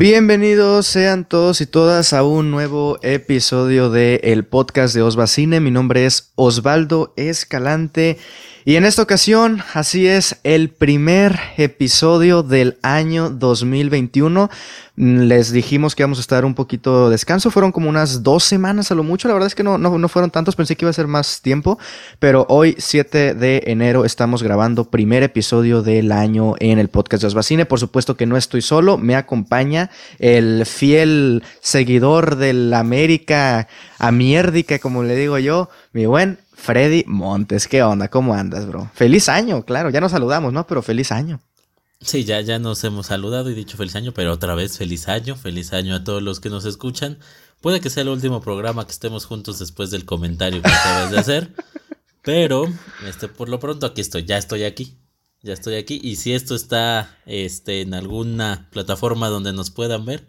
Bienvenidos sean todos y todas a un nuevo episodio de el podcast de Osva Cine. Mi nombre es Osvaldo Escalante y en esta ocasión, así es, el primer episodio del año 2021. Les dijimos que íbamos a estar un poquito de descanso, fueron como unas dos semanas a lo mucho, la verdad es que no, no, no fueron tantos, pensé que iba a ser más tiempo, pero hoy 7 de enero estamos grabando primer episodio del año en el podcast de Osvacine. Por supuesto que no estoy solo, me acompaña el fiel seguidor del América Amierdica, como le digo yo, mi buen Freddy Montes, ¿qué onda? ¿Cómo andas, bro? Feliz año, claro, ya nos saludamos, ¿no? Pero feliz año. Sí, ya, ya nos hemos saludado y dicho feliz año, pero otra vez feliz año, feliz año a todos los que nos escuchan. Puede que sea el último programa que estemos juntos después del comentario que acabas de hacer, pero este, por lo pronto aquí estoy, ya estoy aquí, ya estoy aquí. Y si esto está este, en alguna plataforma donde nos puedan ver,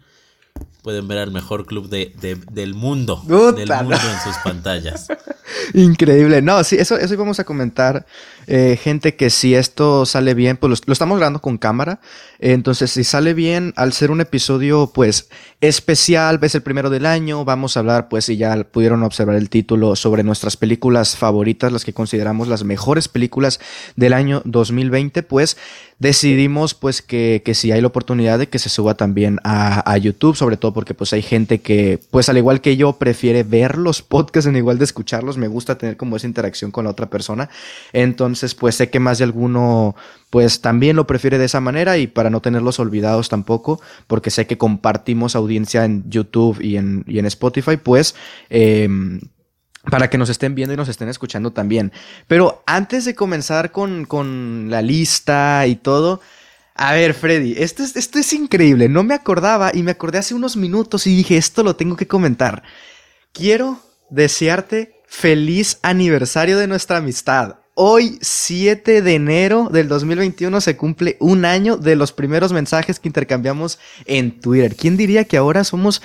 pueden ver al mejor club de, del mundo, del mundo en sus pantallas. Increíble. No, sí, eso, eso íbamos a comentar. Eh, gente que si esto sale bien, pues lo, estamos grabando con cámara. entonces, si sale bien, al ser un episodio, pues, especial, ves el primero del año, vamos a hablar, pues, si ya pudieron observar el título, sobre nuestras películas favoritas, las que consideramos las mejores películas del año 2020, pues, decidimos, pues, que, que si hay la oportunidad de que se suba también a, a YouTube, sobre todo porque, pues, hay gente que, pues, al igual que yo, prefiere ver los podcasts en igual de escucharlos. Me gusta tener como esa interacción con la otra persona. Entonces, pues sé que más de alguno, pues también lo prefiere de esa manera y para no tenerlos olvidados tampoco, porque sé que compartimos audiencia en YouTube y en, y en Spotify, pues... Em, para que nos estén viendo y nos estén escuchando también. Pero antes de comenzar con, con la lista y todo, a ver, Freddy, esto es, esto es increíble. No me acordaba y me acordé hace unos minutos y dije, esto lo tengo que comentar. Quiero desearte feliz aniversario de nuestra amistad. Hoy, 7 de enero del 2021, se cumple un año de los primeros mensajes que intercambiamos en Twitter. ¿Quién diría que ahora somos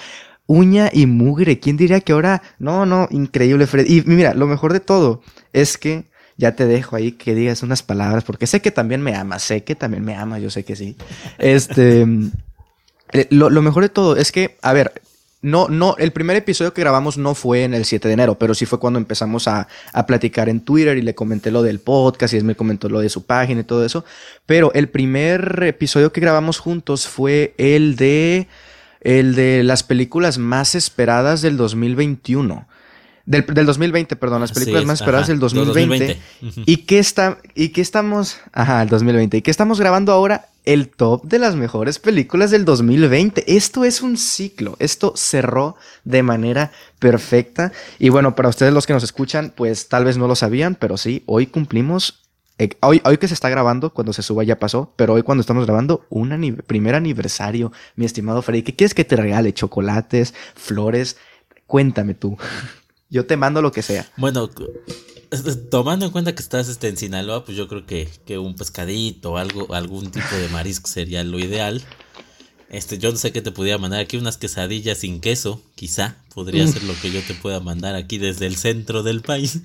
uña y mugre? ¿Quién diría que ahora... No, no, increíble, Fred. Y mira, lo mejor de todo es que ya te dejo ahí que digas unas palabras, porque sé que también me amas, sé que también me amas, yo sé que sí. Este... Eh, lo, lo, mejor de todo es que, a ver, no, no, el primer episodio que grabamos no fue en el 7 de enero, pero sí fue cuando empezamos a, a, platicar en Twitter y le comenté lo del podcast y él me comentó lo de su página y todo eso. Pero el primer episodio que grabamos juntos fue el de, el de las películas más esperadas del 2021. Del, del 2020, perdón, las películas más esperadas del 2020. 2020. ¿Y qué está, y qué estamos, ajá, el 2020. ¿Y qué estamos grabando ahora? el top de las mejores películas del 2020. Esto es un ciclo, esto cerró de manera perfecta. Y bueno, para ustedes los que nos escuchan, pues tal vez no lo sabían, pero sí, hoy cumplimos, eh, hoy, hoy que se está grabando, cuando se suba ya pasó, pero hoy cuando estamos grabando, un primer aniversario, mi estimado Freddy. ¿Qué quieres que te regale? ¿Chocolates? ¿Flores? Cuéntame tú. Yo te mando lo que sea. Bueno, tomando en cuenta que estás este, en Sinaloa, pues yo creo que, que un pescadito o algo, algún tipo de marisco sería lo ideal. Este, yo no sé qué te podría mandar aquí, unas quesadillas sin queso, quizá, podría ser lo que yo te pueda mandar aquí desde el centro del país.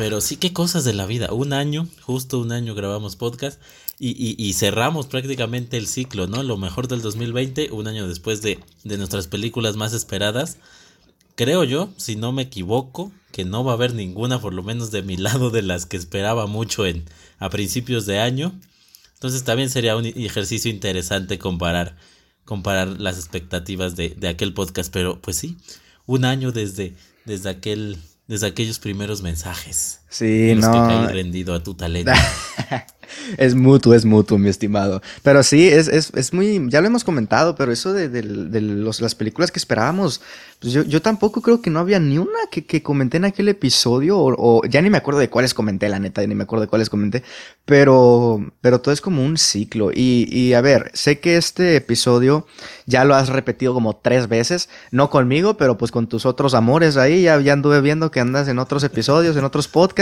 Pero sí, qué cosas de la vida. Un año, justo un año grabamos podcast y, y, y, cerramos prácticamente el ciclo, ¿no? Lo mejor del 2020, un año después de, de nuestras películas más esperadas. Creo yo, si no me equivoco, que no va a haber ninguna, por lo menos de mi lado, de las que esperaba mucho en a principios de año. Entonces también sería un ejercicio interesante comparar, comparar las expectativas de, de aquel podcast. Pero pues sí, un año desde, desde aquel, desde aquellos primeros mensajes. Sí, no. Que caí rendido a tu talento. es mutuo, es mutuo, mi estimado. Pero sí, es, es, es muy, ya lo hemos comentado, pero eso de, de, de los, las películas que esperábamos, pues yo, yo tampoco creo que no había ni una que, que comenté en aquel episodio, o, o, ya ni me acuerdo de cuáles comenté, la neta, ni me acuerdo de cuáles comenté, pero, pero todo es como un ciclo. Y, y a ver, sé que este episodio ya lo has repetido como tres veces, no conmigo, pero pues con tus otros amores ahí, ya, ya anduve viendo que andas en otros episodios, en otros podcasts.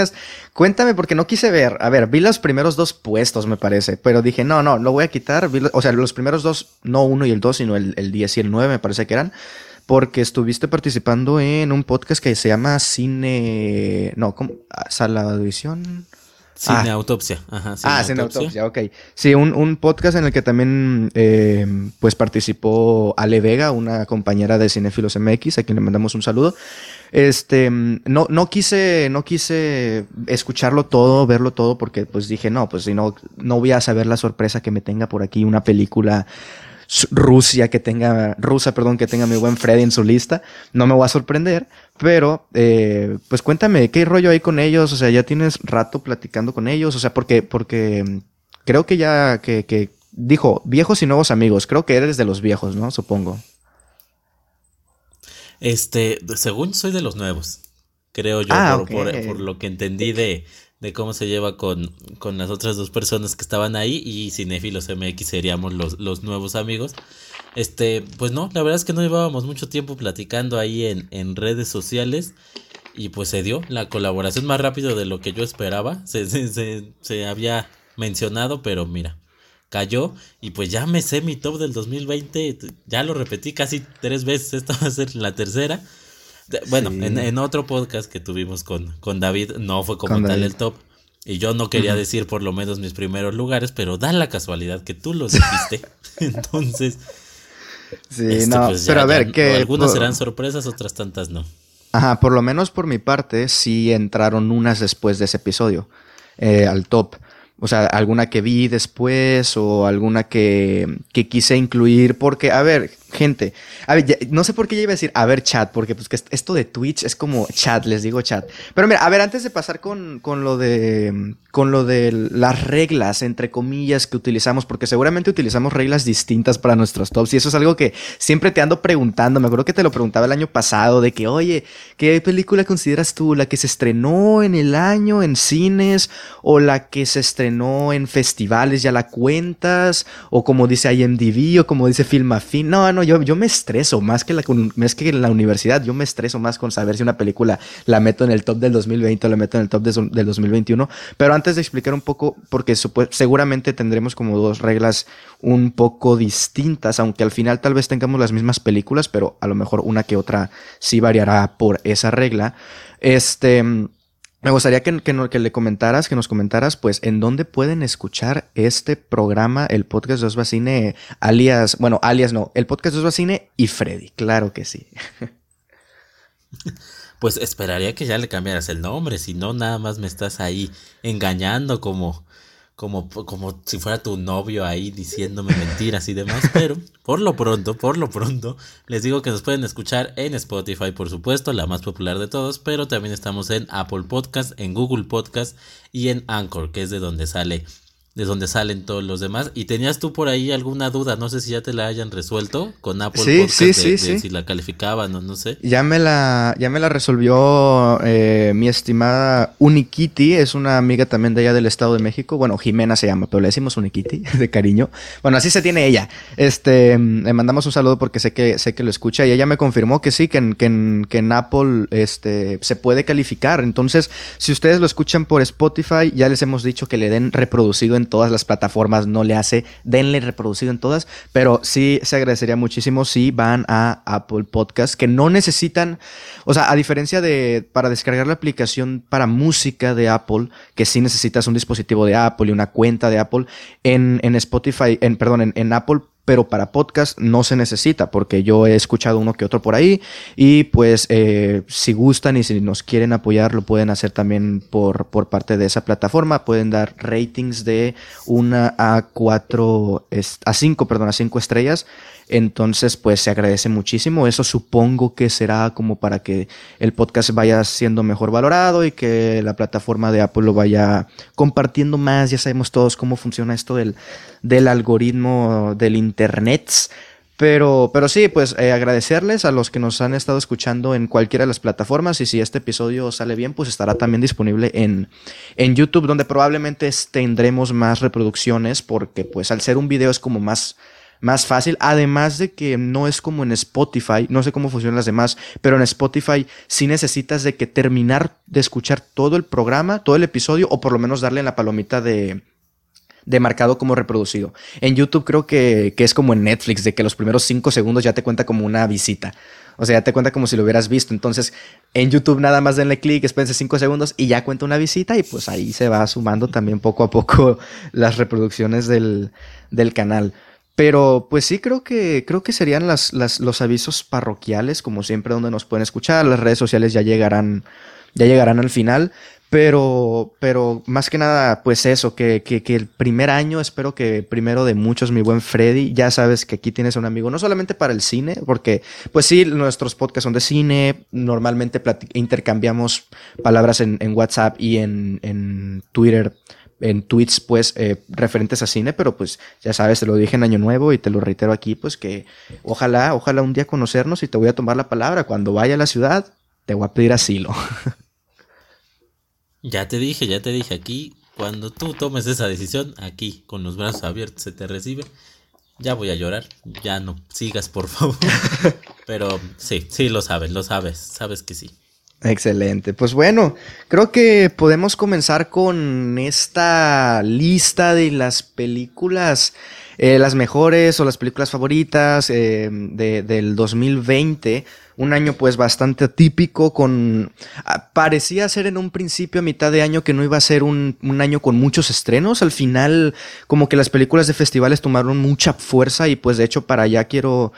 Cuéntame, porque no quise ver, a ver, vi los primeros dos puestos, me parece, pero dije, no, no, lo voy a quitar, vi, o sea, los primeros dos, no uno y el dos, sino el, el 10 y el 9, me parece que eran porque estuviste participando en un podcast que se llama Cine. No, ¿cómo? Sala de Edición. Cine Autopsia. Ajá, ah, Cine Autopsia, ok. Sí, un, podcast en el que también eh, pues participó Ale Vega, una compañera de Cinefilos MX, a quien le mandamos un saludo. Este, no, no quise, no quise escucharlo todo, verlo todo, porque pues dije, no, pues si no, no voy a saber la sorpresa que me tenga por aquí una película Rusia que tenga, rusa, perdón, que tenga mi buen Freddy en su lista. No me voy a sorprender, pero eh, pues cuéntame, ¿qué rollo hay con ellos? O sea, ya tienes rato platicando con ellos, o sea, porque, porque creo que ya, que, que dijo, viejos y nuevos amigos, creo que eres de los viejos, ¿no? Supongo. Este, según soy de los nuevos, creo yo, ah, por, lo que entendí de, de cómo se lleva con, con, las otras dos personas que estaban ahí y Cinefilos MX seríamos los, los, nuevos amigos. Este, pues no, la verdad es que no llevábamos mucho tiempo platicando ahí en, en redes sociales y pues se dio la colaboración más rápido de lo que yo esperaba. Se, se, se había mencionado, pero mira, cayó y pues ya me sé mi top del 2020, ya lo repetí casi tres veces, esta va a ser la tercera. Bueno, en, otro podcast que tuvimos con, con David no fue como tal el top. Y yo no quería decir por lo menos mis primeros lugares, pero da la casualidad que tú los dijiste. Entonces, sí, este, no, pues pero a ver, que algunas serán sorpresas, otras tantas no. Ajá, por lo menos por mi parte, sí entraron unas después de ese episodio eh, al top. O sea, alguna que vi después o alguna que, que quise incluir porque, a ver, gente. A ver, no sé por qué yo iba a decir, a ver, chat, porque pues que esto de Twitch es como chat, les digo chat. Pero mira, a ver, antes de pasar con, con lo de con lo de las reglas, entre comillas, que utilizamos, porque seguramente utilizamos reglas distintas para nuestros tops, y eso es algo que siempre te ando preguntando. Me acuerdo que te lo preguntaba el año pasado, de que, oye, ¿qué película consideras tú? ¿La que se estrenó en el año en cines? ¿O la que se estrenó en festivales? ¿Ya la cuentas? ¿O como dice IMDb? ¿O como dice Filmafin? No, no yo, me estreso más que, la, más que la universidad. Yo me estreso más con saber si una película la meto en el top del 2020 o la meto en el top del 2021. Pero antes de explicar un poco, porque seguramente tendremos como dos reglas un poco distintas, aunque al final tal vez tengamos las mismas películas, pero a lo mejor una que otra sí variará por esa regla. Este. Me gustaría que, que, le comentaras, que nos comentaras, pues, en dónde pueden escuchar este programa, el podcast de Osvacine, alias, bueno, alias no, el podcast de Osvacine y Freddy, claro que sí. Pues esperaría que ya le cambiaras el nombre, si no, nada más me estás ahí engañando como como, como si fuera tu novio ahí diciéndome mentiras y demás, pero por lo pronto, por lo pronto, les digo que nos pueden escuchar en Spotify, por supuesto, la más popular de todos, pero también estamos en Apple Podcast, en Google Podcast y en Anchor, que es de donde sale de donde salen todos los demás. Y tenías tú por ahí alguna duda, no sé si ya te la hayan resuelto con Apple sí, sí, sí, sí. si la calificaban o no sé. Ya me la, ya me la resolvió eh, mi estimada Unikitty, es una amiga también de allá del Estado de México. Bueno, Jimena se llama, pero le decimos Unikitty de cariño. Bueno, así se tiene ella. Este, le mandamos un saludo porque sé que, sé que lo escucha y ella me confirmó que sí, que en, que en, que en Apple este, se puede calificar. Entonces, si ustedes lo escuchan por Spotify, ya les hemos dicho que le den reproducido en todas las plataformas, no le hace, denle reproducido en todas, pero sí se agradecería muchísimo si van a Apple Podcast, que no necesitan, o sea, a diferencia de para descargar la aplicación para música de Apple, que sí necesitas un dispositivo de Apple y una cuenta de Apple, en, en Spotify, en, perdón, en, en Apple pero para podcast no se necesita porque yo he escuchado uno que otro por ahí y pues eh, si gustan y si nos quieren apoyar lo pueden hacer también por, por parte de esa plataforma, pueden dar ratings de una a cuatro, a cinco, perdón, a cinco estrellas entonces, pues se agradece muchísimo. Eso supongo que será como para que el podcast vaya siendo mejor valorado y que la plataforma de Apple lo vaya compartiendo más. Ya sabemos todos cómo funciona esto del, del algoritmo del Internet. Pero, pero sí, pues eh, agradecerles a los que nos han estado escuchando en cualquiera de las plataformas y si este episodio sale bien, pues estará también disponible en, en YouTube, donde probablemente tendremos más reproducciones porque pues al ser un video es como más más fácil. Además de que no es como en Spotify, no sé cómo funcionan las demás, pero en Spotify sí necesitas de que terminar de escuchar todo el programa, todo el episodio, o por lo menos darle en la palomita de, de marcado como reproducido. En YouTube creo que, que, es como en Netflix, de que los primeros cinco segundos ya te cuenta como una visita. O sea, ya te cuenta como si lo hubieras visto. Entonces, en YouTube nada más denle clic, espérense 5 segundos y ya cuenta una visita y pues ahí se va sumando también poco a poco las reproducciones del, del canal. Pero pues sí, creo que, creo que serían las, las, los avisos parroquiales, como siempre, donde nos pueden escuchar. Las redes sociales ya llegarán, ya llegarán al final. Pero, pero más que nada, pues eso, que, que, que, el primer año, espero que primero de muchos, mi buen Freddy, ya sabes que aquí tienes un amigo, no solamente para el cine, porque pues sí, nuestros podcasts son de cine, normalmente intercambiamos palabras en, en WhatsApp y en, en, Twitter, en tweets, pues, eh, referentes a cine, pero pues ya sabes, te lo dije en Año Nuevo y te lo reitero aquí, pues que ojalá, ojalá un día conocernos y te voy a tomar la palabra, cuando vaya a la ciudad, te voy a pedir asilo. Ya te dije, ya te dije, aquí, cuando tú tomes esa decisión, aquí, con los brazos abiertos, se te recibe. Ya voy a llorar, ya no sigas, por favor. Pero sí, sí, lo sabes, lo sabes, sabes que sí. Excelente. Pues bueno, creo que podemos comenzar con esta lista de las películas, eh, las mejores o las películas favoritas eh, de, del 2020 un año pues bastante típico con... Ah, parecía ser en un principio a mitad de año que no iba a ser un, año con muchos estrenos. Al final como que las películas de festivales tomaron mucha fuerza y pues de hecho para allá quiero...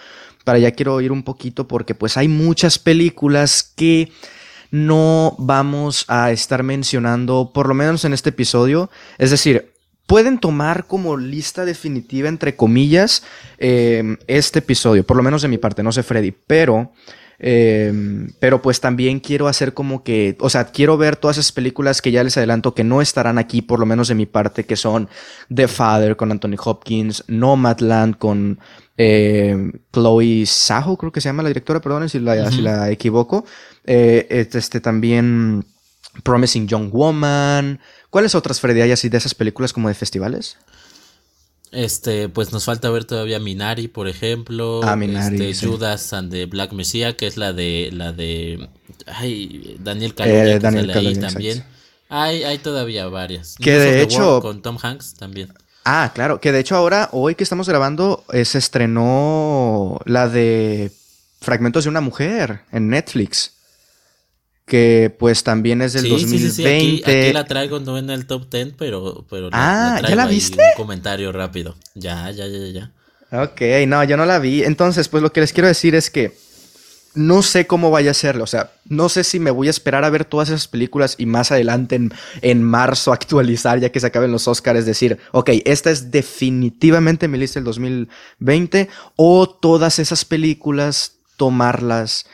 Para allá quiero ir un poquito porque pues hay muchas películas que no vamos a estar mencionando, por lo menos en este episodio. Es decir, pueden tomar como lista definitiva, entre comillas, eh, este episodio, por lo menos de mi parte, no sé Freddy, pero Em, pero pues también quiero hacer como que, o sea, quiero ver todas esas películas que ya les adelanto que no estarán aquí, por lo menos de mi parte, que son The Father con Anthony Hopkins, Nomadland con eh, Chloe Saho, creo que se llama la directora, perdón si la, si la equivoco. Eh, este también Promising Young Woman. ¿Cuáles otras, Freddy, hay así de esas películas como de festivales? Este, pues nos falta ver todavía Minari, por ejemplo. Ah, Minari. Este, Judas and the Black Messiah, que es la de la de ay, Daniel Kaluuya, eh, Daniel ahí también. Hay, hay todavía varias. Que de hecho con Tom Hanks también. Ah, claro, que de hecho ahora hoy que estamos grabando eh, se estrenó la de Fragmentos de una mujer en Netflix que pues también es del 2020. Sí, sí, aquí, la traigo no en el top 10, pero, pero ah, ¿ya la viste? Un comentario rápido. Ya, ya, ya, ya. Ok, no, yo no la vi. Entonces, pues lo que les quiero decir es que no sé cómo vaya a ser, o sea, no sé si me voy a esperar a ver todas esas películas y más adelante en, en marzo actualizar ya que se acaben los Oscars, decir, ok, esta es definitivamente mi lista del 2020 o todas esas películas tomarlas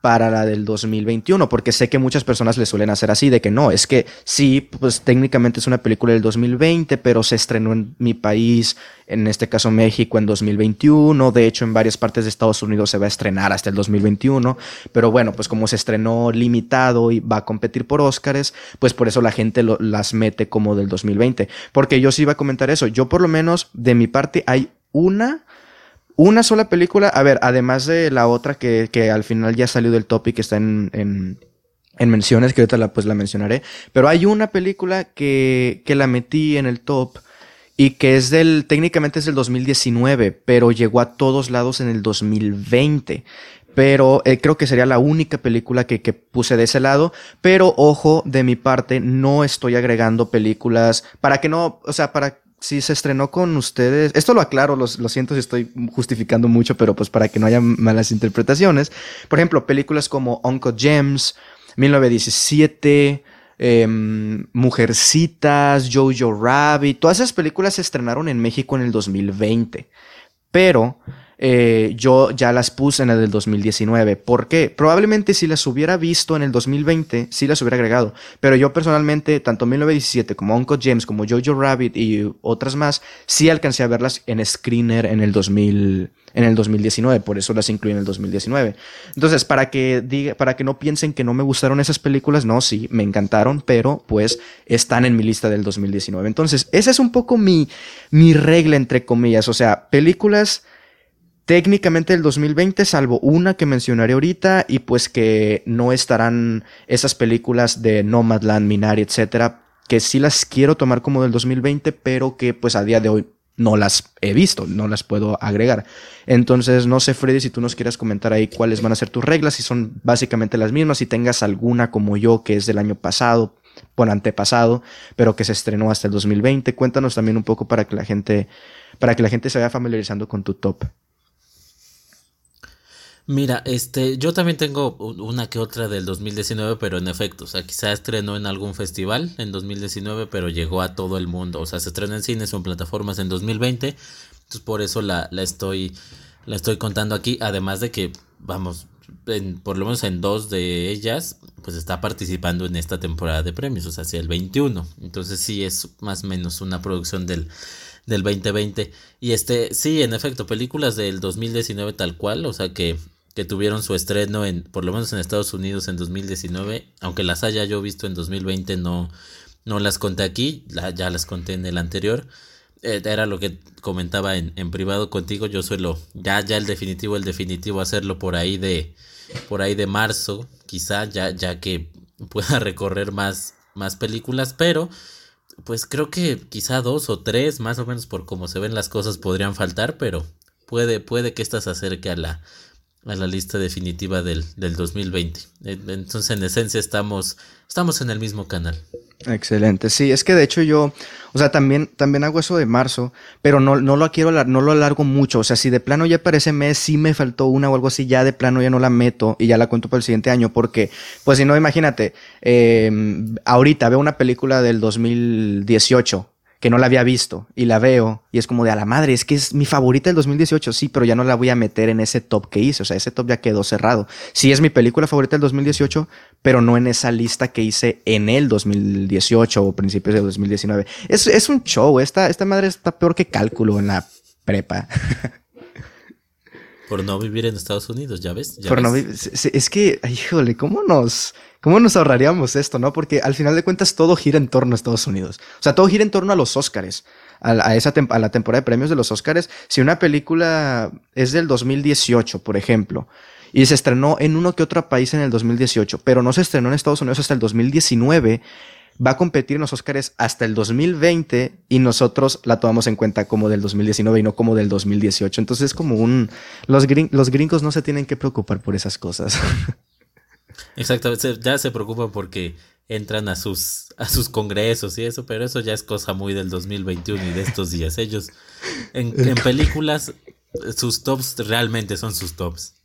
para la del 2021, porque sé que muchas personas le suelen hacer así, de que no, es que sí, pues técnicamente es una película del 2020, pero se estrenó en mi país, en este caso México, en 2021, de hecho en varias partes de Estados Unidos se va a estrenar hasta el 2021, pero bueno, pues como se estrenó limitado y va a competir por Óscares, pues por eso la gente las mete como del 2020, porque yo sí iba a comentar eso, yo por lo menos de mi parte hay una una sola película, a ver, además de la otra que, que al final ya salió del top y que está en, en, en, menciones, que ahorita la, pues la mencionaré, pero hay una película que, que la metí en el top y que es del, técnicamente es del 2019, pero llegó a todos lados en el 2020 pero eh, creo que sería la única película que, que, puse de ese lado. Pero ojo, de mi parte, no estoy agregando películas para que no, o sea, para Sí, se estrenó con ustedes. Esto lo aclaro, lo, siento si estoy justificando mucho, pero pues para que no haya malas interpretaciones. Por ejemplo, películas como Uncle James, 1917, em, Mujercitas, Jojo Rabbit, todas esas películas se estrenaron en México en el 2020. Pero eh, yo ya las puse en el del 2019. ¿Por qué? Probablemente si las hubiera visto en el 2020, sí las hubiera agregado. Pero yo personalmente, tanto 1917 como Uncle James, como Jojo Rabbit y otras más, sí alcancé a verlas en Screener en el 2000 en el 2019, por eso las incluí en el 2019. Entonces, para que diga, para que no piensen que no me gustaron esas películas, no, sí, me encantaron, pero pues están en mi lista del 2019. Entonces, esa es un poco mi, mi regla, entre comillas. O sea, películas técnicamente el 2020, salvo una que mencionaré ahorita, y pues que no estarán esas películas de Nomadland, Minari, etcétera, que sí las quiero tomar como del 2020, pero que pues a día de hoy no las he visto, no las puedo agregar. Entonces, no sé, Freddy, si tú nos quieras comentar ahí cuáles van a ser tus reglas, si son básicamente las mismas, si tengas alguna como yo que es del año pasado, bueno, antepasado, pero que se estrenó hasta el 2020. Cuéntanos también un poco para que la gente, para que la gente se vaya familiarizando con tu top. Mira, este, yo también tengo una que otra del 2019, pero en efecto, o sea, quizá estrenó en algún festival en 2019, pero llegó a todo el mundo, o sea, se estrenó en cines o en plataformas en 2020, entonces por eso la, la estoy, la estoy contando aquí, además de que, vamos, en, por lo menos en dos de ellas, pues está participando en esta temporada de premios, o sea, hacia el 21, entonces sí es más o menos una producción del del 2020. Y este, sí, en efecto, películas del 2019 tal cual, o sea que que tuvieron su estreno en, por lo menos en Estados Unidos en 2019, aunque las haya yo visto en 2020, no, no las conté aquí, ya las conté en el anterior. Eh, era lo que comentaba en, en, privado contigo, yo suelo, ya, ya el definitivo, el definitivo hacerlo por ahí de, por ahí de marzo, quizá, ya, ya que pueda recorrer más, más películas, pero pues creo que quizá dos o tres, más o menos por cómo se ven las cosas, podrían faltar, pero puede, puede que esta se acerque a la, a la lista definitiva del, del 2020. Entonces, en esencia, estamos, estamos en el mismo canal. Excelente. Sí, es que de hecho yo, o sea, también, también hago eso de marzo, pero no, no lo quiero, no lo alargo mucho. O sea, si de plano ya para ese mes sí me faltó una o algo así, ya de plano ya no la meto y ya la cuento para el siguiente año, porque, pues si no, imagínate, eh, ahorita veo una película del 2018 que no la había visto y la veo y es como de a la madre, es que es mi favorita del 2018, sí, pero ya no la voy a meter en ese top que hice, o sea, ese top ya quedó cerrado. Sí es mi película favorita del 2018, pero no en esa lista que hice en el 2018 o principios de 2019. Es, es un show, esta, esta madre está peor que cálculo en la prepa. Por no vivir en Estados Unidos, ¿ya ves? Por No es que, híjole, ¿cómo nos, ¿cómo nos ahorraríamos esto, no? Porque al final de cuentas todo gira en torno a Estados Unidos. O sea, todo gira en torno a los Oscars, a, esa a la temporada de premios de los Oscars. Si una película es del 2018, por ejemplo, y se estrenó en uno que otro país en el 2018, pero no se estrenó en Estados Unidos hasta el 2019, va a competir en los Oscars hasta el 2020 y nosotros la tomamos en cuenta como del 2019 y no como del 2018. Entonces es como un... Los, los gringos no se tienen que preocupar por esas cosas. Exactamente, ya se preocupan porque entran a sus, a sus congresos y eso, pero eso ya es cosa muy del 2021 y de estos días. Ellos en, en películas, sus tops realmente son sus tops.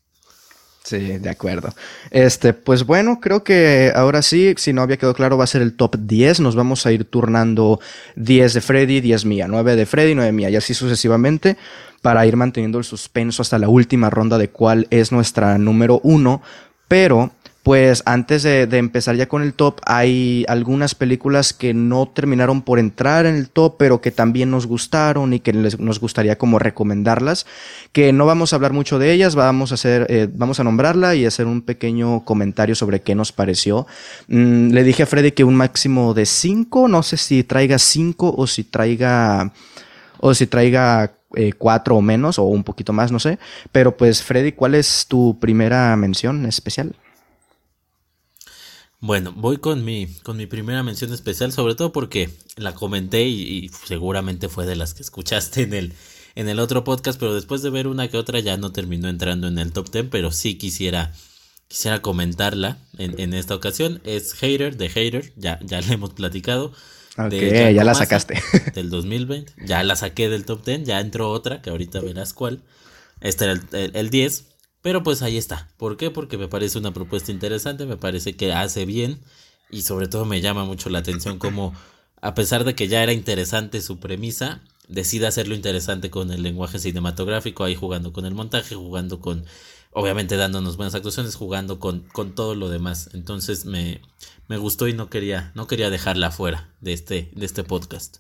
Sí, de acuerdo. Este, pues bueno, creo que ahora sí, si no había quedado claro, va a ser el top 10. Nos vamos a ir turnando 10 de Freddy, 10 mía, 9 de Freddy, 9 mía, y así sucesivamente, para ir manteniendo el suspenso hasta la última ronda de cuál es nuestra número 1. Pero pues antes de, empezar ya con el top, hay algunas películas que no terminaron por entrar en el top, pero que también nos gustaron y que nos gustaría como recomendarlas, que no vamos a hablar mucho de ellas, vamos a hacer, eh, vamos a nombrarla y hacer un pequeño comentario sobre qué nos pareció. Mm, le dije a Freddy que un máximo de cinco, no sé si traiga cinco o si traiga, o si traiga eh, cuatro o menos, o un poquito más, no sé. Pero pues Freddy, ¿cuál es tu primera mención especial? Bueno, voy con mi, con mi primera mención especial, sobre todo porque la comenté y, seguramente fue de las que escuchaste en el, en el otro podcast, pero después de ver una que otra ya no terminó entrando en el top 10, pero sí quisiera, quisiera comentarla en, en esta ocasión. Es Hater, de Hater, ya, ya le hemos platicado. Ya la sacaste. Del 2020, ya la saqué del top 10, ya entró otra, que ahorita verás cuál. Este era el, el 10. Pero pues ahí está. ¿Por qué? Porque me parece una propuesta interesante, me parece que hace bien y sobre todo me llama mucho la atención como a pesar de que ya era interesante su premisa, decide hacerlo interesante con el lenguaje cinematográfico, ahí jugando con el montaje, jugando con, obviamente dándonos buenas actuaciones, jugando con, con todo lo demás. Entonces me, me gustó y no quería, no quería dejarla fuera de este, de este podcast.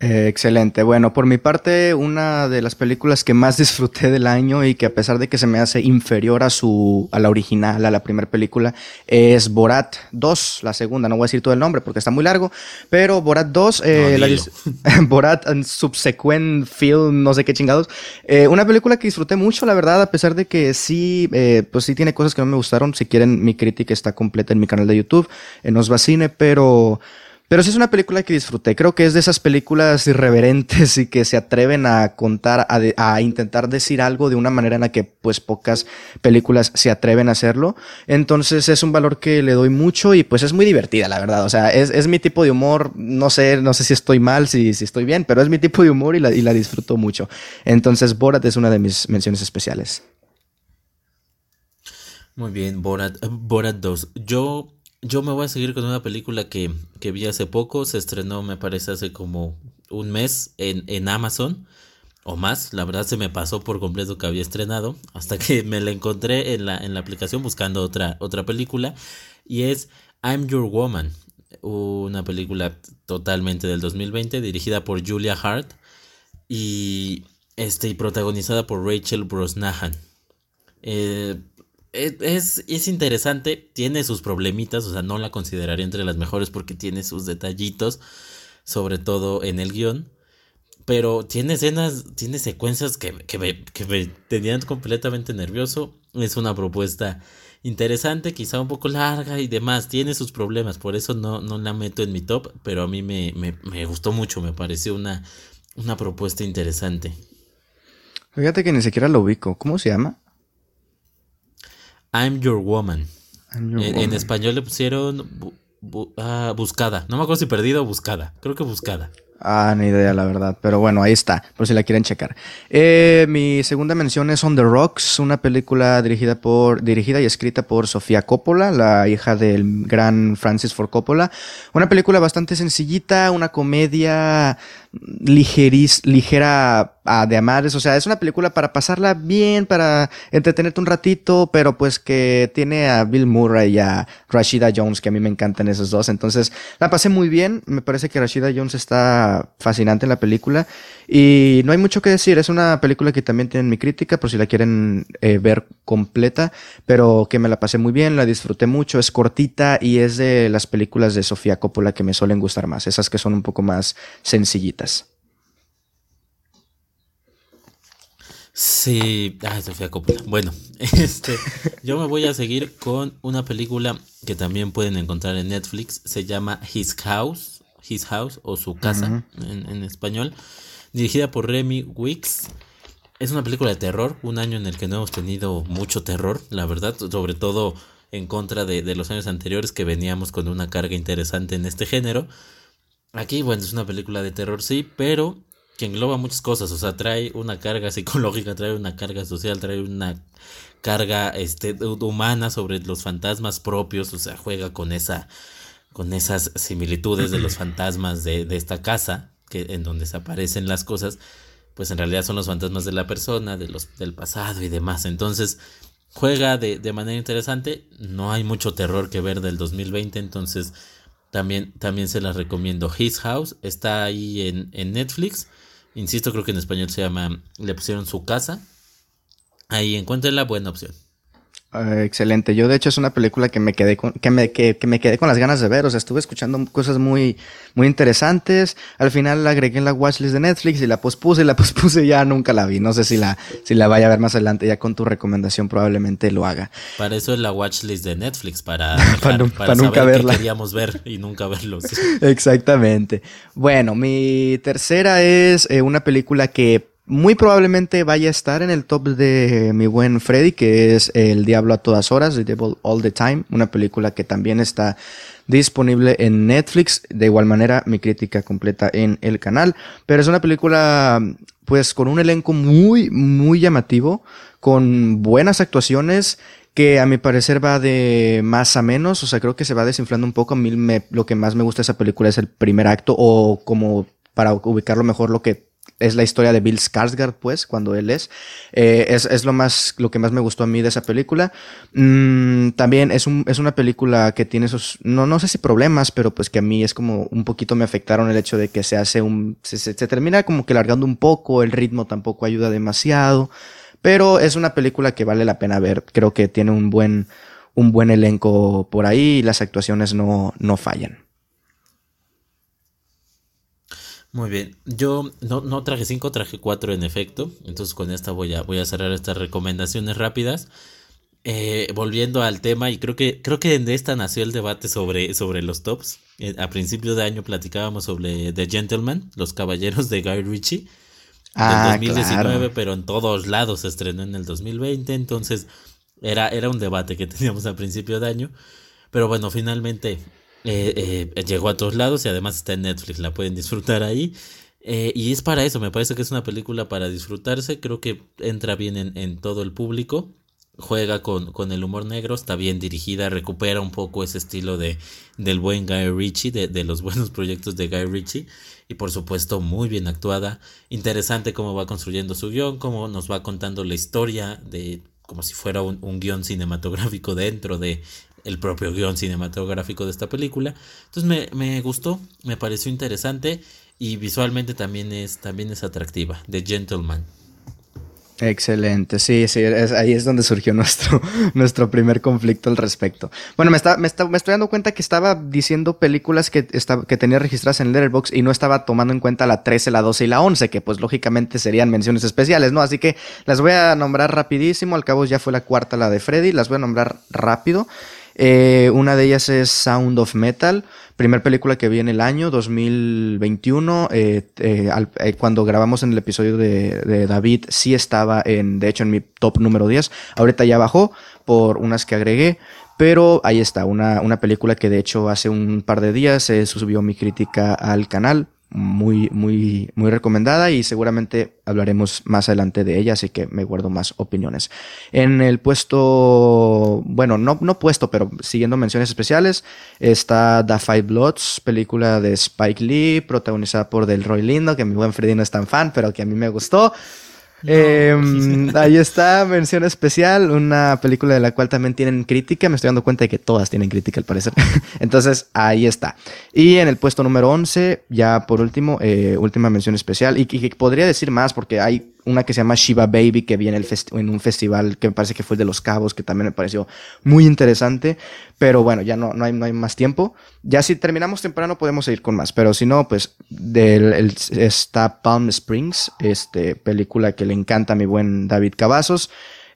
Eh, excelente. Bueno, por mi parte, una de las películas que más disfruté del año y que a pesar de que se me hace inferior a su, a la original, a la primera película, es Borat 2, la segunda. No voy a decir todo el nombre porque está muy largo, pero Borat 2, eh, Borat Subsequent Film, no sé qué chingados. Eh, una película que disfruté mucho, la verdad, a pesar de que sí, eh, pues sí tiene cosas que no me gustaron. Si quieren, mi crítica está completa en mi canal de YouTube, en Osvacine, pero Pero sí es una película que disfruté. Creo que es de esas películas irreverentes y que se atreven a contar, a, intentar decir algo de una manera en la que pues pocas películas se atreven a hacerlo. Entonces es un valor que le doy mucho y pues es muy divertida, la verdad. O sea, es, mi tipo de humor. No sé, no sé si estoy mal, si, estoy bien, pero es mi tipo de humor y la, y la disfruto mucho. Entonces Borat es una de mis menciones especiales. Muy bien, Borat, Borat 2. Yo yo me voy a seguir con una película que, vi hace poco, se estrenó me parece hace como un mes en, Amazon o más, la verdad se me pasó por completo que había estrenado hasta que me la encontré en la, en la aplicación buscando otra, otra película y es I'm Your Woman, una película totalmente del 2020 dirigida por Julia Hart y, este, y protagonizada por Rachel Brosnahan. Eh, es, es, interesante, tiene sus problemitas, o sea, no la consideraría entre las mejores porque tiene sus detallitos, sobre todo en el guion. Pero tiene escenas, tiene secuencias que, que, me, que me tenían completamente nervioso. Es una propuesta interesante, quizá un poco larga y demás. Tiene sus problemas, por eso no, no la meto en mi top, pero a mí me, me, me gustó mucho, me pareció una, una propuesta interesante. Fíjate que ni siquiera lo ubico. ¿Cómo se llama? I'm Your Woman. en, español le pusieron ah, buscada. No me acuerdo si perdido o buscada. Creo que buscada. Ah, ni idea, la verdad. Pero bueno, ahí está, por si la quieren checar. Eh, mi segunda mención es On the Rocks, una película dirigida, por, dirigida y escrita por Sofía Coppola, la hija del gran Francis Ford Coppola. Una película bastante sencillita, una comedia ligera de amares, o sea, es una película para pasarla bien, para entretenerte un ratito, pero pues que tiene a Bill Murray y a Rashida Jones, que a mí me encantan esos dos, entonces la pasé muy bien, me parece que Rashida Jones está fascinante en la película. Y no hay mucho que decir, es una película que también tiene mi crítica, por si la quieren eh, ver completa, pero que me la pasé muy bien, la disfruté mucho, es cortita y es de las películas de Sofía Coppola que me suelen gustar más, esas que son un poco más sencillitas. Sí, ay, Sofía Coppola. Bueno, este, yo me voy a seguir con una película que también pueden encontrar en Netflix. Se llama His House, His House o Su Casa en, español, dirigida por Remy Wicks. Es una película de terror, un año en el que no hemos tenido mucho terror, la verdad, sobre todo en contra de, de los años anteriores que veníamos con una carga interesante en este género. Aquí, bueno, es una película de terror, sí, pero que engloba muchas cosas, o sea, trae una carga psicológica, trae una carga social, trae una carga este, humana sobre los fantasmas propios, o sea, juega con esa con esas similitudes de los fantasmas de, de esta casa, que en donde se aparecen las cosas, pues en realidad son los fantasmas de la persona, de los, del pasado y demás. Entonces, juega de, de manera interesante. No hay mucho terror que ver del 2020, entonces también, también se las recomiendo. His House está ahí en, en Netflix. Insisto, creo que en español se llama, le pusieron su casa. Ahí encuentren la buena opción. Ah, excelente. Yo de hecho es una película que me quedé con, que me, que, me quedé con las ganas de ver. O sea, estuve escuchando cosas muy, muy interesantes. Al final la agregué en la watchlist de Netflix y la pospuse y la pospuse y ya nunca la vi. No sé si la, si la vaya a ver más adelante. Ya con tu recomendación probablemente lo haga. Para eso es la watchlist de Netflix, para, para, nunca verla. queríamos ver y nunca verlos. Exactamente. Bueno, mi tercera es eh, una película que muy probablemente vaya a estar en el top de mi buen Freddy, que es El Diablo a todas horas, The Devil All the Time, una película que también está disponible en Netflix. De igual manera, mi crítica completa en el canal. Pero es una película, pues, con un elenco muy, muy llamativo, con buenas actuaciones, que a mi parecer va de más a menos, o sea, creo que se va desinflando un poco. A mí lo que más me gusta de esa película es el primer acto, o como para ubicarlo mejor, lo que es la historia de Bill Skarsgård, pues, cuando él es. Eh, es, es, lo más, lo que más me gustó a mí de esa película. Mm, también es, un, es una película que tiene esos, no, no sé si problemas, pero pues que a mí es como un poquito me afectaron el hecho de que se hace un, se, se, termina como que largando un poco, el ritmo tampoco ayuda demasiado. Pero es una película que vale la pena ver. Creo que tiene un buen, un buen elenco por ahí y las actuaciones no, no fallan. Muy bien, yo no, no traje 5, traje 4 en efecto, entonces con esta voy a, voy a cerrar estas recomendaciones rápidas. Eh, volviendo al tema, y creo que, creo que de esta nació el debate sobre, sobre los tops. eh, a principio de año platicábamos sobre The Gentleman, Los Caballeros de Guy Ritchie. Ah, 2019, pero en todos lados se estrenó en el 2020, entonces era, era un debate que teníamos a principio de año. Pero bueno, finalmente eh, eh, llegó a todos lados y además está en Netflix, la pueden disfrutar ahí. Eh, y es para eso, me parece que es una película para disfrutarse, creo que entra bien en, todo el público, juega con, con, el humor negro, está bien dirigida, recupera un poco ese estilo de, del buen Guy Ritchie, de, de los buenos proyectos de Guy Ritchie, y por supuesto muy bien actuada, interesante cómo va construyendo su guion, cómo nos va contando la historia de como si fuera un, un guion cinematográfico dentro de el propio guion cinematográfico de esta película. Entonces me, me, gustó, me pareció interesante y visualmente también es, también es atractiva, The Gentleman. Excelente, sí, sí, ahí es donde surgió nuestro, nuestro primer conflicto al respecto. Bueno, me, está, me, está, me estoy dando cuenta que estaba diciendo películas que, que tenía registradas en Letterboxd y no estaba tomando en cuenta la 13, la 12 y la 11, que pues lógicamente serían menciones especiales, ¿no? Así que las voy a nombrar rapidísimo, al cabo ya fue la cuarta la de Freddy, las voy a nombrar rápido. Eh, una de ellas es Sound of Metal, primer película que vi en el año 2021. Eh, eh, cuando grabamos en el episodio de, David, sí estaba en, de hecho, en mi top número 10. Ahorita ya bajó por unas que agregué. Pero ahí está, una, una película que de hecho hace un par de días se subió mi crítica al canal muy, muy, muy recomendada y seguramente hablaremos más adelante de ella, así que me guardo más opiniones. En el puesto, bueno, no, no puesto, pero siguiendo menciones especiales, está The Five Bloods, película de Spike Lee, protagonizada por Delroy Lindo, que mi buen Freddy no es tan fan, pero que a mí me gustó. Em, ahí está, mención especial, una película de la cual también tienen crítica. Me estoy dando cuenta de que todas tienen crítica al parecer. Entonces, ahí está. Y en el puesto número 11, ya por último, eh, última mención especial. Y, que podría decir más porque hay una que se llama Shiva Baby que viene en un festival que me parece que fue de Los Cabos, que también me pareció muy interesante. Pero bueno, ya no, no, hay, no hay más tiempo. Ya si terminamos temprano podemos seguir con más. Pero si no, pues del, el, está Palm Springs, este, película que le encanta a mi buen David Cavazos.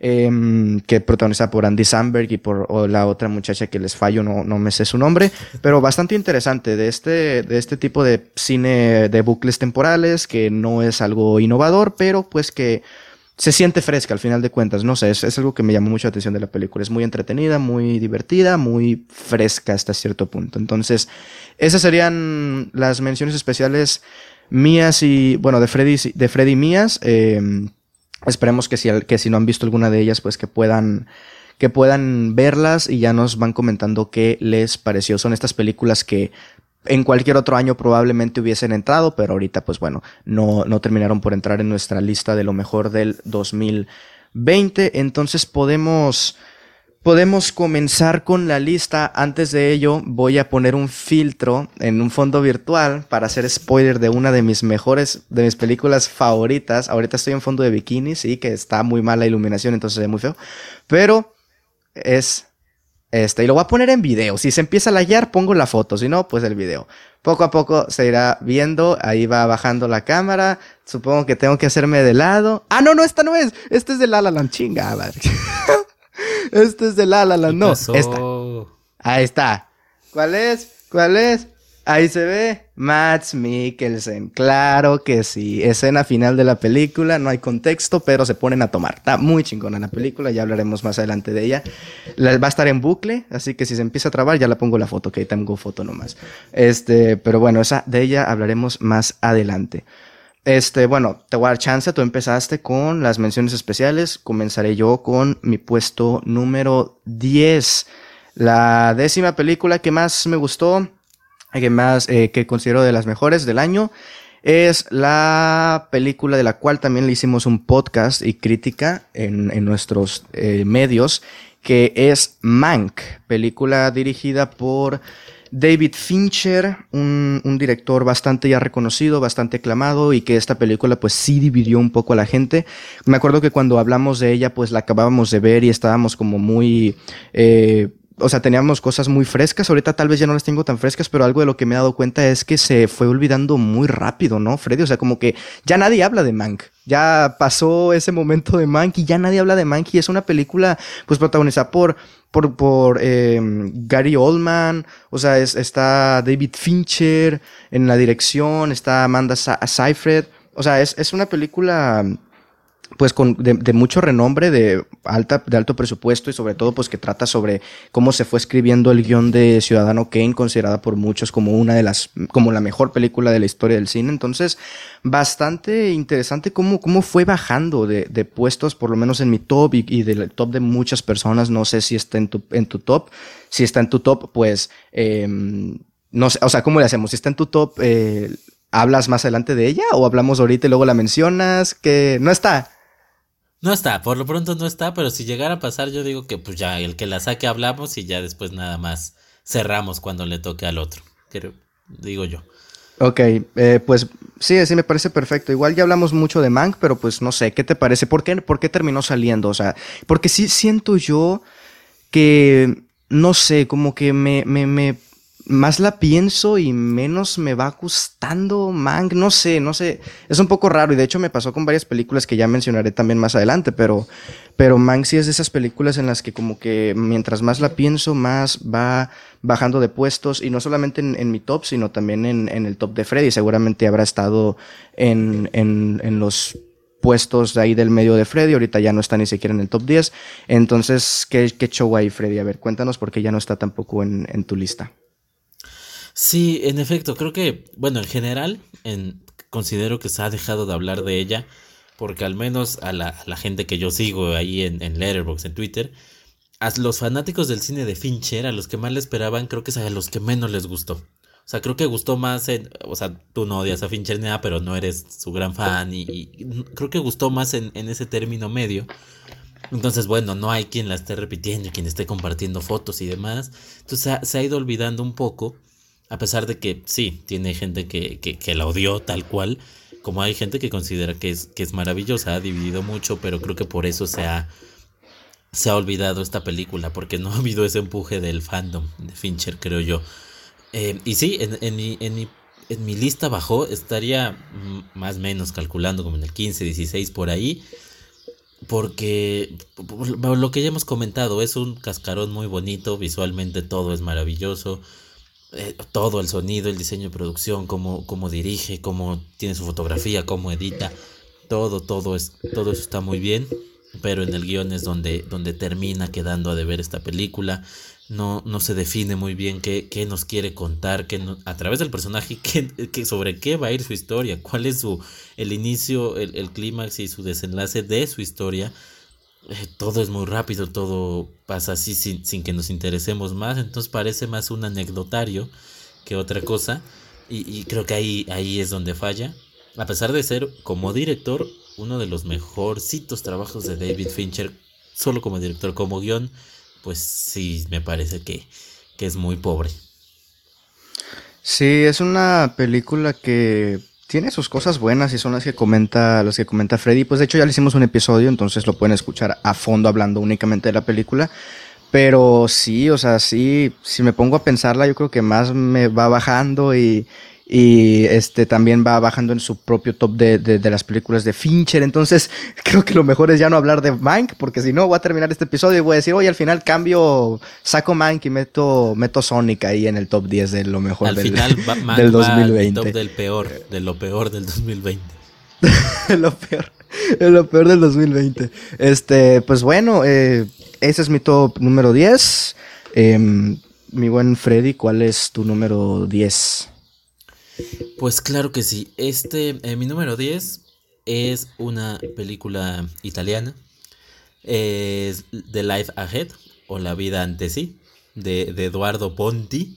Em, que protagoniza por Andy Samberg y por la otra muchacha que les fallo, no, no me sé su nombre, pero bastante interesante de este, de este tipo de cine de bucles temporales, que no es algo innovador, pero pues que se siente fresca al final de cuentas, no sé, es, es algo que me llamó mucho la atención de la película, es muy entretenida, muy divertida, muy fresca hasta cierto punto. Entonces, esas serían las menciones especiales mías y, bueno, de Freddy, de Freddy mías. Eh, Esperemos que si, que si no han visto alguna de ellas, pues que puedan, que puedan verlas y ya nos van comentando qué les pareció. Son estas películas que en cualquier otro año probablemente hubiesen entrado, pero ahorita pues bueno, no, no terminaron por entrar en nuestra lista de lo mejor del 2020. Entonces podemos Podemos comenzar con la lista. Antes de ello, voy a poner un filtro en un fondo virtual para hacer spoiler de una de mis mejores, de mis películas favoritas. Ahorita estoy en fondo de bikini, sí, que está muy mala iluminación, entonces es muy feo. Pero es este, y lo voy a poner en video. Si se empieza a layar, pongo la foto. Si no, pues el video. Poco a poco se irá viendo. Ahí va bajando la cámara. Supongo que tengo que hacerme de lado. Ah, no, no, esta no es. Esta es de La La Land. Chinga, madre. Este es de La La Land. No, esta. Ahí está. ¿Cuál es? ¿Cuál es? Ahí se ve Max Mikkelsen. Claro que sí. Escena final de la película. No hay contexto, pero se ponen a tomar. Está muy chingona la película. Ya hablaremos más adelante de ella. va a estar en bucle, así que si se empieza a trabar, ya la pongo la foto. Que tengo foto nomás. Este, pero bueno, esa, de ella hablaremos más adelante. Este, bueno, te voy a dar chance. Tú empezaste con las menciones especiales. Comenzaré yo con mi puesto número 10. La décima película que más me gustó, que más, eh, que considero de las mejores del año, es la película de la cual también le hicimos un podcast y crítica en, en nuestros eh, medios, que es Mank, película dirigida por David Fincher, un, director bastante ya reconocido, bastante aclamado y que esta película pues sí dividió un poco a la gente. Me acuerdo que cuando hablamos de ella pues la acabábamos de ver y estábamos como muy... Eh, o sea, teníamos cosas muy frescas, ahorita tal vez ya no las tengo tan frescas, pero algo de lo que me he dado cuenta es que se fue olvidando muy rápido, ¿no, Freddy? O sea, como que ya nadie habla de Mank. Ya pasó ese momento de Mank y ya nadie habla de Mank y es una película pues protagonizada por por, por em, Gary Oldman, o sea, está David Fincher en la dirección, está Amanda Seyfried, o sea, es, es una película pues con, de, mucho renombre, de, alta, de alto presupuesto y sobre todo pues que trata sobre cómo se fue escribiendo el guion de Ciudadano Kane, considerada por muchos como una de las, como la mejor película de la historia del cine. Entonces, bastante interesante cómo, cómo fue bajando de, de puestos, por lo menos en mi top y, y, del top de muchas personas. No sé si está en tu, en tu top. Si está en tu top, pues, eh, no sé, o sea, ¿cómo le hacemos? Si está en tu top, eh, ¿hablas más adelante de ella o hablamos ahorita y luego la mencionas? Que no está. No está, por lo pronto no está, pero si llegara a pasar, yo digo que pues ya el que la saque hablamos y ya después nada más cerramos cuando le toque al otro. digo yo. Ok, eh, pues sí, sí me parece perfecto. Igual ya hablamos mucho de Mank, pero pues no sé, ¿qué te parece? ¿Por qué, por qué terminó saliendo? O sea, porque sí siento yo que, no sé, como que me, me, me más la pienso y menos me va gustando Mank. No sé, no sé. Es un poco raro y de hecho me pasó con varias películas que ya mencionaré también más adelante, pero, pero Mank sí es de esas películas en las que como que mientras más la pienso, más va bajando de puestos y no solamente en, mi top, sino también en, el top de Freddy. Seguramente habrá estado en, en, los puestos de ahí del medio de Freddy, ahorita ya no está ni siquiera en el top 10. Entonces, ¿qué, qué show hay, Freddy? A ver, cuéntanos porque ya no está tampoco en, en tu lista. Sí, en efecto, creo que, bueno, en general, en, considero que se ha dejado de hablar de ella, porque al menos a la, gente que yo sigo ahí en, en Letterboxd, en Twitter, a los fanáticos del cine de Fincher, a los que más le esperaban, creo que es a los que menos les gustó. O sea, creo que gustó más en, o sea, tú no odias a Fincher ni nada, pero no eres su gran fan y, creo que gustó más en, en, ese término medio. Entonces, bueno, no hay quien la esté repitiendo quien esté compartiendo fotos y demás. Entonces se ha ido olvidando un poco a pesar de que sí, tiene gente que, que, la odió tal cual, como hay gente que considera que es, que es maravillosa, ha dividido mucho, pero creo que por eso se ha, se ha olvidado esta película, porque no ha habido ese empuje del fandom de Fincher, creo yo. Eh, y sí, en, mi, en, mi, en mi lista bajó, estaría más o menos calculando como en el 15, 16 por ahí. Porque lo que ya hemos comentado es un cascarón muy bonito, visualmente todo es maravilloso. Eh, todo el sonido, el diseño de producción, cómo, cómo dirige, cómo tiene su fotografía, cómo edita, todo, todo, es, todo eso está muy bien, pero en el guion es donde, donde termina quedando a deber esta película. No, no se define muy bien qué, qué nos quiere contar, qué a través del personaje, qué, sobre qué va a ir su historia, cuál es su, el inicio, el, el clímax y su desenlace de su historia eh, todo es muy rápido, todo pasa así sin, sin, que nos interesemos más, entonces parece más un anecdotario que otra cosa y, creo que ahí, ahí es donde falla, a pesar de ser como director uno de los mejorcitos trabajos de David Fincher, solo como director, como guion, pues sí me parece que, que es muy pobre. Sí, es una película que tiene sus cosas buenas y son las que comenta, las que comenta Freddy. Pues de hecho ya le hicimos un episodio, entonces lo pueden escuchar a fondo hablando únicamente de la película. Pero sí, o sea, sí, si me pongo a pensarla, yo creo que más me va bajando y, y este también va bajando en su propio top de, de, las películas de Fincher. Entonces, creo que lo mejor es ya no hablar de Mank, porque si no, voy a terminar este episodio y voy a decir, oye, al final cambio, saco Mank y meto, meto Sonic ahí en el top 10 de lo mejor al del, final, del 2020. top del peor, de lo peor del 2020. lo peor, lo peor del 2020. Este, pues bueno, eh, ese es mi top número 10. Em, mi buen Freddy, ¿cuál es tu número 10? Pues claro que sí. Este, eh, mi número 10 es una película italiana. Es The Life Ahead o La Vida ante sí de, Eduardo Ponti.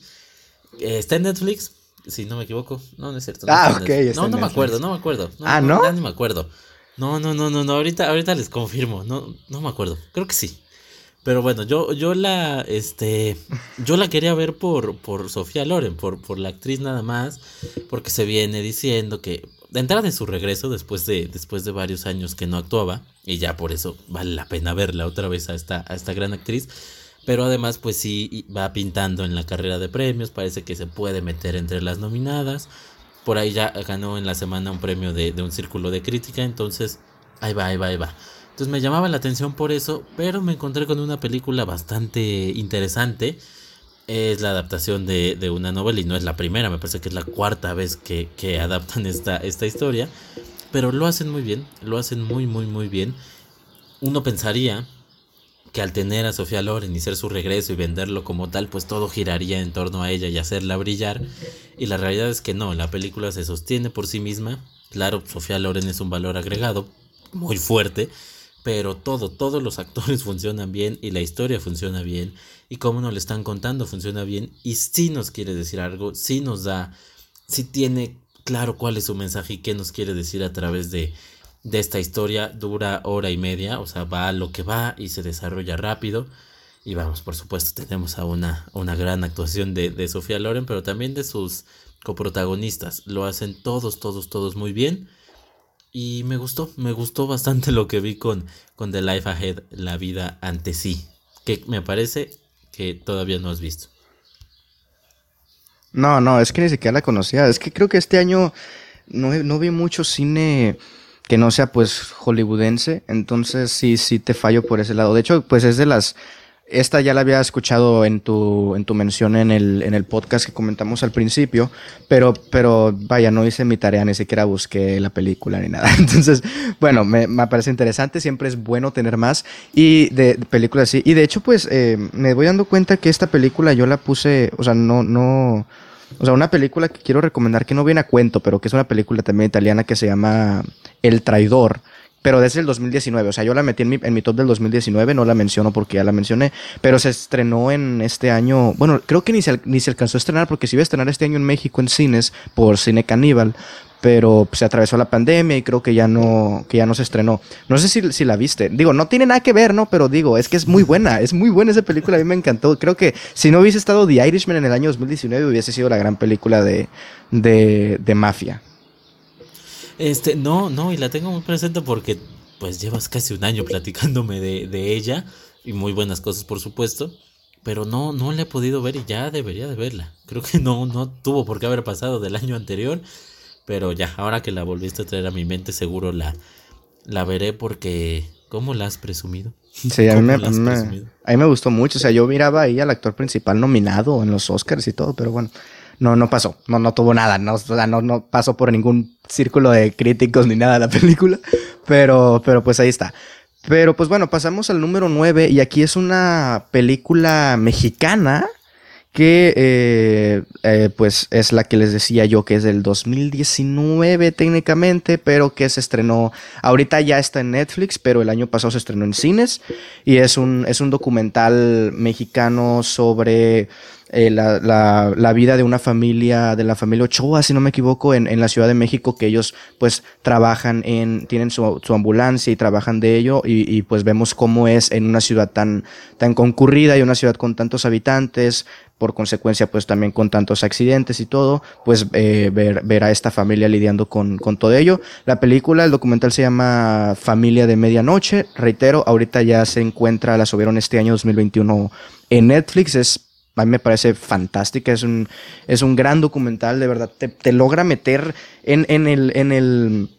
Eh, está en Netflix, si no me equivoco. No, no es cierto. ah, ok. No, no me acuerdo, no me acuerdo. ah, ¿no? No, me acuerdo. No, no, no, no, no. Ahorita, ahorita les confirmo. No, no me acuerdo. Creo que sí. Pero bueno, yo, yo la, este, yo la quería ver por, por Sofía Loren, por, por la actriz nada más, porque se viene diciendo que de de su regreso después de, después de varios años que no actuaba, y ya por eso vale la pena verla otra vez a esta, a esta gran actriz, Pero además, pues sí va pintando en la carrera de premios. Parece que se puede meter entre las nominadas. Por ahí ya ganó en la semana un premio de, de un círculo de crítica. Entonces, ahí va, ahí va, ahí va. Entonces me llamaba la atención por eso. Pero me encontré con una película bastante interesante. Es la adaptación de, de una novela y no es la primera. Me parece que es la cuarta vez que, que adaptan esta, esta historia. Pero lo hacen muy bien. Lo hacen muy, muy, muy bien. Uno pensaría que al tener a Sofía Loren y ser su regreso y venderlo como tal, pues todo giraría en torno a ella y hacerla brillar. Y la realidad es que no, la película se sostiene por sí misma. Claro, Sofía Loren es un valor agregado muy fuerte, pero todo, todos los actores funcionan bien y la historia funciona bien y como nos le están contando funciona bien y si nos quiere decir algo, si nos da, si tiene claro cuál es su mensaje y qué nos quiere decir a través de, de esta historia dura hora y media, o sea, va a lo que va y se desarrolla rápido. Y vamos, por supuesto, tenemos a una, una gran actuación de, de Sofía Loren, pero también de sus coprotagonistas. Lo hacen todos, todos, todos muy bien. Y me gustó, me gustó bastante lo que vi con, con The Life Ahead, la vida ante sí. Que me parece que todavía no has visto. No, no, es que ni siquiera la conocía. Es que creo que este año no, no vi mucho cine que no sea pues hollywoodense, entonces sí, sí te fallo por ese lado. De hecho, pues es de las... Esta ya la había escuchado en tu, en tu mención en el, en el podcast que comentamos al principio, pero, pero vaya, no hice mi tarea, ni siquiera busqué la película ni nada. Entonces, bueno, me, me parece interesante, siempre es bueno tener más y de, de películas así. Y de hecho, pues eh, me voy dando cuenta que esta película yo la puse, o sea, no, no, o sea, una película que quiero recomendar que no viene a cuento, pero que es una película también italiana que se llama El Traidor. Pero desde el 2019, o sea, yo la metí en mi, en mi top del 2019, no la menciono porque ya la mencioné, pero se estrenó en este año, bueno, creo que ni se, ni se alcanzó a estrenar porque se iba a estrenar este año en México en cines por Cine Caníbal, pero se atravesó la pandemia y creo que ya no, que ya no se estrenó. No sé si, si, la viste. Digo, no tiene nada que ver, ¿no? Pero digo, es que es muy buena, es muy buena esa película, a mí me encantó. Creo que si no hubiese estado The Irishman en el año 2019 hubiese sido la gran película de, de, de mafia. Este, no, no, y la tengo muy presente porque pues llevas casi un año platicándome de, de ella y muy buenas cosas por supuesto. Pero no, no la he podido ver y ya debería de verla. Creo que no, no tuvo por qué haber pasado del año anterior. Pero ya, ahora que la volviste a traer a mi mente, seguro la, la veré porque. ¿Cómo la has presumido? Sí, a mí, me, a, mí me, a mí, me, gustó mucho. O sea, yo miraba ahí al actor principal nominado en los Oscars y todo, pero bueno, no, no pasó. No, no tuvo nada. No, o sea, no, no pasó por ningún círculo de críticos ni nada la película. Pero, pero pues ahí está. Pero pues bueno, pasamos al número 9 y aquí es una película mexicana que eh, eh, pues es la que les decía yo que es del 2019 técnicamente, pero que se estrenó, ahorita ya está en Netflix, pero el año pasado se estrenó en cines y es un, es un documental mexicano sobre eh, la, la, la, vida de una familia, de la familia Ochoa, si no me equivoco, en, en la Ciudad de México, que ellos pues trabajan en, tienen su, su ambulancia y trabajan de ello, y, y, pues vemos cómo es en una ciudad tan, tan concurrida y una ciudad con tantos habitantes, por consecuencia pues también con tantos accidentes y todo, pues eh, ver, ver a esta familia lidiando con, con todo ello. La película, el documental se llama Familia de Medianoche, reitero, ahorita ya se encuentra, la subieron este año 2021 en Netflix, es a mí me parece fantástica, es un, es un gran documental, de verdad, te, te logra meter en, en, el, en, el,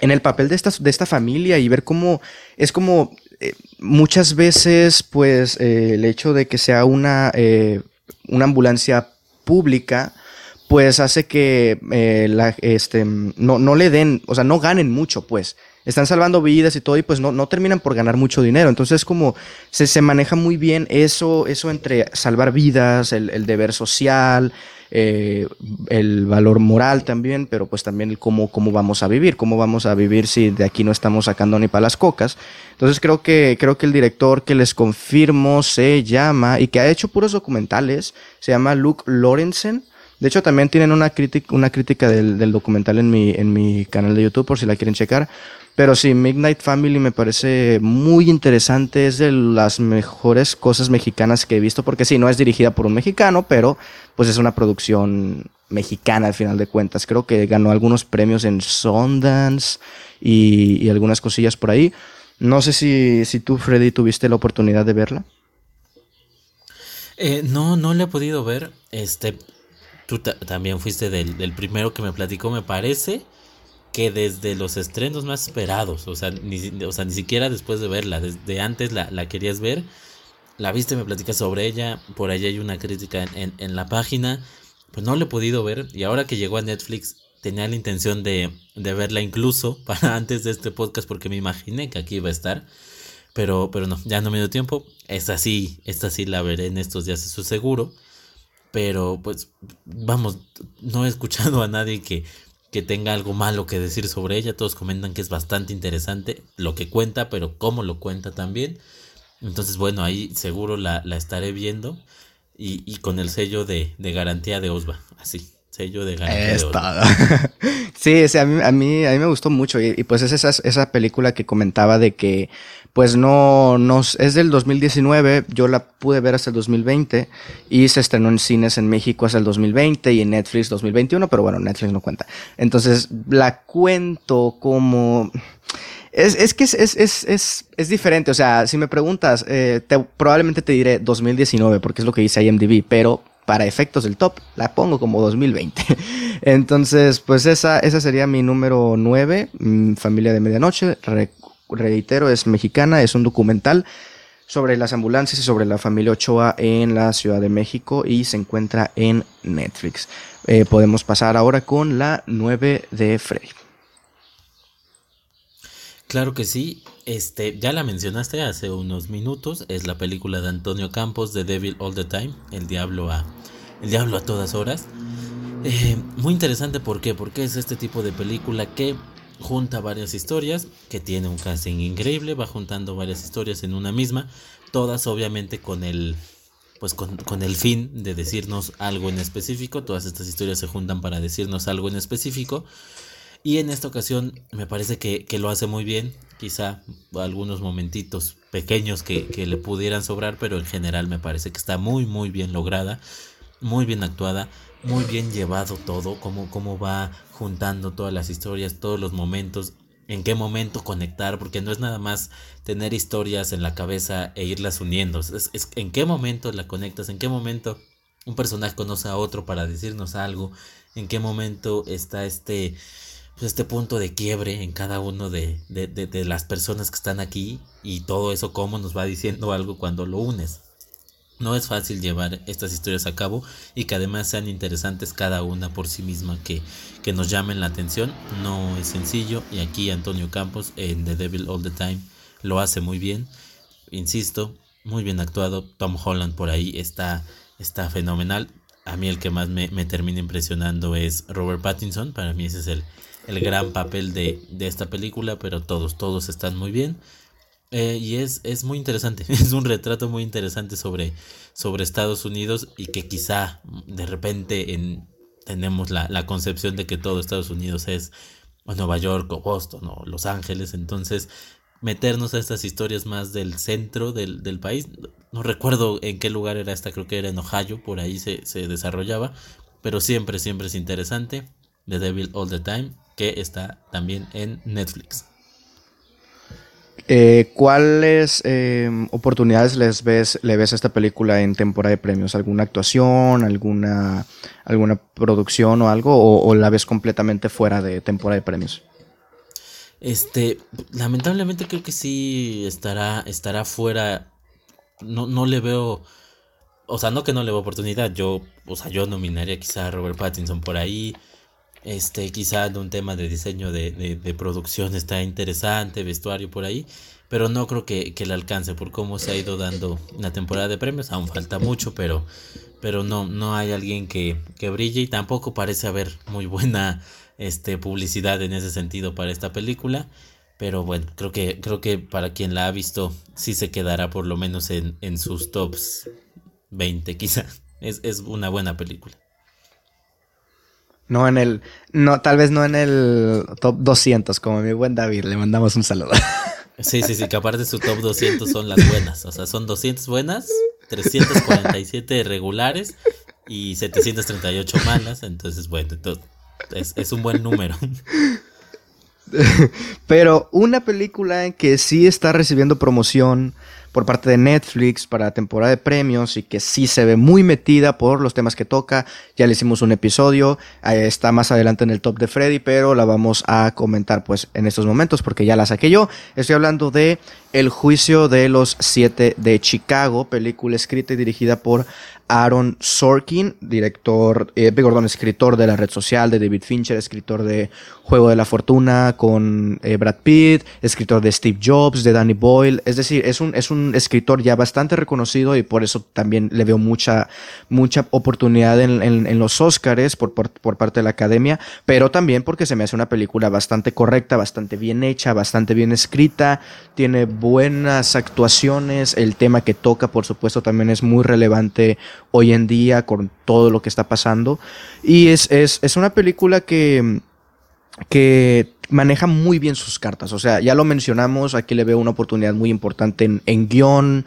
en el papel de esta, de esta familia y ver cómo es como eh, muchas veces, pues, eh, el hecho de que sea una, eh, una ambulancia pública, pues hace que eh, la, este, no, no le den, o sea, no ganen mucho, pues. Están salvando vidas y todo y pues no, no terminan por ganar mucho dinero. Entonces como se, se maneja muy bien eso, eso entre salvar vidas, el, el deber social, eh, el valor moral también, pero pues también el cómo, cómo vamos a vivir, cómo vamos a vivir si de aquí no estamos sacando ni para las cocas. Entonces creo que, creo que el director que les confirmo se llama, y que ha hecho puros documentales, se llama Luke Lorenzen. De hecho, también tienen una crítica, una crítica del, del, documental en mi, en mi canal de YouTube, por si la quieren checar. Pero sí, Midnight Family me parece muy interesante, es de las mejores cosas mexicanas que he visto, porque sí, no es dirigida por un mexicano, pero pues es una producción mexicana al final de cuentas. Creo que ganó algunos premios en Sundance y, algunas cosillas por ahí. No sé si, si tú, Freddy, tuviste la oportunidad de verla. Eh, no, no le he podido ver. Este, tú también fuiste del, primero que me platicó, me parece que desde los estrenos más esperados, o sea, ni, o sea, ni siquiera después de verla, desde antes la, la querías ver, la viste, me platicas sobre ella, por ahí hay una crítica en, en, la página, pues no le he podido ver y ahora que llegó a Netflix tenía la intención de, de, verla incluso para antes de este podcast porque me imaginé que aquí iba a estar. Pero, pero no, ya no me dio tiempo. Esta sí, esta sí la veré en estos días, eso seguro. Pero pues vamos, no he escuchado a nadie que, que tenga algo malo que decir sobre ella. Todos comentan que es bastante interesante lo que cuenta, pero cómo lo cuenta también. Entonces, bueno, ahí seguro la, la estaré viendo. Y, y, con el sello de, de garantía de Osva, así sello de garantía. sí, a, mí, a, mí, a mí me gustó mucho y, pues es esa, esa película que comentaba de que pues no, no, es del 2019, yo la pude ver hasta el 2020 y se estrenó en cines en México hasta el 2020 y en Netflix 2021, pero bueno, Netflix no cuenta. Entonces la cuento como... Es, es que es, es, es, es, diferente, o sea, si me preguntas, eh, te, probablemente te diré 2019 porque es lo que dice IMDb, pero para efectos del top, la pongo como 2020. Entonces, pues esa, esa sería mi número 9, mm, Familia de Medianoche. Reitero, es mexicana, es un documental sobre las ambulancias y sobre la familia Ochoa en la Ciudad de México y se encuentra en Netflix. Eh, podemos pasar ahora con la 9 de Frey. Claro que sí, este, ya la mencionaste hace unos minutos, es la película de Antonio Campos, The Devil All the Time, El Diablo a, el diablo a todas horas. Eh, muy interesante, ¿por qué? Porque es este tipo de película que junta varias historias, que tiene un casting increíble, va juntando varias historias en una misma, todas obviamente con el, pues con, con el fin de decirnos algo en específico, todas estas historias se juntan para decirnos algo en específico. Y en esta ocasión me parece que, lo hace muy bien. Quizá algunos momentitos pequeños que, le pudieran sobrar, pero en general me parece que está muy, muy bien lograda, muy bien actuada, muy bien llevado todo, cómo, cómo va juntando todas las historias, todos los momentos, en qué momento conectar, porque no es nada más tener historias en la cabeza e irlas uniendo, es, es en qué momento la conectas, en qué momento un personaje conoce a otro para decirnos algo, en qué momento está este pues, este punto de quiebre en cada uno de, de, las personas que están aquí y todo eso cómo nos va diciendo algo cuando lo unes. No es fácil llevar estas historias a cabo y que además sean interesantes cada una por sí misma, que, que nos llamen la atención. No es sencillo y aquí Antonio Campos en The Devil All the Time lo hace muy bien. Insisto, muy bien actuado. Tom Holland por ahí está, está fenomenal. A mí el que más me, me termina impresionando es Robert Pattinson. Para mí ese es el, el gran papel de, esta película, pero todos, todos están muy bien. Eh, y es, es muy interesante, es un retrato muy interesante sobre, sobre Estados Unidos y que quizá de repente en, tenemos la, concepción de que todo Estados Unidos es Nueva York o Boston o Los Ángeles, entonces meternos a estas historias más del centro del, del, país, no recuerdo en qué lugar era esta, creo que era en Ohio, por ahí se, se desarrollaba, pero siempre, siempre es interesante, The Devil All the Time, que está también en Netflix. Eh, ¿Cuáles em, oportunidades les ves, le ves a esta película en temporada de premios? ¿Alguna actuación, alguna, alguna producción o algo? O, la ves completamente fuera de temporada de premios? Este, lamentablemente creo que sí estará, estará fuera. No, no le veo. O sea, no que no le veo oportunidad. Yo, o sea, yo nominaría quizá a Robert Pattinson por ahí. Este, quizá en un tema de diseño de, de, producción está interesante, vestuario por ahí, pero no creo que, que, le alcance por cómo se ha ido dando la temporada de premios. Aún falta mucho, pero, pero no, no hay alguien que, que brille y tampoco parece haber muy buena este, publicidad en ese sentido para esta película. Pero bueno, creo que, creo que para quien la ha visto, sí se quedará por lo menos en, en sus tops 20, quizá. Es, es una buena película. No en el, no, tal vez no en el top 200, como mi buen David, le mandamos un saludo. Sí, sí, sí, que aparte su top 200 son las buenas, o sea, son 200 buenas, 347 regulares y 738 malas, entonces bueno, es, es un buen número. Pero una película que sí está recibiendo promoción por parte de Netflix para temporada de premios y que sí se ve muy metida por los temas que toca. Ya le hicimos un episodio, está más adelante en el top de Freddy, pero la vamos a comentar pues en estos momentos porque ya la saqué yo. Estoy hablando de El juicio de los siete de Chicago, película escrita y dirigida por Aaron Sorkin, director, eh, perdón, escritor de la red social de David Fincher, escritor de Juego de la Fortuna con eh, Brad Pitt, escritor de Steve Jobs, de Danny Boyle. Es decir, es un, es un escritor ya bastante reconocido y por eso también le veo mucha, mucha oportunidad en, los Oscars por, por, parte de la academia, pero también porque se me hace una película bastante correcta, bastante bien hecha, bastante bien escrita, tiene buenas actuaciones, el tema que toca, por supuesto, también es muy relevante hoy en día con todo lo que está pasando. Y es, es, es una película que, que maneja muy bien sus cartas. O sea, ya lo mencionamos, aquí le veo una oportunidad muy importante en, en guion,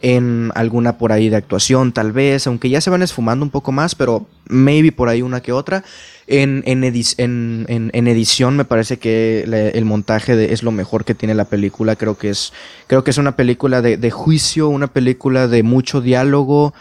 en alguna por ahí de actuación, tal vez, aunque ya se van esfumando un poco más, pero maybe por ahí una que otra. En, en, edición me parece que el montaje es lo mejor que tiene la película. Creo que es, creo que es una película de, de juicio, una película de mucho diálogo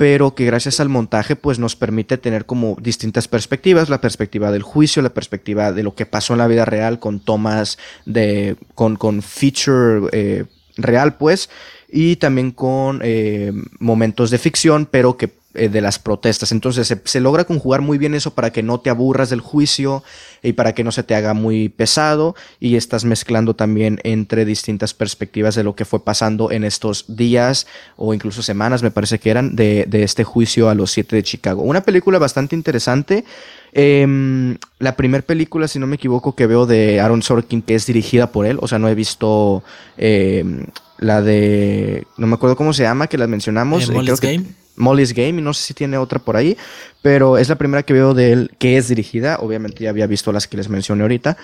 pero que gracias al montaje pues nos permite tener como distintas perspectivas, la perspectiva del juicio, la perspectiva de lo que pasó en la vida real con tomas de, con, con feature eh, real pues, y también con eh, momentos de ficción, pero que eh, de las protestas. Entonces se, logra conjugar muy bien eso para que no te aburras del juicio y para que no se te haga muy pesado y estás mezclando también entre distintas perspectivas de lo que fue pasando en estos días o incluso semanas, me parece que eran, de, este juicio a los siete de Chicago. Una película bastante interesante. Em, la primera película, si no me equivoco, que veo de Aaron Sorkin, que es dirigida por él, o sea, no he visto em, la de, no me acuerdo cómo se llama, que las mencionamos. Eh, creo Game. Molly's Game, y no sé si tiene otra por ahí, pero es la primera que veo de él que es dirigida. Obviamente ya había visto las que les mencioné ahorita.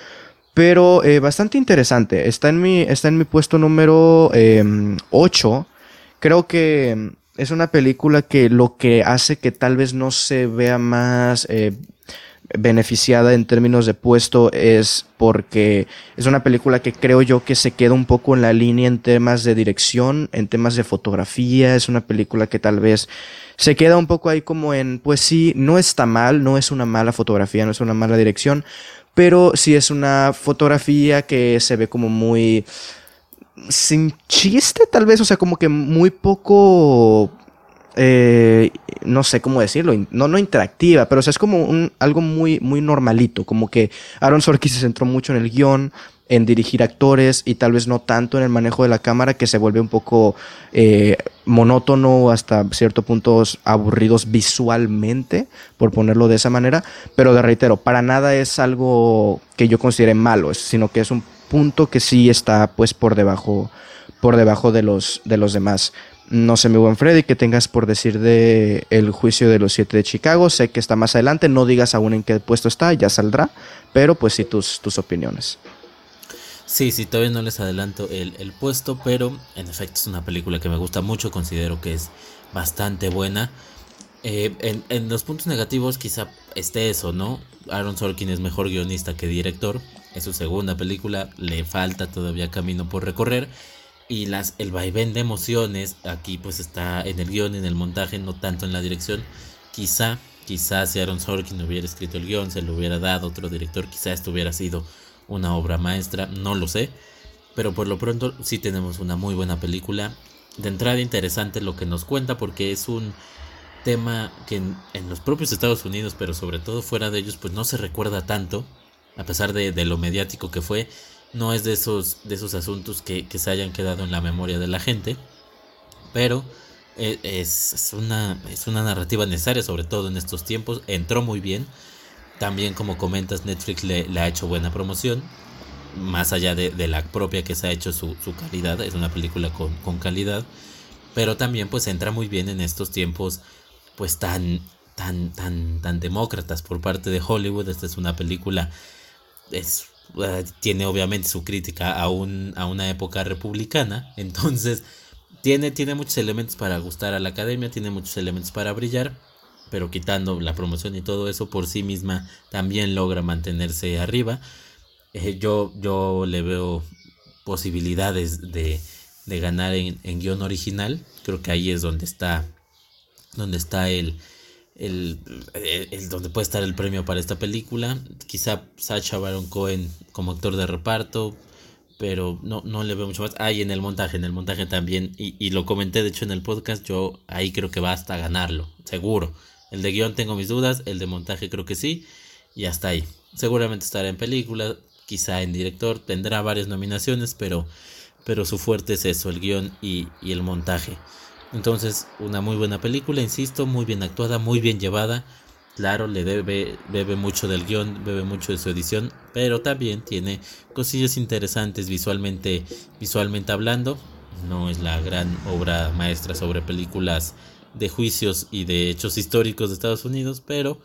Pero eh, bastante interesante. Está en mi, está en mi puesto número 8. Em, Creo que es una película que lo que hace que tal vez no se vea más eh, beneficiada en términos de puesto es porque es una película que creo yo que se queda un poco en la línea en temas de dirección, en temas de fotografía, es una película que tal vez se queda un poco ahí como en, pues sí, no está mal, no es una mala fotografía, no es una mala dirección, pero sí es una fotografía que se ve como muy sin chiste tal vez, o sea, como que muy poco eh, no sé cómo decirlo, no, no interactiva, pero es como un, algo muy, muy normalito, como que Aaron Sorkin se centró mucho en el guion, en dirigir actores y tal vez no tanto en el manejo de la cámara que se vuelve un poco eh, monótono hasta cierto punto aburridos visualmente, por ponerlo de esa manera, pero de reitero, para nada es algo que yo considere malo, sino que es un punto que sí está pues por debajo por debajo de los de los demás. No sé, mi buen Freddy, que tengas por decir de el juicio de los siete de Chicago. Sé que está más adelante, no digas aún en qué puesto está, ya saldrá, pero pues sí tus, tus opiniones. Sí, sí, todavía no les adelanto el, puesto, pero en efecto es una película que me gusta mucho, considero que es bastante buena. Eh, en, en, los puntos negativos quizá esté eso, ¿no? Aaron Sorkin es mejor guionista que director, es su segunda película, le falta todavía camino por recorrer y las el vaivén de emociones aquí pues está en el guion, en el montaje, no tanto en la dirección. Quizá, quizá si Aaron Sorkin hubiera escrito el guion, se lo hubiera dado otro director, quizá esto hubiera sido una obra maestra, no lo sé. Pero por lo pronto sí tenemos una muy buena película. De entrada interesante lo que nos cuenta porque es un tema que en, los propios Estados Unidos, pero sobre todo fuera de ellos, pues no se recuerda tanto, a pesar de, de lo mediático que fue no es de esos, de esos asuntos que, se hayan quedado en la memoria de la gente, pero eh, es, una, es una narrativa necesaria, sobre todo en estos tiempos, entró muy bien, también como comentas Netflix le, ha hecho buena promoción, más allá de, la propia que se ha hecho su, calidad, es una película con, con, calidad, pero también pues entra muy bien en estos tiempos pues tan, tan, tan, tan demócratas por parte de Hollywood, esta es una película, es eh, tiene obviamente su crítica a, un, a una época republicana, entonces tiene, tiene muchos elementos para gustar a la academia, tiene muchos elementos para brillar, pero quitando la promoción y todo eso por sí misma también logra mantenerse arriba. eh, yo, yo le veo posibilidades de, de ganar en, en, guion original. Creo que ahí es donde está, donde está el, el, el, donde puede estar el premio para esta película. Quizá Sacha Baron Cohen como actor de reparto, pero no, no le veo mucho más. Ah, en el montaje, en el montaje también, y, y, lo comenté de hecho en el podcast, yo ahí creo que va hasta ganarlo, seguro. El de guion tengo mis dudas, el de montaje creo que sí, y hasta ahí. Seguramente estará en película, quizá en director, tendrá varias nominaciones, pero, pero su fuerte es eso, el guion y, y el montaje. Entonces, una muy buena película, insisto, muy bien actuada, muy bien llevada. Claro, le debe, bebe mucho del guion, bebe mucho de su edición, pero también tiene cosillas interesantes visualmente, visualmente hablando. No es la gran obra maestra sobre películas de juicios y de hechos históricos de Estados Unidos, pero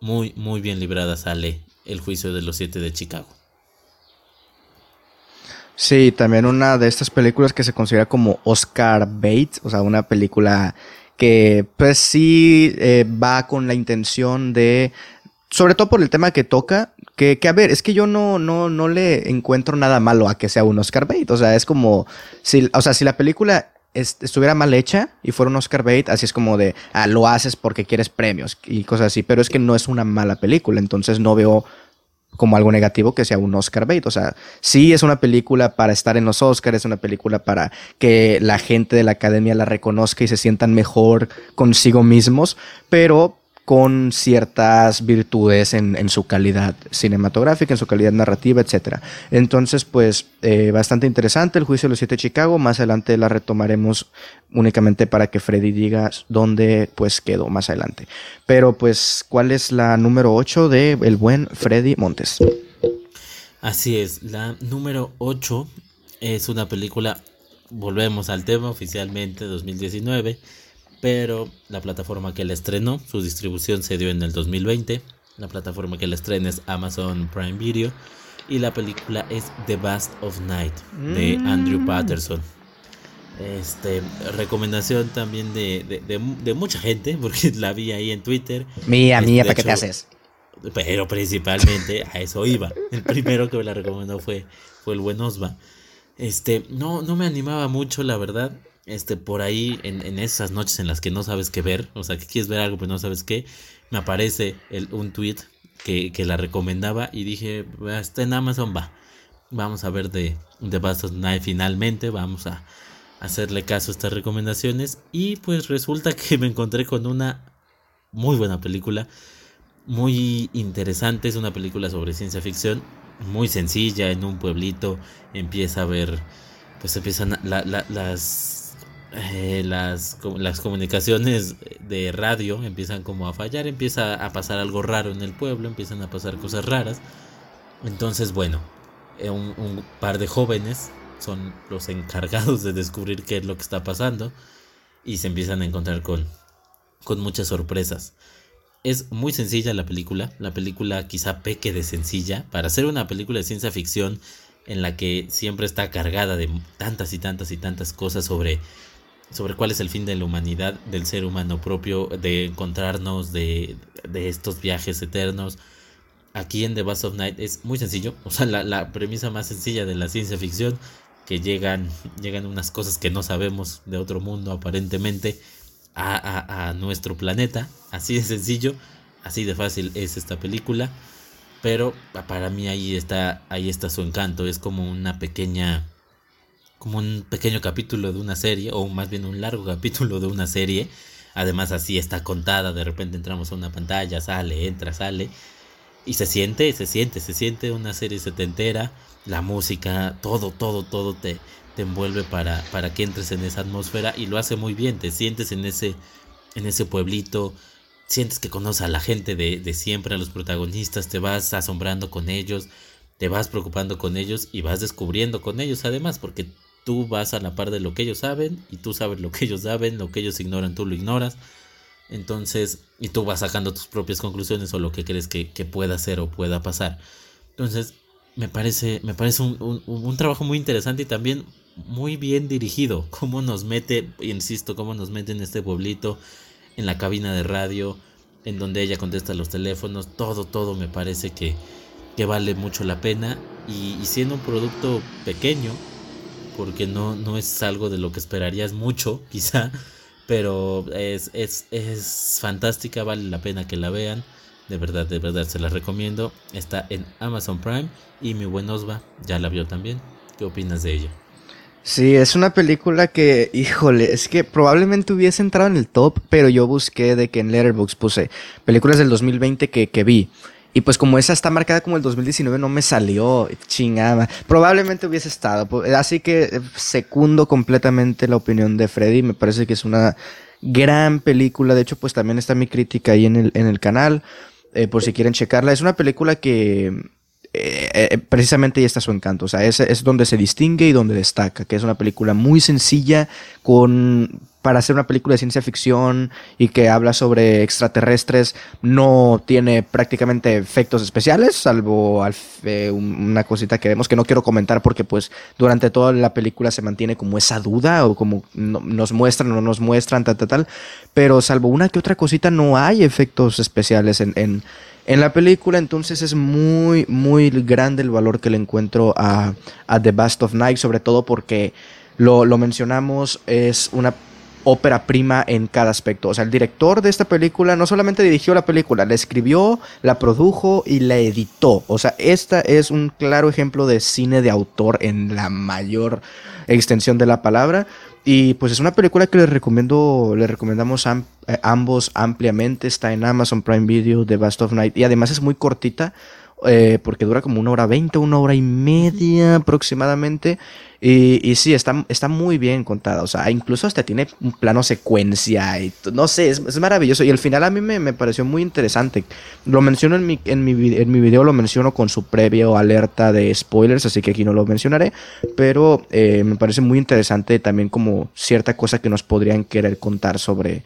muy, muy bien librada sale el juicio de los siete de Chicago. Sí, también una de estas películas que se considera como Oscar bait, o sea, una película que pues sí eh, va con la intención de, sobre todo por el tema que toca, que, que, a ver, es que yo no, no, no le encuentro nada malo a que sea un Oscar bait, o sea, es como, si, o sea, si la película estuviera mal hecha y fuera un Oscar bait, así es como de, ah, lo haces porque quieres premios y cosas así, pero es que no es una mala película, entonces no veo como algo negativo que sea un Oscar bait. O sea, sí es una película para estar en los Oscars, es una película para que la gente de la academia la reconozca y se sientan mejor consigo mismos, pero con ciertas virtudes en, su calidad cinematográfica, en su calidad narrativa, etc. Entonces, pues, eh, bastante interesante el juicio de los siete de Chicago. Más adelante la retomaremos únicamente para que Freddy diga dónde, pues, quedó más adelante. Pero, pues, ¿cuál es la número 8 de el buen Freddy Montes? Así es, la número 8 es una película, volvemos al tema oficialmente, 2019 pero la plataforma que la estrenó, su distribución se dio en el 2020. La plataforma que la estrena es Amazon Prime Video. Y la película es The Bast of Night de Andrew mm. Patterson. Este, recomendación también de, de, mucha gente, porque la vi ahí en Twitter. Mía, mía, ¿para qué te haces? Pero principalmente a eso iba. El primero que me la recomendó fue, fue el buen Osva. Este, no, no me animaba mucho, la verdad este, por ahí en, esas noches en las que no sabes qué ver, o sea, que quieres ver algo pero no sabes qué, me aparece el, un tweet que, la recomendaba y dije, está en Amazon, va, vamos a ver de The Bast of Night finalmente, vamos a hacerle caso a estas recomendaciones y pues resulta que me encontré con una muy buena película, muy interesante, es una película sobre ciencia ficción, muy sencilla, en un pueblito empieza a ver, pues empiezan las eh, las, las comunicaciones de radio empiezan como a fallar, empieza a pasar algo raro en el pueblo, empiezan a pasar cosas raras. Entonces, bueno, eh, un, par de jóvenes son los encargados de descubrir qué es lo que está pasando y se empiezan a encontrar con, con muchas sorpresas. Es muy sencilla la película, la película quizá peque de sencilla, para ser una película de ciencia ficción en la que siempre está cargada de tantas y tantas y tantas cosas sobre sobre cuál es el fin de la humanidad, del ser humano propio, de encontrarnos, de, estos viajes eternos. Aquí en The Bust of Night es muy sencillo, o sea, la, premisa más sencilla de la ciencia ficción, que llegan, llegan unas cosas que no sabemos de otro mundo aparentemente a, a nuestro planeta, así de sencillo, así de fácil es esta película, pero para mí ahí está, ahí está su encanto, es como una pequeña como un pequeño capítulo de una serie, o más bien un largo capítulo de una serie. Además así está contada, de repente entramos a una pantalla, sale, entra, sale. Y se siente, se siente, se siente una serie setentera. La música, todo, todo, todo te, te envuelve para, para que entres en esa atmósfera y lo hace muy bien. Te sientes en ese, en ese pueblito, sientes que conoces a la gente de, de siempre, a los protagonistas, te vas asombrando con ellos, te vas preocupando con ellos y vas descubriendo con ellos además, porque tú vas a la par de lo que ellos saben y tú sabes lo que ellos saben, lo que ellos ignoran, tú lo ignoras. Entonces, y tú vas sacando tus propias conclusiones o lo que crees que, pueda ser o pueda pasar. Entonces, me parece, me parece un, trabajo muy interesante y también muy bien dirigido. Cómo nos mete, insisto, cómo nos mete en este pueblito, en la cabina de radio, en donde ella contesta los teléfonos, todo, todo me parece que, que vale mucho la pena y, siendo un producto pequeño, porque no, no es algo de lo que esperarías mucho, quizá, pero es, es, es fantástica, vale la pena que la vean. De verdad, de verdad se la recomiendo. Está en Amazon Prime y mi buen Osva ya la vio también. ¿Qué opinas de ella? Sí, es una película que, híjole, es que probablemente hubiese entrado en el top, pero yo busqué de que en Letterboxd puse películas del 2020 que, que vi. Y pues como esa está marcada como el 2019 no me salió, chingada. Probablemente hubiese estado. Así que eh, secundo completamente la opinión de Freddy. Me parece que es una gran película. De hecho, pues también está mi crítica ahí en el, en el canal. Eh, por si quieren checarla. Es una película que eh, eh, precisamente ahí está su encanto. O sea, es, es, donde se distingue y donde destaca, que es una película muy sencilla con para hacer una película de ciencia ficción y que habla sobre extraterrestres, no tiene prácticamente efectos especiales, salvo una cosita que vemos que no quiero comentar porque pues durante toda la película se mantiene como esa duda o como nos muestran o no nos muestran, tal, tal, tal, pero salvo una que otra cosita no hay efectos especiales en en la película entonces es muy, muy grande el valor que le encuentro a, The Bast of Night, sobre todo porque lo, lo mencionamos, es una ópera prima en cada aspecto. O sea, el director de esta película no solamente dirigió la película, la escribió, la produjo y la editó. O sea, esta es un claro ejemplo de cine de autor en la mayor extensión de la palabra. Y pues es una película que les recomiendo, les recomendamos eh, ambos ampliamente. Está en Amazon Prime Video, The Best of Night. Y además es muy cortita. Eh, porque dura como una hora veinte, una hora y media aproximadamente. Y, y, sí, está, está muy bien contada. O sea, incluso hasta tiene un plano secuencia. Y no sé, es, maravilloso. Y el final a mí me, me, pareció muy interesante. Lo menciono en mi, en, mi, en mi video, lo menciono con su previo alerta de spoilers, así que aquí no lo mencionaré. Pero eh, me parece muy interesante también como cierta cosa que nos podrían querer contar sobre,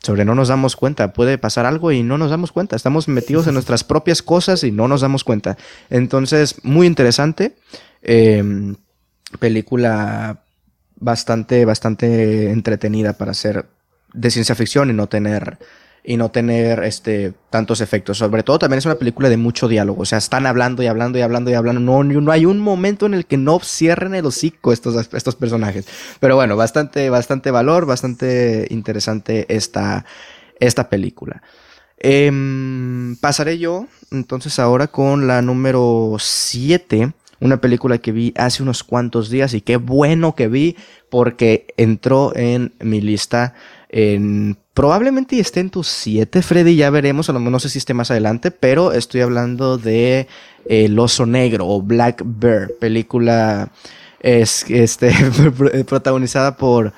sobre no nos damos cuenta. Puede pasar algo y no nos damos cuenta. Estamos metidos en nuestras propias cosas y no nos damos cuenta. Entonces, muy interesante. Eh, película bastante, bastante entretenida para ser de ciencia ficción y no tener y no tener este tantos efectos. Sobre todo también es una película de mucho diálogo. O sea, están hablando y hablando y hablando y hablando. No, no hay un momento en el que no cierren el hocico estos, estos personajes. Pero bueno, bastante, bastante valor, bastante interesante esta, esta película. Em, pasaré yo entonces ahora con la número 7 una película que vi hace unos cuantos días y qué bueno que vi porque entró en mi lista en probablemente esté en tus 7, Freddy, ya veremos, a lo mejor no sé si esté más adelante, pero estoy hablando de El oso negro o Black Bear, película es, este, protagonizada por,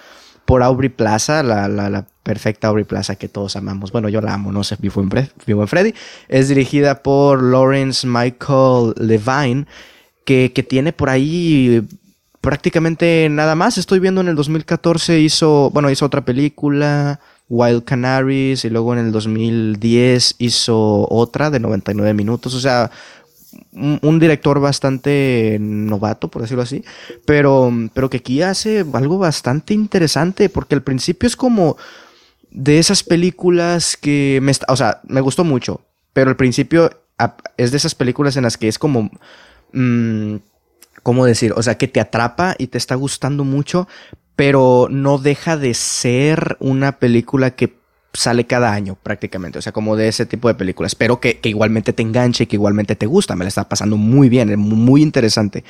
por Aubrey Plaza, la, la, perfecta Aubrey Plaza que todos amamos. Bueno, yo la amo, no sé, vivo en, vivo en Freddy. Es dirigida por Lawrence Michael Levine que, tiene por ahí prácticamente nada más. Estoy viendo en el 2014 hizo, bueno, hizo otra película, Wild Canaries, y luego en el 2010 hizo otra de 99 minutos. O sea, un, director bastante novato, por decirlo así, pero, pero que aquí hace algo bastante interesante, porque al principio es como de esas películas que me, o sea, me gustó mucho, pero al principio es de esas películas en las que es como Mm, ¿cómo decir? O sea, que te atrapa y te está gustando mucho, pero no deja de ser una película que sale cada año prácticamente, o sea, como de ese tipo de películas, pero que, igualmente te enganche y que igualmente te gusta, me la está pasando muy bien, es muy interesante,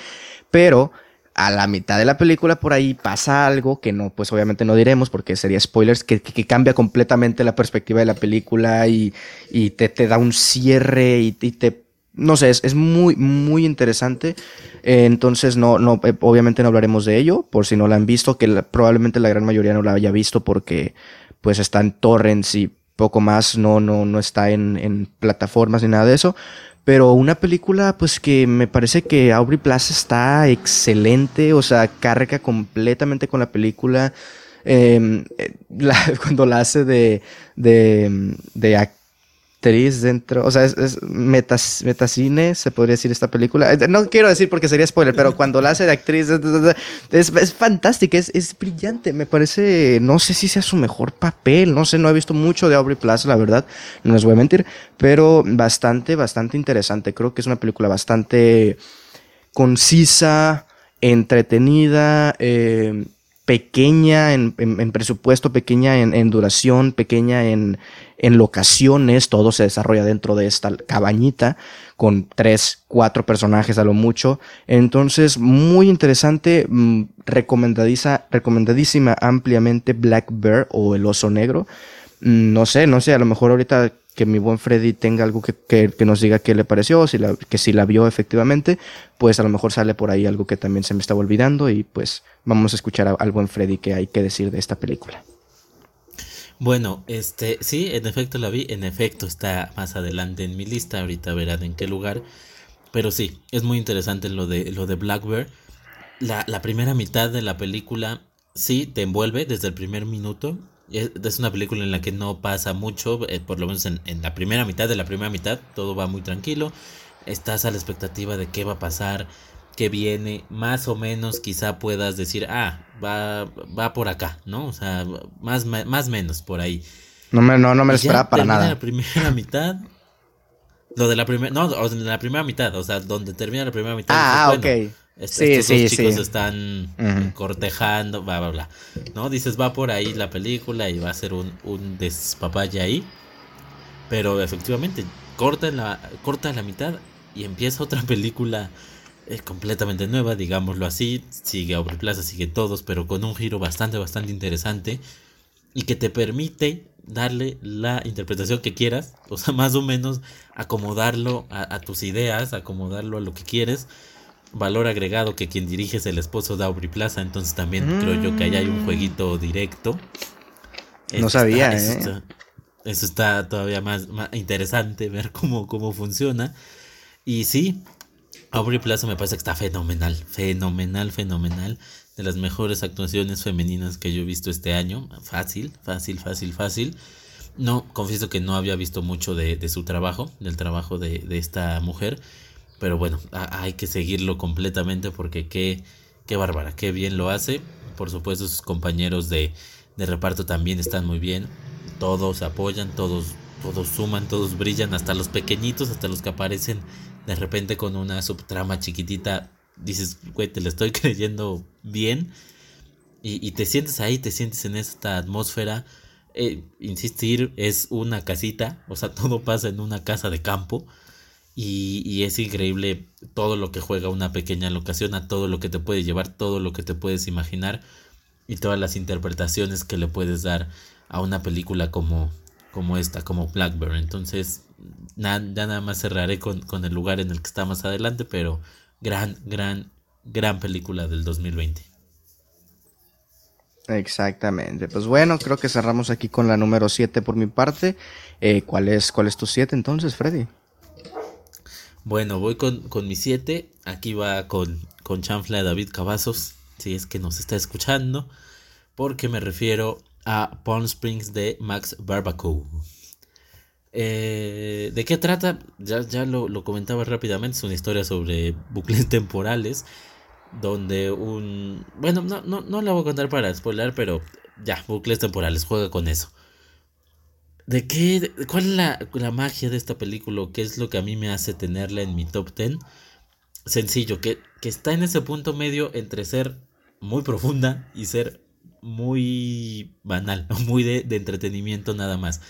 pero a la mitad de la película por ahí pasa algo que no, pues obviamente no diremos porque sería spoilers, que, cambia completamente la perspectiva de la película y, te, te, da un cierre y te no sé, es, muy, muy interesante. Eh, entonces, no, no, eh, obviamente no hablaremos de ello, por si no la han visto, que probablemente la gran mayoría no la haya visto porque pues está en torrents y poco más, no, no, no está en, en plataformas ni nada de eso. Pero una película, pues que me parece que Aubrey Plaza está excelente, o sea, carga completamente con la película. Em, eh, cuando la hace de, de, de actriz dentro, o sea, es, metacine, se podría decir esta película. Eh, no quiero decir porque sería spoiler, pero cuando la hace de actriz es, es fantástica, es, es, brillante, me parece, no sé si sea su mejor papel, no sé, no he visto mucho de Aubrey Plaza, la verdad, no les voy a mentir, pero bastante, bastante interesante. Creo que es una película bastante concisa, entretenida, eh, pequeña en, presupuesto, pequeña en, duración, pequeña en, locaciones, todo se desarrolla dentro de esta cabañita con tres, cuatro personajes a lo mucho. Entonces, muy interesante, mm, recomendadísima ampliamente Black Bear o El Oso Negro. Mm, no sé, no sé, a lo mejor ahorita que mi buen Freddy tenga algo que, nos diga qué le pareció, si que si la vio efectivamente, pues a lo mejor sale por ahí algo que también se me estaba olvidando y pues vamos a escuchar al buen Freddy que hay que decir de esta película. Bueno, este, sí, en efecto la vi, en efecto está más adelante en mi lista, ahorita verán en qué lugar, pero sí, es muy interesante lo de, lo de Black Bear. La, primera mitad de la película sí te envuelve desde el primer minuto, es una película en la que no pasa mucho, eh, por lo menos en, la primera mitad de la primera mitad, todo va muy tranquilo. Estás a la expectativa de qué va a pasar, qué viene, más o menos quizá puedas decir, ah, va, va por acá, ¿no? O sea, más, más menos por ahí. No me, no, no me esperaba para nada. la primera mitad. Lo de la primera, no, o la primera mitad, o sea, donde termina la primera mitad. Ah, ok estos dos chicos están cortejando, bla, bla, bla. ¿No? Dices, va por ahí la película y va a ser un, un despapalle ahí. Pero efectivamente, corta la, corta la mitad y empieza otra película eh, completamente nueva, digámoslo así. Sigue Aubrey Plaza, sigue todos, pero con un giro bastante, bastante interesante. Y que te permite darle la interpretación que quieras. O sea, más o menos acomodarlo a, a tus ideas, acomodarlo a lo que quieres valor agregado que quien dirige es el esposo de Aubrey Plaza, entonces también creo yo que ahí hay un jueguito directo. No sabía, ¿eh? Eso está, todavía más, interesante ver cómo, cómo funciona. Y sí, Aubrey Plaza me parece que está fenomenal, fenomenal, fenomenal. De las mejores actuaciones femeninas que yo he visto este año. Fácil, fácil, fácil, fácil. No, confieso que no había visto mucho de, su trabajo, del trabajo de, de esta mujer pero bueno, hay que seguirlo completamente porque qué, qué bárbara, qué bien lo hace. Por supuesto, sus compañeros de, reparto también están muy bien. Todos apoyan, todos, todos suman, todos brillan, hasta los pequeñitos, hasta los que aparecen de repente con una subtrama chiquitita. Dices, güey, te lo estoy creyendo bien. Y, te sientes ahí, te sientes en esta atmósfera. Eh, insistir, es una casita, o sea, todo pasa en una casa de campo. Y, es increíble todo lo que juega una pequeña locación, a todo lo que te puede llevar, todo lo que te puedes imaginar y todas las interpretaciones que le puedes dar a una película como, como esta, como Blackbird. Entonces, nada, ya nada más cerraré con, con el lugar en el que está más adelante, pero gran, gran, gran película del 2020. Exactamente. Pues bueno, creo que cerramos aquí con la número 7 por mi parte. Eh, ¿cuál, es, ¿Cuál es tu 7 entonces, Freddy? Bueno, voy con, con mi 7. Aquí va con, con chanfla de David Cavazos, si es que nos está escuchando. Porque me refiero a Palm Springs de Max Barbacoa. Eh, ¿De qué trata? Ya, ya lo, lo, comentaba rápidamente. Es una historia sobre bucles temporales. Donde un. Bueno, no, no, no la voy a contar para spoiler, pero ya, bucles temporales. Juega con eso. ¿De qué? ¿Cuál es la, magia de esta película? ¿Qué es lo que a mí me hace tenerla en mi top 10? Sencillo, que, que está en ese punto medio entre ser muy profunda y ser muy banal, muy de, entretenimiento nada más.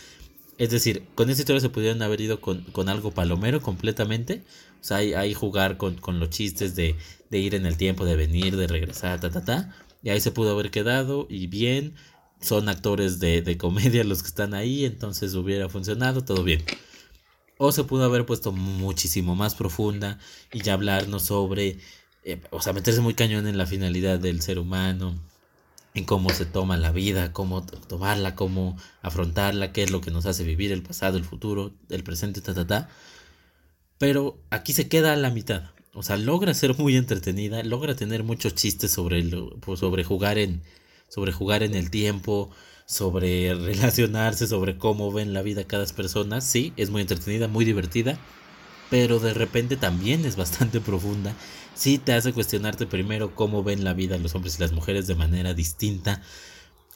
Es decir, con esta historia se pudieron haber ido con, algo palomero completamente. O sea, ahí, jugar con, con, los chistes de, de, ir en el tiempo, de venir, de regresar, ta, ta, ta. Y ahí se pudo haber quedado y bien son actores de, comedia los que están ahí, entonces hubiera funcionado, todo bien. O se pudo haber puesto muchísimo más profunda y ya hablarnos sobre, eh, o sea, meterse muy cañón en la finalidad del ser humano, en cómo se toma la vida, cómo tomarla, cómo afrontarla, qué es lo que nos hace vivir el pasado, el futuro, el presente, ta, ta, ta. Pero aquí se queda a la mitad. O sea, logra ser muy entretenida, logra tener muchos chistes sobre, lo, pues, sobre jugar en, sobre jugar en el tiempo, sobre relacionarse, sobre cómo ven la vida cada persona. Sí, es muy entretenida, muy divertida, pero de repente también es bastante profunda. Sí te hace cuestionarte primero cómo ven la vida los hombres y las mujeres de manera distinta.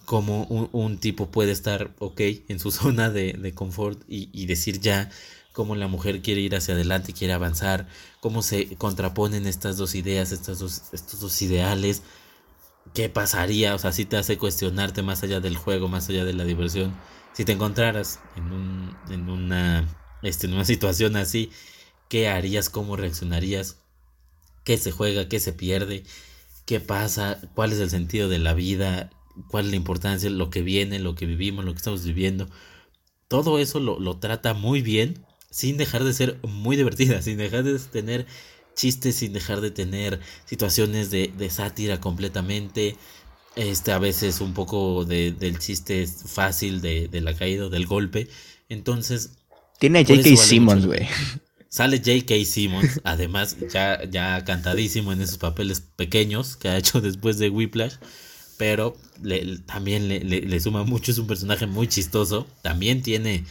Cómo un, tipo puede estar, ok, en su zona de, confort y, decir ya cómo la mujer quiere ir hacia adelante, quiere avanzar, cómo se contraponen estas dos ideas, estas dos, estos dos ideales qué pasaría, o sea, si te hace cuestionarte más allá del juego, más allá de la diversión. Si te encontraras en, un, en, una, este, en una situación así, ¿qué harías? ¿Cómo reaccionarías? ¿Qué se juega? ¿Qué se pierde? ¿Qué pasa? ¿Cuál es el sentido de la vida? ¿Cuál es la importancia? Lo que viene, lo que vivimos, lo que estamos viviendo. Todo eso lo, lo trata muy bien, sin dejar de ser muy divertida, sin dejar de tener chistes sin dejar de tener situaciones de, sátira completamente. Este, a veces un poco de, del chiste fácil de, la caída, del golpe. Entonces. Tiene a J.K. Simmons, güey. Sale J.K. Simmons, además, ya, ya cantadísimo en esos papeles pequeños que ha hecho después de Whiplash. Pero también le, le, suma mucho, es un personaje muy chistoso. También tiene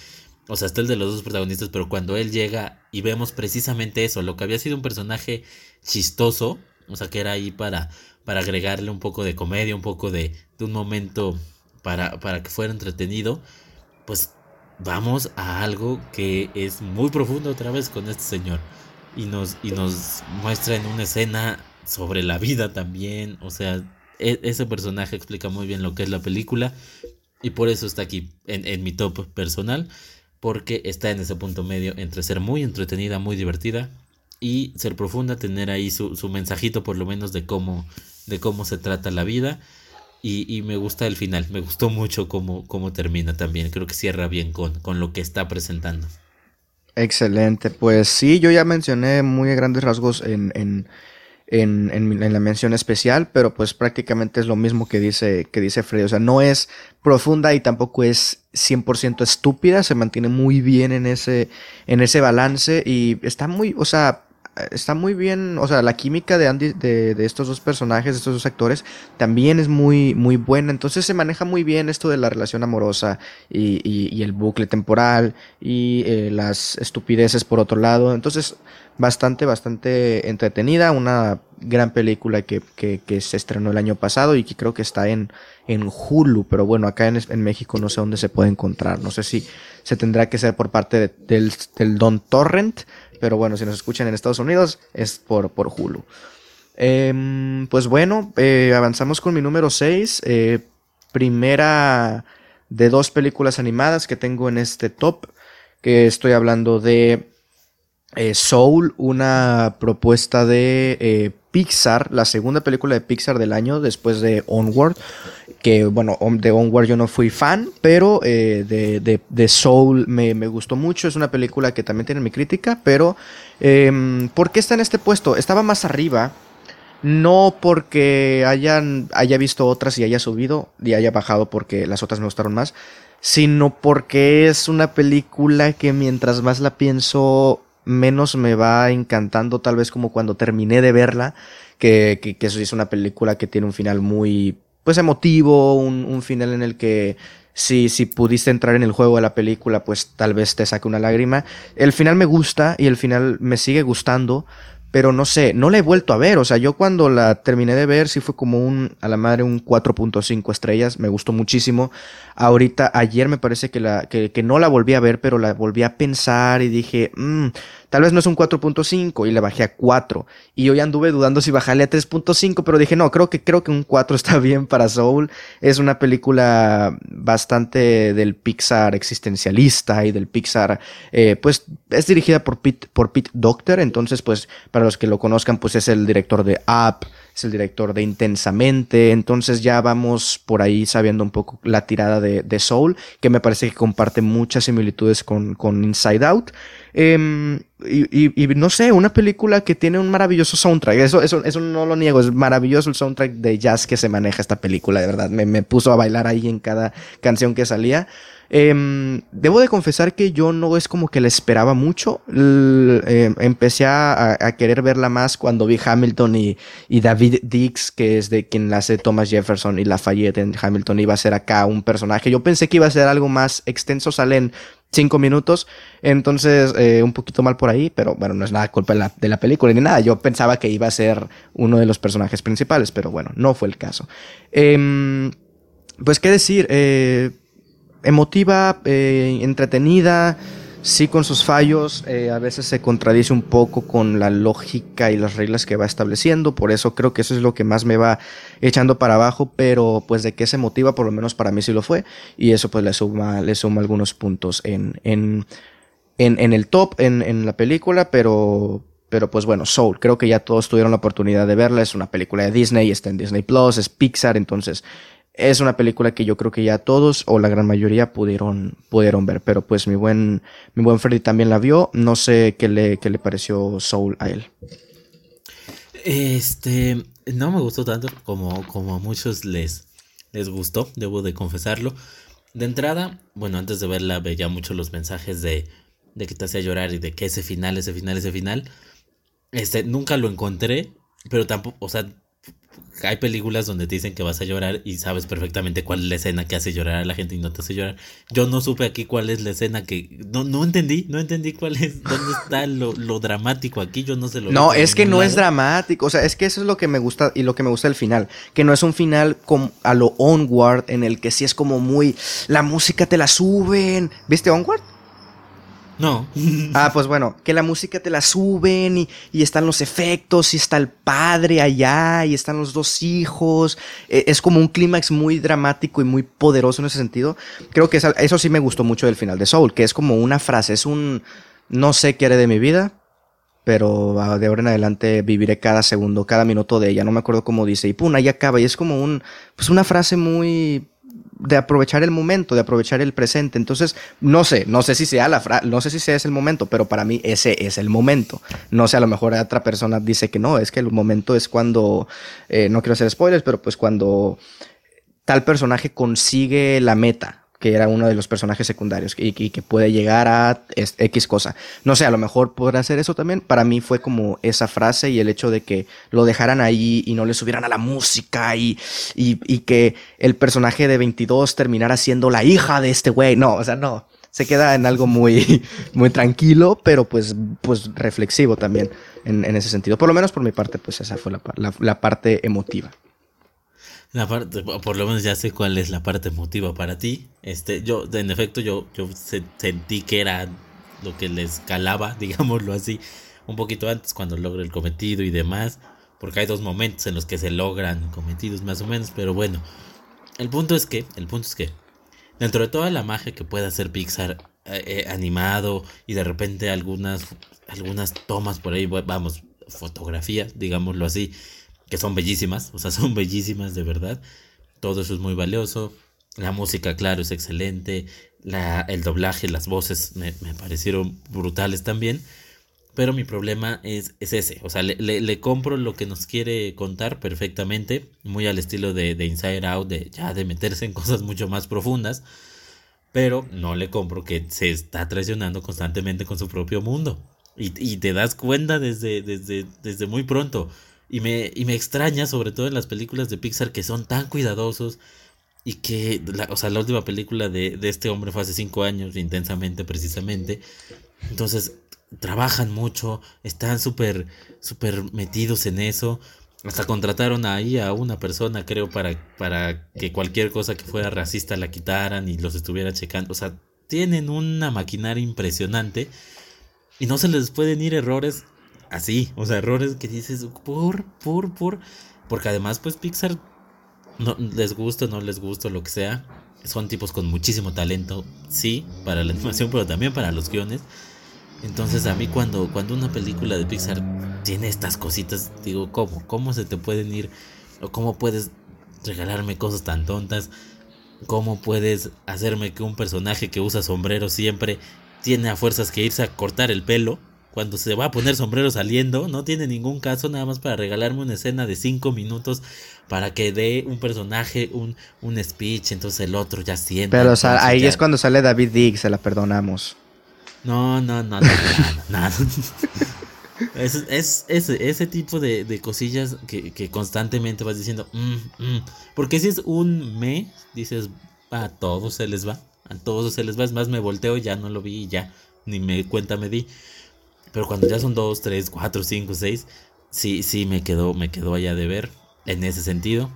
o sea, está el de los dos protagonistas, pero cuando él llega y vemos precisamente eso, lo que había sido un personaje chistoso, o sea, que era ahí para, para agregarle un poco de comedia, un poco de, de un momento para, para que fuera entretenido, pues vamos a algo que es muy profundo otra vez con este señor. Y nos, y nos muestra en una escena sobre la vida también. O sea, e, ese personaje explica muy bien lo que es la película. Y por eso está aquí en, en mi top personal porque está en ese punto medio entre ser muy entretenida, muy divertida y ser profunda, tener ahí su, mensajito por lo menos de cómo, de cómo se trata la vida. Y, me gusta el final, me gustó mucho cómo, cómo termina también, creo que cierra bien con, con lo que está presentando. Excelente, pues sí, yo ya mencioné muy grandes rasgos en, en en, la mención especial, pero pues prácticamente es lo mismo que dice, que dice Freddy. O sea, no es profunda y tampoco es 100% estúpida, se mantiene muy bien en ese, en ese balance y está muy, o sea, está muy bien, o sea, la química de Andy, de, de, estos dos personajes, de estos dos actores, también es muy, muy buena. Entonces se maneja muy bien esto de la relación amorosa y, y, y el bucle temporal y eh, las estupideces por otro lado. Entonces, bastante, bastante entretenida, una gran película que, que, que, se estrenó el año pasado y que creo que está en, en Hulu, pero bueno, acá en, en México no sé dónde se puede encontrar, no sé si se tendrá que ser por parte del, del Don Torrent, pero bueno, si nos escuchan en Estados Unidos es por, por Hulu. Em, pues bueno, eh, avanzamos con mi número 6, eh, primera de dos películas animadas que tengo en este top, que estoy hablando de eh, Soul, una propuesta de Pixar, la segunda película de Pixar del año después de Onward, que bueno, de Onward yo no fui fan, pero eh, de, Soul me, gustó mucho, es una película que también tiene mi crítica, pero em, ¿por qué está en este puesto? Estaba más arriba, no porque hayan, haya visto otras y haya subido y haya bajado porque las otras me gustaron más, sino porque es una película que mientras más la pienso menos me va encantando, tal vez como cuando terminé de verla, que, que, que eso es una película que tiene un final muy, pues emotivo, un, un final en el que si, si pudiste entrar en el juego de la película, pues tal vez te saque una lágrima. El final me gusta y el final me sigue gustando, pero no sé, no la he vuelto a ver. O sea, yo cuando la terminé de ver, sí fue como un, a la madre, un 4.5 estrellas, me gustó muchísimo. Ahorita, ayer me parece que, la, que, que, no la volví a ver, pero la volví a pensar y dije, mmm, Tal vez no es un 4.5 y le bajé a 4. Y hoy anduve dudando si bajarle a 3.5, pero dije, no, creo que, creo que un 4 está bien para Soul. Es una película bastante del Pixar existencialista y del Pixar, eh, pues es dirigida por Pete, por Pete Doctor. Entonces, pues para los que lo conozcan, pues es el director de Up, es el director de Intensamente. Entonces ya vamos por ahí sabiendo un poco la tirada de, de Soul, que me parece que comparte muchas similitudes con, con Inside Out. Eh, y, no sé, una película que tiene un maravilloso soundtrack. Eso, eso, eso no lo niego, es maravilloso el soundtrack de jazz que se maneja esta película, de verdad. Me, me puso a bailar ahí en cada canción que salía. Em, debo de confesar que yo no es como que la esperaba mucho. Em, empecé a, querer verla más cuando vi Hamilton y, David Dix, que es de quien la hace Thomas Jefferson y Lafayette en Hamilton, iba a ser acá un personaje. Yo pensé que iba a ser algo más extenso, salen cinco minutos, entonces eh, un poquito mal por ahí, pero bueno, no es nada culpa de la, película ni nada. Yo pensaba que iba a ser uno de los personajes principales, pero bueno, no fue el caso. Em, pues qué decir, eh, emotiva, eh, entretenida, sí con sus fallos, eh, a veces se contradice un poco con la lógica y las reglas que va estableciendo, por eso creo que eso es lo que más me va echando para abajo, pero pues de que se emotiva, por lo menos para mí sí lo fue, y eso pues le suma, le suma algunos puntos en, en, en, en el top, en, en la película, pero, pero pues bueno, Soul, creo que ya todos tuvieron la oportunidad de verla, es una película de Disney, está en Disney Plus, es Pixar, entonces es una película que yo creo que ya todos o la gran mayoría pudieron, pudieron ver, pero pues mi buen, mi buen Freddy también la vio, no sé qué le, qué le pareció Soul a él. Este, no me gustó tanto como, como a muchos les, les gustó, debo de confesarlo. De entrada, bueno, antes de verla veía mucho los mensajes de, de que te hacía llorar y de que ese final, ese final, ese final. Este, nunca lo encontré, pero tampoco, o sea, hay películas donde te dicen que vas a llorar y sabes perfectamente cuál es la escena que hace llorar a la gente y no te hace llorar. Yo no supe aquí cuál es la escena que... No, no entendí, no entendí cuál es, dónde está lo, dramático aquí, yo no sé lo... No, es que no es dramático, o sea, es que eso es lo que me gusta y lo que me gusta del final, que no es un final como a lo Onward en el que sí es como muy... La música te la suben. ¿Viste Onward? No. ah, pues bueno, que la música te la suben y, están los efectos y está el padre allá y están los dos hijos. E, es como un clímax muy dramático y muy poderoso en ese sentido. Creo que eso sí me gustó mucho del final de Soul, que es como una frase, es un no sé qué haré de mi vida, pero ah, de ahora en adelante viviré cada segundo, cada minuto de ella. No me acuerdo cómo dice. Y pum, ahí acaba. Y es como un, pues una frase muy de aprovechar el momento, de aprovechar el presente. Entonces, no sé, no sé si sea la fra no sé si sea ese el momento, pero para mí ese es el momento. No sé, a lo mejor otra persona dice que no, es que el momento es cuando, eh, no quiero hacer spoilers, pero pues cuando tal personaje consigue la meta, que era uno de los personajes secundarios y, que puede llegar a X cosa. No sé, a lo mejor podrá hacer eso también. Para mí fue como esa frase y el hecho de que lo dejaran ahí y no le subieran a la música y, y, que el personaje de 22 terminara siendo la hija de este güey. No, o sea, no. Se queda en algo muy, muy tranquilo, pero pues, pues reflexivo también en, ese sentido. Por lo menos por mi parte, pues esa fue la parte emotiva. La parte, por lo menos ya sé cuál es la parte emotiva para ti. Este, yo, en efecto, yo, yo sentí que era lo que les calaba, digámoslo así, un poquito antes cuando logra el cometido y demás. Porque hay dos momentos en los que se logran cometidos más o menos, pero bueno. El punto es que, el punto es que, dentro de toda la magia que puede hacer Pixar eh, eh, animado y de repente algunas, algunas tomas por ahí, vamos, fotografías, digámoslo así, que son bellísimas, o sea, son bellísimas de verdad. Todo eso es muy valioso. La música, claro, es excelente. La, el doblaje, las voces me, parecieron brutales también. Pero mi problema es, es ese. O sea, le, le, compro lo que nos quiere contar perfectamente. Muy al estilo de, de, Inside Out, de ya de meterse en cosas mucho más profundas. Pero no le compro que se está traicionando constantemente con su propio mundo. Y, y te das cuenta desde, desde, desde muy pronto. Y me, y me extraña, sobre todo en las películas de Pixar, que son tan cuidadosos. Y que, la, o sea, la última película de, de este hombre fue hace cinco años, intensamente, precisamente. Entonces, trabajan mucho, están súper, metidos en eso. Hasta contrataron ahí a una persona, creo, para, para que cualquier cosa que fuera racista la quitaran y los estuvieran checando. O sea, tienen una maquinaria impresionante y no se les pueden ir errores así, o sea, errores que dices, por, por, por, porque además pues Pixar, no les gusta, no les gusta, lo que sea, son tipos con muchísimo talento, sí, para la animación, pero también para los guiones. Entonces a mí cuando, cuando una película de Pixar tiene estas cositas, digo, ¿cómo? ¿Cómo se te pueden ir? ¿O cómo puedes regalarme cosas tan tontas? ¿Cómo puedes hacerme que un personaje que usa sombrero siempre tiene a fuerzas que irse a cortar el pelo? Cuando se va a poner sombrero saliendo, no tiene ningún caso nada más para regalarme una escena de cinco minutos para que dé un personaje un, un speech, entonces el otro ya siente. Pero ahí es cuando sale David Diggs, se la perdonamos. No, no, no, no, no, Es, es, ese tipo de, cosillas que, constantemente vas diciendo, mm, mm". porque si es un me, dices, a todos se les va, a todos se les va, es más, me volteo, ya no lo vi y ya, ni me cuenta me di. Pero cuando ya son dos, tres, cuatro, cinco, seis, sí, sí me quedó, me quedó allá de ver en ese sentido.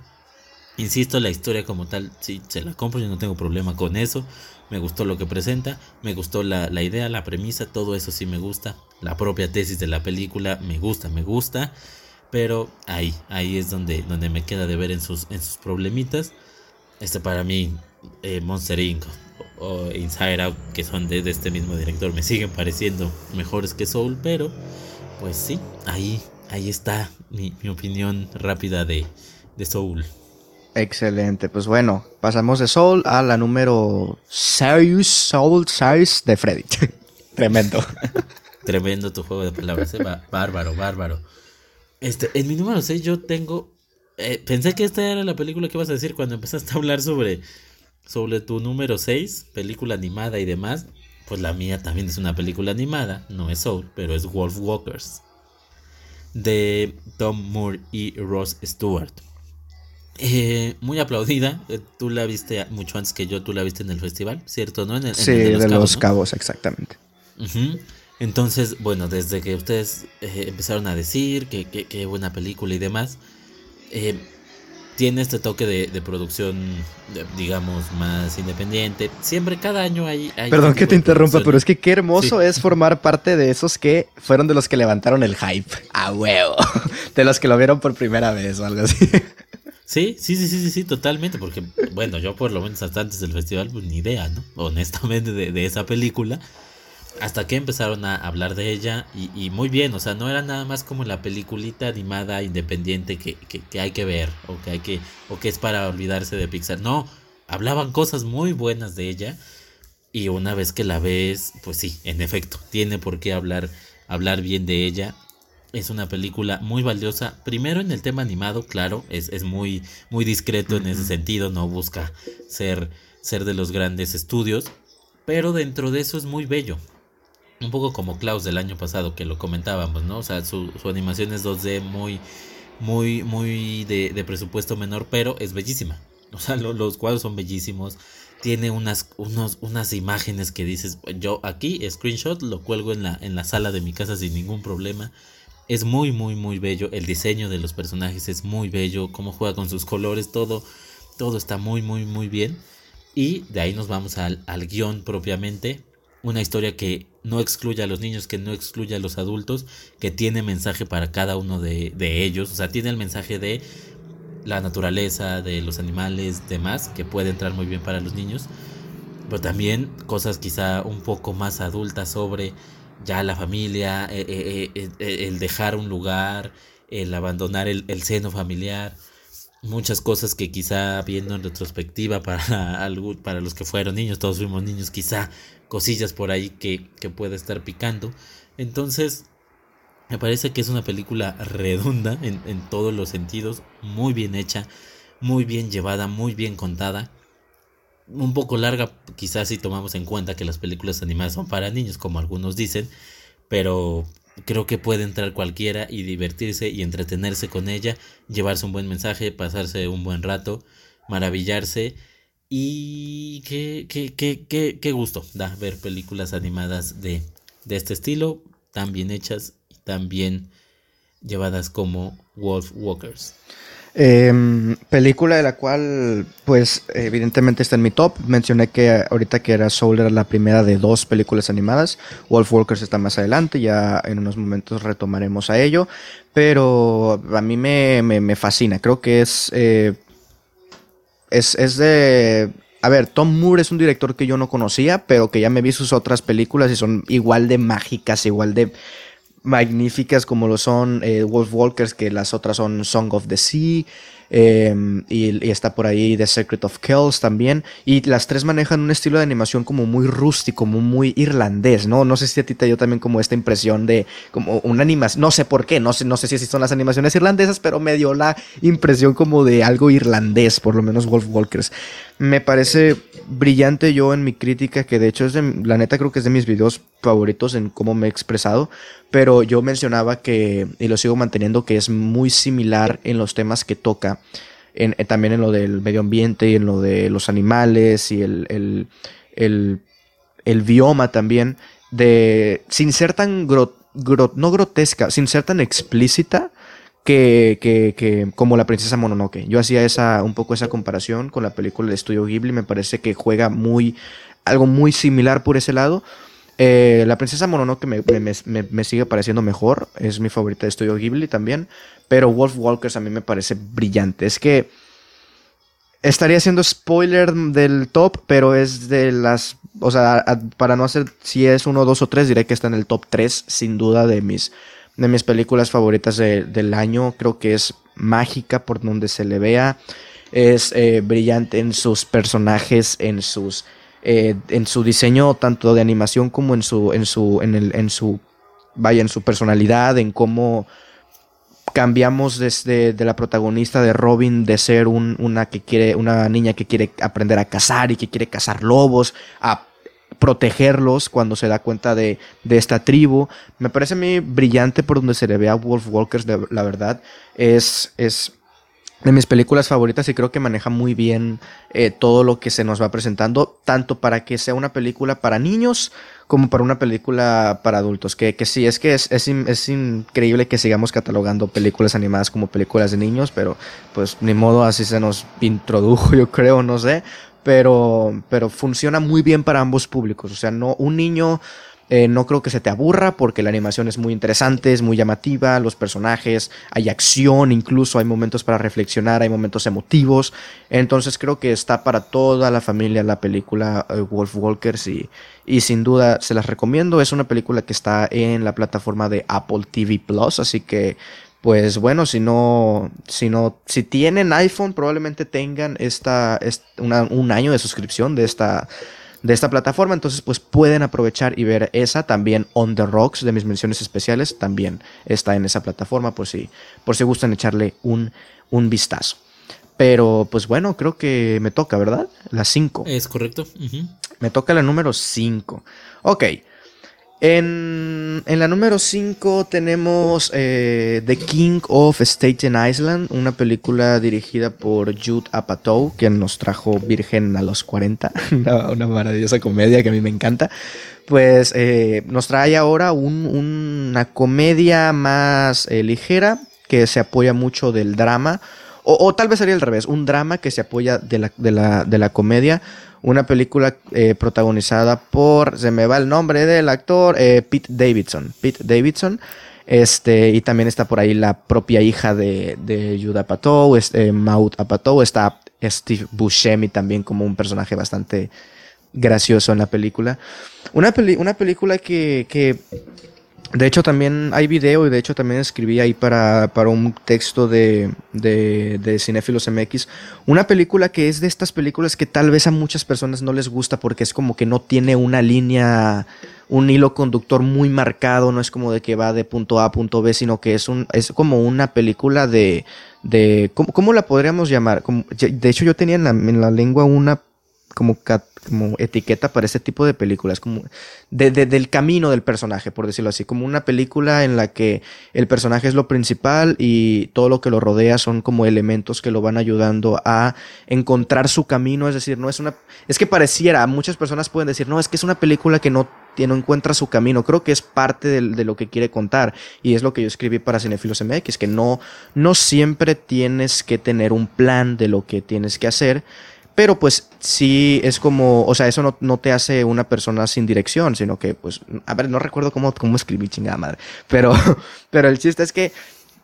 Insisto, la historia como tal, sí, se la compro, yo no tengo problema con eso. Me gustó lo que presenta, me gustó la, idea, la premisa, todo eso sí me gusta. La propia tesis de la película me gusta, me gusta. Pero ahí, ahí es donde, donde me queda de ver en sus, en sus problemitas. Este para mí, eh, Monster Inc. o Inside Out, que son de, este mismo director, me siguen pareciendo mejores que Soul, pero pues sí, ahí, ahí está mi, opinión rápida de, de Soul. Excelente, pues bueno, pasamos de Soul a la número 6, Soul 6 de Freddy. Tremendo. Tremendo tu juego de palabras, ¿eh? bárbaro, bárbaro. Este, en mi número 6 yo tengo... Eh, pensé que esta era la película que ibas a decir cuando empezaste a hablar sobre, sobre tu número 6, película animada y demás. Pues la mía también es una película animada, no es Soul, pero es Wolf Walkers. De Tom Moore y Ross Stewart. Eh, muy aplaudida. Eh, tú la viste mucho antes que yo, tú la viste en el festival, ¿cierto? ¿No? En sí, de los, cabos, exactamente. Entonces, bueno, desde que ustedes eh, empezaron a decir que, que, buena película y demás, tiene este toque de, producción, digamos, más independiente. Siempre, cada año hay... Perdón que te interrumpa, pero es que qué hermoso es formar parte de esos que fueron de los que levantaron el hype. A huevo. De los que lo vieron por primera vez o algo así. Sí, sí, sí, sí, sí, totalmente, porque, bueno, yo por lo menos hasta antes del festival, pues ni idea, ¿no? Honestamente, de, esa película. Hasta que empezaron a hablar de ella y, muy bien, o sea, no era nada más como la peliculita animada independiente que, que, hay que ver o que hay que o que es para olvidarse de Pixar. No, hablaban cosas muy buenas de ella y una vez que la ves, pues sí, en efecto, tiene por qué hablar hablar bien de ella es una película muy valiosa. Primero en el tema animado, claro, es, es muy, muy discreto en ese sentido, no busca ser, ser de los grandes estudios, pero dentro de eso es muy bello. Un poco como Klaus del año pasado que lo comentábamos, ¿no? O sea, su, animación es 2D muy, muy, muy de, de, presupuesto menor, pero es bellísima. O sea, los cuadros son bellísimos. Tiene unas, unos, unas imágenes que dices, yo aquí, screenshot, lo cuelgo en la, en la sala de mi casa sin ningún problema es muy, muy, muy bello. El diseño de los personajes es muy bello. Cómo juega con sus colores, todo, todo está muy, muy, muy bien. Y de ahí nos vamos al, al guion propiamente. Una historia que no excluye a los niños, que no excluye a los adultos, que tiene mensaje para cada uno de, de ellos. O sea, tiene el mensaje de la naturaleza, de los animales, demás, que puede entrar muy bien para los niños. Pero también cosas quizá un poco más adultas sobre ya la familia, eh, eh, eh, el dejar un lugar, el abandonar el, seno familiar, muchas cosas que quizá viendo en retrospectiva para, para los que fueron niños, todos fuimos niños, quizá cosillas por ahí que, que puede estar picando. Entonces, me parece que es una película redonda en, en todos los sentidos, muy bien hecha, muy bien llevada, muy bien contada un poco larga, quizás si tomamos en cuenta que las películas animadas son para niños, como algunos dicen, pero creo que puede entrar cualquiera y divertirse y entretenerse con ella, llevarse un buen mensaje, pasarse un buen rato, maravillarse y qué, qué, qué, qué, qué gusto da ver películas animadas de, de este estilo, tan bien hechas y tan bien llevadas como Wolf Walkers. Em, película de la cual, pues, evidentemente está en mi top. Mencioné que ahorita que era Soul era la primera de dos películas animadas. Wolf Walkers está más adelante, ya en unos momentos retomaremos a ello. Pero a mí me, me, fascina. Creo que es, eh, es. Es de. A ver, Tom Moore es un director que yo no conocía, pero que ya me vi sus otras películas y son igual de mágicas, igual de magníficas como lo son eh, Wolf Walkers, que las otras son Song of the Sea. Em, y, está por ahí The Secret of Kells también. Y las tres manejan un estilo de animación como muy rústico, como muy irlandés, ¿no? No sé si a ti te dio también como esta impresión de como una animación, no sé por qué, no sé, no sé si son las animaciones irlandesas, pero me dio la impresión como de algo irlandés, por lo menos Wolf Walkers. Me parece brillante yo en mi crítica, que de hecho es de, la neta creo que es de mis videos favoritos en cómo me he expresado, pero yo mencionaba que, y lo sigo manteniendo, que es muy similar en los temas que toca, en, también en lo del medio ambiente y en lo de los animales y el, el, el, el bioma también, de, sin ser tan, no grotesca, sin ser tan explícita, que, como la princesa Mononoke. Yo hacía esa, un poco esa comparación con la película de estudio Ghibli. Me parece que juega muy, algo muy similar por ese lado. Eh, la princesa Mononoke me, me, me, sigue pareciendo mejor. Es mi favorita de estudio Ghibli también. Pero Wolf Walkers a mí me parece brillante. Es que estaría haciendo spoiler del top, pero es de las. O sea, para no hacer si es uno, dos o tres, diré que está en el top 3, sin duda, de mis de mis películas favoritas del año. Creo que es mágica por donde se le vea. Es eh, brillante en sus personajes, en sus. Eh, en su diseño tanto de animación como en su. en su. en el. en su. vaya, en su personalidad, en cómo cambiamos desde de la protagonista de Robin de ser una que quiere una niña que quiere aprender a cazar y que quiere cazar lobos protegerlos cuando se da cuenta de, esta tribu. Me parece a mí brillante por donde se le ve a Wolf Walkers, la verdad. Es, es de mis películas favoritas y creo que maneja muy bien eh, todo lo que se nos va presentando, tanto para que sea una película para niños como para una película para adultos. Que, que sí, es que es, es, es, increíble que sigamos catalogando películas animadas como películas de niños, pero pues ni modo así se nos introdujo, yo creo, no sé pero, pero funciona muy bien para ambos públicos. O sea, no, un niño eh, no creo que se te aburra porque la animación es muy interesante, es muy llamativa, los personajes, hay acción, incluso hay momentos para reflexionar, hay momentos emotivos. Entonces creo que está para toda la familia la película eh, Wolf Walkers y, y sin duda se las recomiendo. Es una película que está en la plataforma de Apple TV Plus, así que pues bueno, si no, si no, si tienen iPhone, probablemente tengan esta, un año de suscripción de esta, de esta plataforma, entonces pues pueden aprovechar y ver esa también On the Rocks de mis menciones especiales, también está en esa plataforma por si, por si gustan echarle un, un vistazo. Pero pues bueno, creo que me toca, ¿verdad? La 5. Es correcto. Me toca la número 5. Ok. En, la número 5 tenemos eh, The King of Staten Island, una película dirigida por Jude Apatow, quien nos trajo Virgen a los 40, una, maravillosa comedia que a mí me encanta. Pues eh, nos trae ahora una comedia más eh, ligera que se apoya mucho del drama, o, tal vez sería al revés, un drama que se apoya de la, de la, de la comedia una película eh, protagonizada por, se me va el nombre del actor, eh, Pete Davidson. Pete Davidson. Este, y también está por ahí la propia hija de, de Judah Apatow, este, Maud Apatow. Está Steve Buscemi también como un personaje bastante gracioso en la película. Una, una película que de hecho, también hay video y de hecho también escribí ahí para, para un texto de, de, de Cinefilos MX. Una película que es de estas películas que tal vez a muchas personas no les gusta porque es como que no tiene una línea, un hilo conductor muy marcado, no es como de que va de punto A a punto B, sino que es, un, es como una película de... de ¿cómo, cómo la podríamos llamar? Como, de hecho, yo tenía en la, en la lengua una como, como etiqueta para este tipo de películas, como de, del camino del personaje, por decirlo así, como una película en la que el personaje es lo principal y todo lo que lo rodea son como elementos que lo van ayudando a encontrar su camino, es decir, no es una, es que pareciera, muchas personas pueden decir, no, es que es una película que no no encuentra su camino. Creo que es parte de, de, lo que quiere contar. Y es lo que yo escribí para Cinefilos MX, que no, no siempre tienes que tener un plan de lo que tienes que hacer. Pero pues sí es como, o sea, eso no, no, te hace una persona sin dirección, sino que pues, a ver, no recuerdo cómo, cómo escribí chingada madre, pero, pero el chiste es que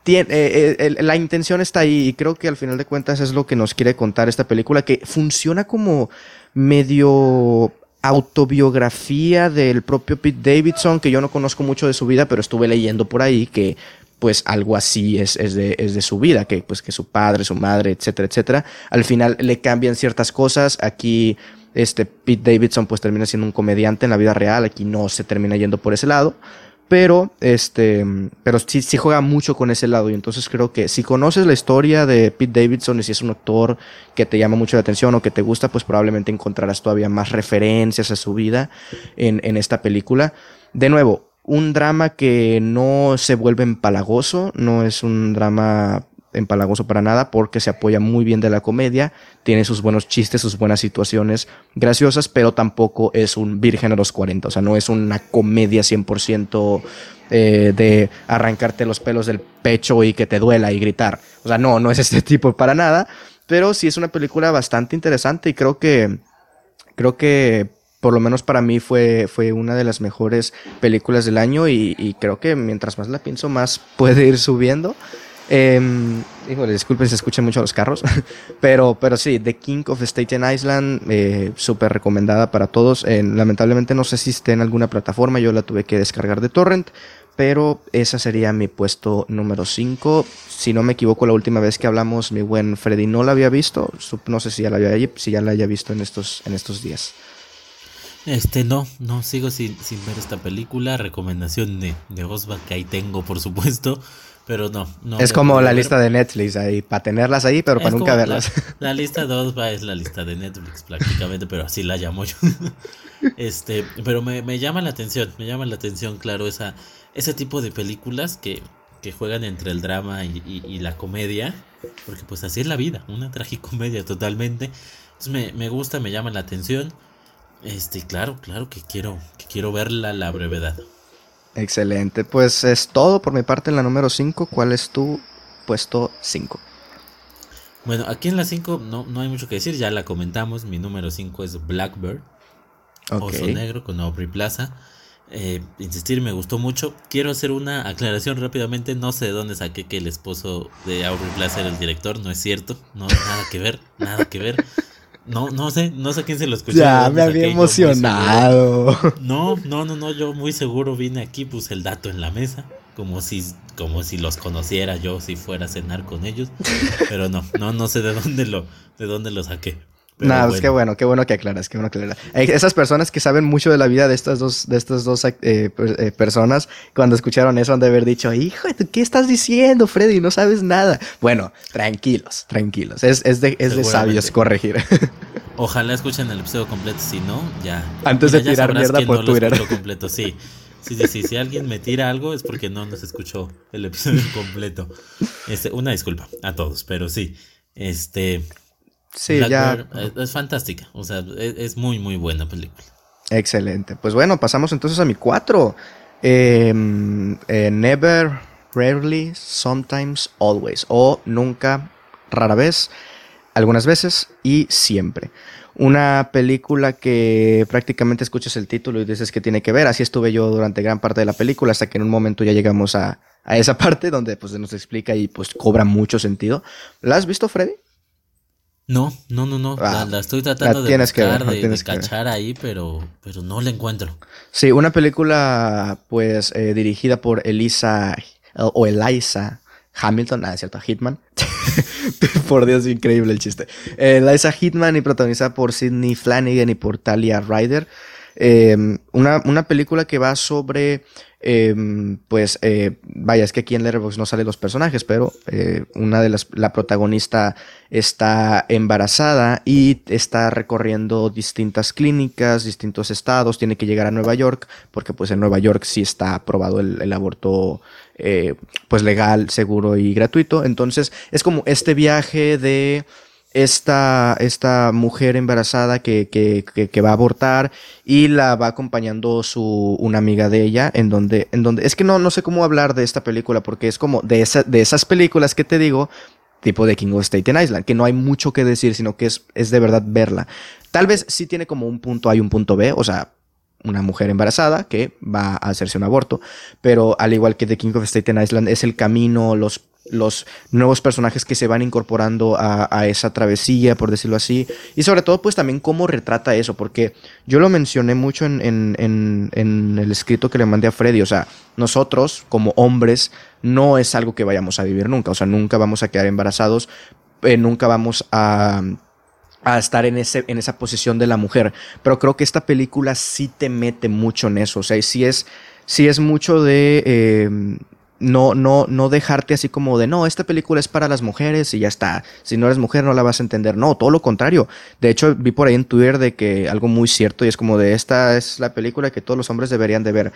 tiene, eh, eh, la intención está ahí y creo que al final de cuentas es lo que nos quiere contar esta película, que funciona como medio autobiografía del propio Pete Davidson, que yo no conozco mucho de su vida, pero estuve leyendo por ahí que pues algo así es, de, es de su vida, que pues que su padre, su madre, etcétera, etcétera. Al final le cambian ciertas cosas. Aquí este Pete Davidson pues termina siendo un comediante en la vida real, aquí no se termina yendo por ese lado. Pero, este, pero sí, sí juega mucho con ese lado. Y entonces creo que si conoces la historia de Pete Davidson y si es un actor que te llama mucho la atención o que te gusta, pues probablemente encontrarás todavía más referencias a su vida en, en esta película. De nuevo, un drama que no se vuelve empalagoso, no es un drama empalagoso para nada porque se apoya muy bien de la comedia, tiene sus buenos chistes, sus buenas situaciones graciosas, pero tampoco es un virgen a los 40, o sea, no es una comedia 100% eh, de arrancarte los pelos del pecho y que te duela y gritar, o sea, no, no es este tipo para nada, pero sí es una película bastante interesante y creo que, creo que por lo menos para mí fue, fue una de las mejores películas del año y, creo que mientras más la pienso, más puede ir subiendo. Eh, híjole, disculpen si escuchan mucho los carros, pero, pero sí, The King of Staten Island, eh, súper recomendada para todos. Lamentablemente no sé si esté en alguna plataforma, yo la tuve que descargar de Torrent, pero esa sería mi puesto número 5. Si no me equivoco, la última vez que hablamos, mi buen Freddy no la había visto, no sé si ya la, había, si ya la haya visto en estos, en estos días. Este, no, no, sigo sin, sin ver esta película. Recomendación de, de Osva que ahí tengo, por supuesto. Pero no, no. Es como la lista de Netflix ahí, para tenerlas ahí, pero para nunca verlas. La, lista de Osva es la lista de Netflix prácticamente, pero así la llamo yo. este, pero me, me, llama la atención, me llama la atención, claro, esa, ese tipo de películas que, que juegan entre el drama y, y, y, la comedia, porque pues así es la vida, una tragicomedia totalmente. Entonces me, me gusta, me llama la atención. Este, claro, claro que quiero, que quiero verla la brevedad. Excelente, pues es todo por mi parte en la número 5. ¿Cuál es tu puesto 5? Bueno, aquí en la 5 no, no hay mucho que decir, ya la comentamos. Mi número 5 es Blackbird, okay. Oso Negro con Aubrey Plaza. Eh, insistir, me gustó mucho. Quiero hacer una aclaración rápidamente. No sé de dónde saqué que el esposo de Aubrey Plaza era el director. No es cierto. No, nada que ver, nada que ver. No, no sé, no sé quién se lo escuchó. Ya me había emocionado. No, no, no, no, yo muy seguro vine aquí, puse el dato en la mesa, como si, como si los conociera yo si fuera a cenar con ellos. Pero no, no, no sé de dónde lo, de dónde lo saqué. Nada, bueno. pues qué bueno, qué bueno que aclaras, qué bueno que aclaras. Esas personas que saben mucho de la vida de estas dos, de estas dos eh, eh, personas, cuando escucharon eso han de haber dicho, hijo, ¿qué estás diciendo, Freddy? No sabes nada. Bueno, tranquilos, tranquilos. Es, es de, es de sabios corregir. Ojalá escuchen el episodio completo, si no, ya. Antes mira, de tirar mierda por no Twitter. completo, sí. Sí, sí, sí, si alguien me tira algo es porque no nos escuchó el episodio completo. Este, una disculpa a todos, pero sí. Este, Sí, ya. Es, es, fantástica. O sea, es, es, muy, muy buena película. Excelente. Pues bueno, pasamos entonces a mi 4. Eh, eh, never, rarely, sometimes, always. O nunca, rara vez, algunas veces y siempre. Una película que prácticamente escuchas el título y dices que tiene que ver. Así estuve yo durante gran parte de la película hasta que en un momento ya llegamos a, a esa parte donde pues nos explica y pues cobra mucho sentido. ¿La has visto, Freddy? No, no, no, no. Ah, la, la, estoy tratando de buscar, ver, de, de cachar ahí, pero, pero no la encuentro. Sí, una película, pues, eh, dirigida por Elisa o Eliza Hamilton, nada, ah, cierto, Hitman. por Dios, increíble el chiste. Eh, Eliza Hitman y protagonizada por Sidney Flanagan y por Talia Ryder. Eh, una, una película que va sobre eh, pues eh, vaya, es que aquí en Letterboxd no salen los personajes, pero eh, una de las, la protagonista está embarazada y está recorriendo distintas clínicas, distintos estados, tiene que llegar a Nueva York, porque pues en Nueva York sí está aprobado el, el aborto eh, pues legal, seguro y gratuito. Entonces es como este viaje de esta, esta mujer embarazada que, que, que, va a abortar y la va acompañando su, una amiga de ella en donde, en donde, es que no, no sé cómo hablar de esta película porque es como de, esa, de esas películas que te digo, tipo de King of Staten Island, que no hay mucho que decir, sino que es, es de verdad verla. Tal vez sí tiene como un punto A y un punto B, o sea, una mujer embarazada que va a hacerse un aborto, pero al igual que The King of Staten Island es el camino, los los nuevos personajes que se van incorporando a, esa travesía, por decirlo así, y sobre todo pues también cómo retrata eso, porque yo lo mencioné mucho en, el escrito que le mandé a Freddy, o sea, nosotros como hombres no es algo que vayamos a vivir nunca, o sea, nunca vamos a quedar embarazados, eh, nunca vamos a estar en esa posición de la mujer. Pero creo que esta película sí te mete mucho en eso. O sea, sí es, sí es mucho de eh, no, no, no dejarte así como de no, esta película es para las mujeres y ya está. Si no eres mujer no la vas a entender. No, todo lo contrario. De hecho, vi por ahí en Twitter de que algo muy cierto y es como de esta es la película que todos los hombres deberían de ver.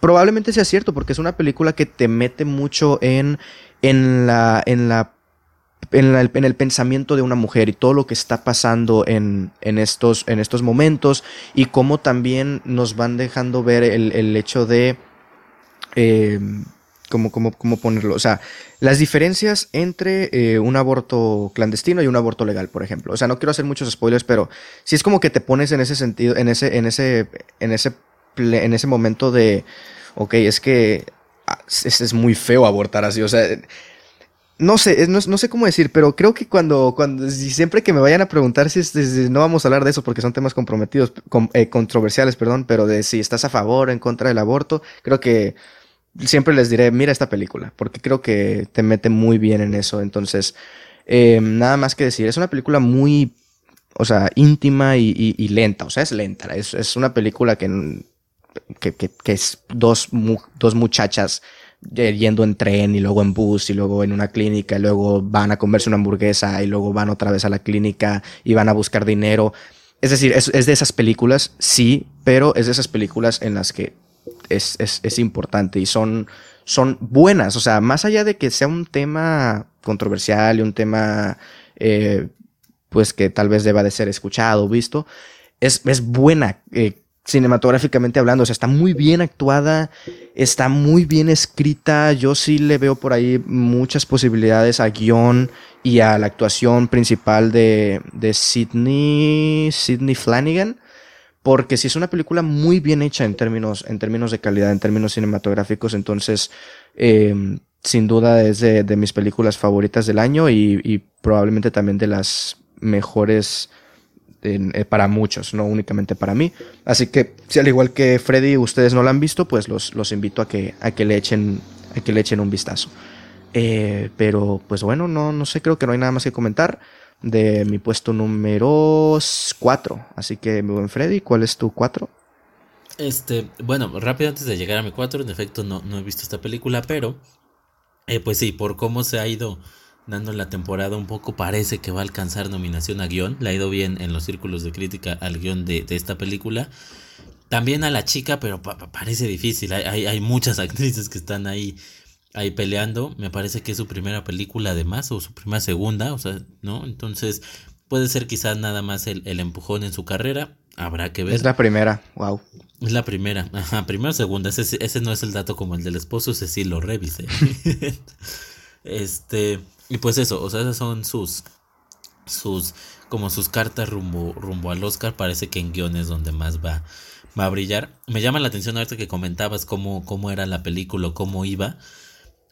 Probablemente sea cierto porque es una película que te mete mucho en, en la, en la en, el pensamiento de una mujer y todo lo que está pasando en, estos, en estos momentos y cómo también nos van dejando ver el, hecho de... Eh, ¿cómo, ponerlo? O sea, las diferencias entre eh, un aborto clandestino y un aborto legal, por ejemplo. O sea, no quiero hacer muchos spoilers, pero si es como que te pones en ese sentido, en ese, en ese, en ese, en ese momento de, ok, es que ah, es, es muy feo abortar así, o sea no sé, no, sé cómo decir, pero creo que cuando, cuando siempre que me vayan a preguntar si, no vamos a hablar de eso porque son temas comprometidos, eh, controversiales, perdón, pero de si estás a favor o en contra del aborto, creo que siempre les diré, mira esta película, porque creo que te mete muy bien en eso. Entonces, eh, nada más que decir, es una película muy, o sea, íntima y, lenta, o sea, es lenta, es, una película que, que, es dos, dos muchachas yendo en tren y luego en bus y luego en una clínica y luego van a comerse una hamburguesa y luego van otra vez a la clínica y van a buscar dinero. Es decir, es, de esas películas, sí, pero es de esas películas en las que es, es, importante y son, son buenas. O sea, más allá de que sea un tema controversial y un tema eh, pues que tal vez deba de ser escuchado o visto, es, es buena. Eh, cinematográficamente hablando. O sea, está muy bien actuada, está muy bien escrita. Yo sí le veo por ahí muchas posibilidades a guion y a la actuación principal de, de Sidney, Sidney Flanagan. Porque sí es una película muy bien hecha en términos, en términos de calidad, en términos cinematográficos. Entonces, em, sin duda es de, mis películas favoritas del año y, y probablemente también de las mejores eh, para muchos, no únicamente para mí. Así que, si al igual que Freddy ustedes no la han visto, pues los, los invito a que, a que, le echen, a que le echen un vistazo. Eh, pero, pues bueno, no, no sé, creo que no hay nada más que comentar de mi puesto número 4. Así que, mi buen Freddy, ¿cuál es tu 4? Este, bueno, rápido antes de llegar a mi 4, en efecto no, no he visto esta película, pero, eh, pues sí, por cómo se ha ido dando la temporada un poco parece que va a alcanzar nominación a guion. Le ha ido bien en los círculos de crítica al guion de, esta película. También a la chica, pero parece difícil. Hay, hay, muchas actrices que están ahí, ahí peleando. Me parece que es su primera película además, o su primera segunda, o sea, ¿no? Entonces puede ser quizás nada más el, empujón en su carrera. Habrá que ver. Es la primera, wow. Es la primera, ajá, primera o segunda. Ese, ese no es el dato como el del esposo, ese sí lo revisé. este, y pues eso, o sea, esas son sus, sus, como sus cartas rumbo, rumbo al Oscar. Parece que en guiones donde más va, va a brillar. Me llama la atención ahorita que comentabas cómo, cómo era la película, cómo iba.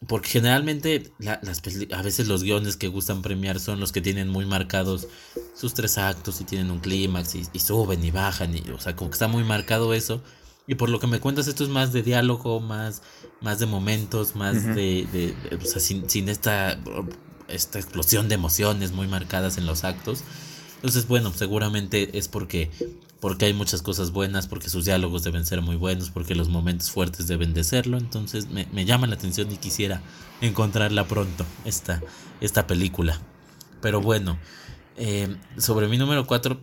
Porque generalmente las, a veces los guiones que gustan premiar son los que tienen muy marcados sus tres actos y tienen un clímax y, suben y bajan. Y, o sea, como que está muy marcado eso. Y por lo que me cuentas, esto es más de diálogo, más, más de momentos, más de, de, O sea, sin, sin esta esta explosión de emociones muy marcadas en los actos. Entonces, bueno, seguramente es porque, porque hay muchas cosas buenas, porque sus diálogos deben ser muy buenos, porque los momentos fuertes deben de serlo. Entonces me, llama la atención y quisiera encontrarla pronto, esta, esta película. Pero bueno, eh, sobre mi número 4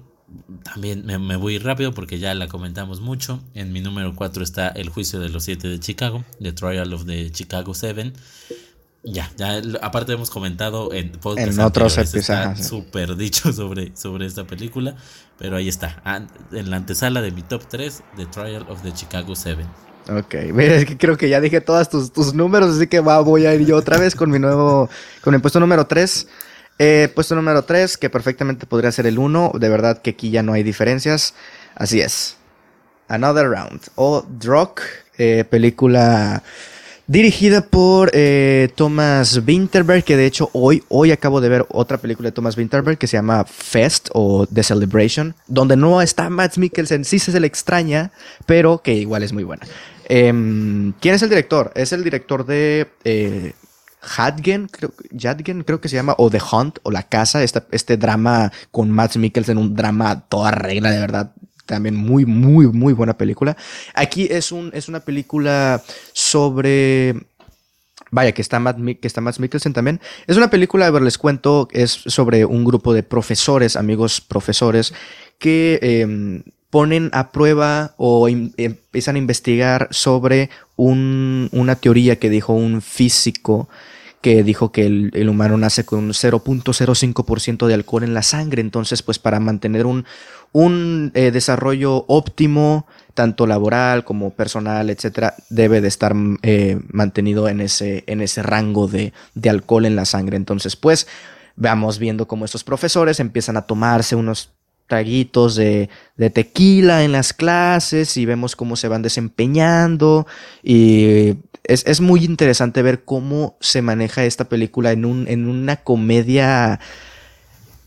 también me, me, voy rápido porque ya la comentamos mucho. En mi número 4 está El juicio de los siete de Chicago, The Trial of the Chicago Seven. Ya, ya, aparte hemos comentado en en otros episodios. Súper dicho sobre, sobre esta película, pero ahí está, ah, en la antesala de mi top 3, The Trial of the Chicago 7. Ok, mira, es que creo que ya dije todos tus, tus números, así que va, voy a ir yo otra vez con mi nuevo, con el puesto número 3. Eh, puesto número 3, que perfectamente podría ser el 1, de verdad que aquí ya no hay diferencias, así es. Another Round, o Drock, eh, película Dirigida por eh, Thomas Winterberg, que de hecho hoy, hoy acabo de ver otra película de Thomas Winterberg que se llama Fest o The Celebration, donde no está Matt Mikkelsen, sí se le extraña, pero que igual es muy buena. Em, ¿Quién es el director? Es el director de eh, Hadgen, creo, Jadgen, creo que se llama, o The Hunt, o La Casa, este drama con Matt Mikkelsen, un drama toda regla, de verdad, también muy, muy, muy buena película. Aquí es, un, es una película sobre... Vaya, que está, Matt, que está Matt Mikkelsen también. Es una película, a ver, les cuento, es sobre un grupo de profesores, amigos profesores, que em, ponen a prueba o empiezan a investigar sobre un, una teoría que dijo un físico que dijo que el, humano nace con un 0.05% de alcohol en la sangre. Entonces, pues para mantener un, un eh, desarrollo óptimo, tanto laboral como personal, etcétera, debe de estar eh, mantenido en ese, en ese rango de, de alcohol en la sangre. Entonces, pues, vamos viendo cómo estos profesores empiezan a tomarse unos traguitos de, de, tequila en las clases y vemos cómo se van desempeñando y es, es, muy interesante ver cómo se maneja esta película en, un, en una comedia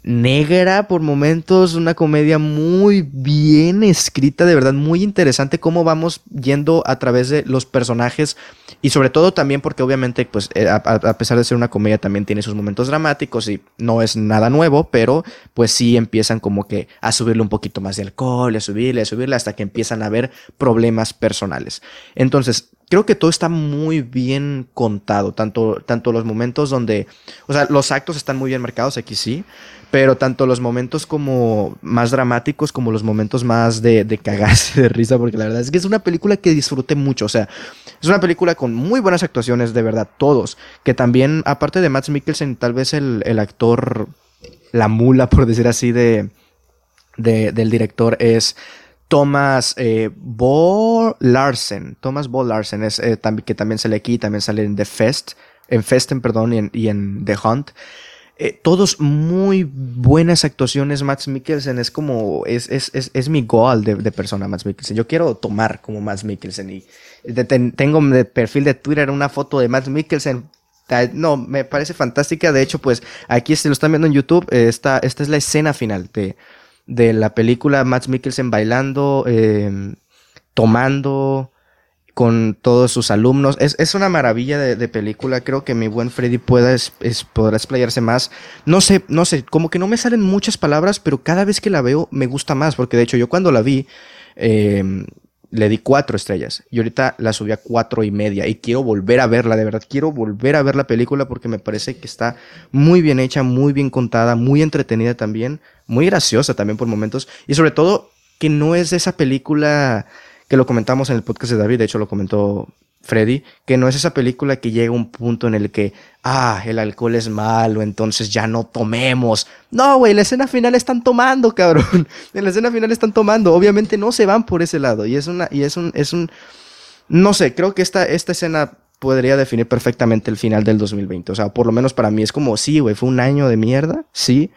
negra por momentos, una comedia muy bien escrita, de verdad muy interesante cómo vamos yendo a través de los personajes y sobre todo también porque obviamente pues eh, a, pesar de ser una comedia también tiene sus momentos dramáticos y no es nada nuevo, pero pues sí empiezan como que a subirle un poquito más de alcohol, a subirle, a subirle hasta que empiezan a haber problemas personales. Entonces, creo que todo está muy bien contado, tanto, tanto los momentos donde, o sea, los actos están muy bien marcados, aquí sí, pero tanto los momentos como más dramáticos como los momentos más de, de cagarse de risa, porque la verdad es que es una película que disfruté mucho, o sea, es una película con muy buenas actuaciones, de verdad, todos, que también, aparte de Matt Mikkelsen, tal vez el, el actor, la mula, por decir así, de, de del director es Thomas eh, Bo Larsen. Thomas Bo Larsen es eh, que también sale aquí, también sale en The Fest, en Festen, perdón, y en, y en The Hunt. Eh, todos muy buenas actuaciones. Max Mikkelsen es como, es, es, es, mi goal de, persona, Max Mikkelsen. Yo quiero tomar como Max Mikkelsen y tengo de perfil de Twitter una foto de Max Mikkelsen. No, me parece fantástica. De hecho, pues aquí si lo están viendo en YouTube, esta, esta es la escena final de, de la película Max Mikkelsen bailando, eh, tomando con todos sus alumnos. Es, es una maravilla de, película. Creo que mi buen Freddy pueda es, podrá explayarse más. No sé, no sé, como que no me salen muchas palabras, pero cada vez que la veo me gusta más, porque de hecho yo cuando la vi, eh, le di cuatro estrellas y ahorita la subí a cuatro y media y quiero volver a verla, de verdad, quiero volver a ver la película porque me parece que está muy bien hecha, muy bien contada, muy entretenida también, muy graciosa también por momentos y sobre todo que no es esa película que lo comentamos en el podcast de David, de hecho lo comentó Freddy, que no es esa película que llega a un punto en el que, ah, el alcohol es malo, entonces ya no tomemos. No, güey, la escena final están tomando, cabrón. En la escena final están tomando. Obviamente no se van por ese lado. Y es una, y es un, es un, no sé, creo que esta, esta escena podría definir perfectamente el final del 2020. O sea, por lo menos para mí es como, sí, güey, fue un año de mierda, sí,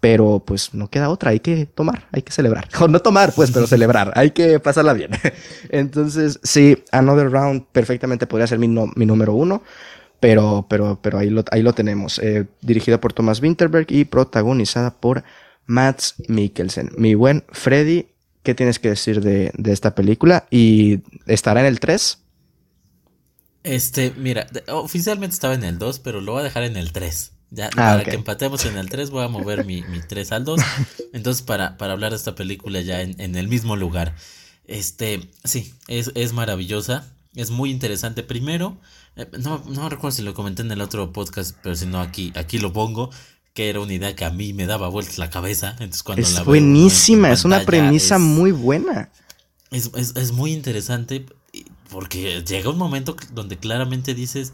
pero pues no queda otra, hay que tomar, hay que celebrar. O no tomar, pues, pero celebrar, hay que pasarla bien. Entonces, sí, Another Round perfectamente podría ser mi, mi número uno, pero, pero, pero ahí lo, ahí lo tenemos. Eh, dirigida por Thomas Winterberg y protagonizada por Matt Mikkelsen. Mi buen Freddy, ¿qué tienes que decir de, de esta película? ¿Y estará en el 3? Este, mira, oficialmente estaba en el 2, pero lo voy a dejar en el 3. Ya, ah, para que empatemos en el 3 voy a mover mi, mi 3 al 2. Entonces, para, para hablar de esta película ya en, en el mismo lugar. Este, sí, es, es, maravillosa. Es muy interesante. Primero, eh, no, no recuerdo si lo comenté en el otro podcast, pero si no, aquí, aquí lo pongo. Que era una idea que a mí me daba vueltas la cabeza. Entonces, cuando es buenísima, es una premisa muy buena. Es, es, es muy interesante porque llega un momento donde claramente dices,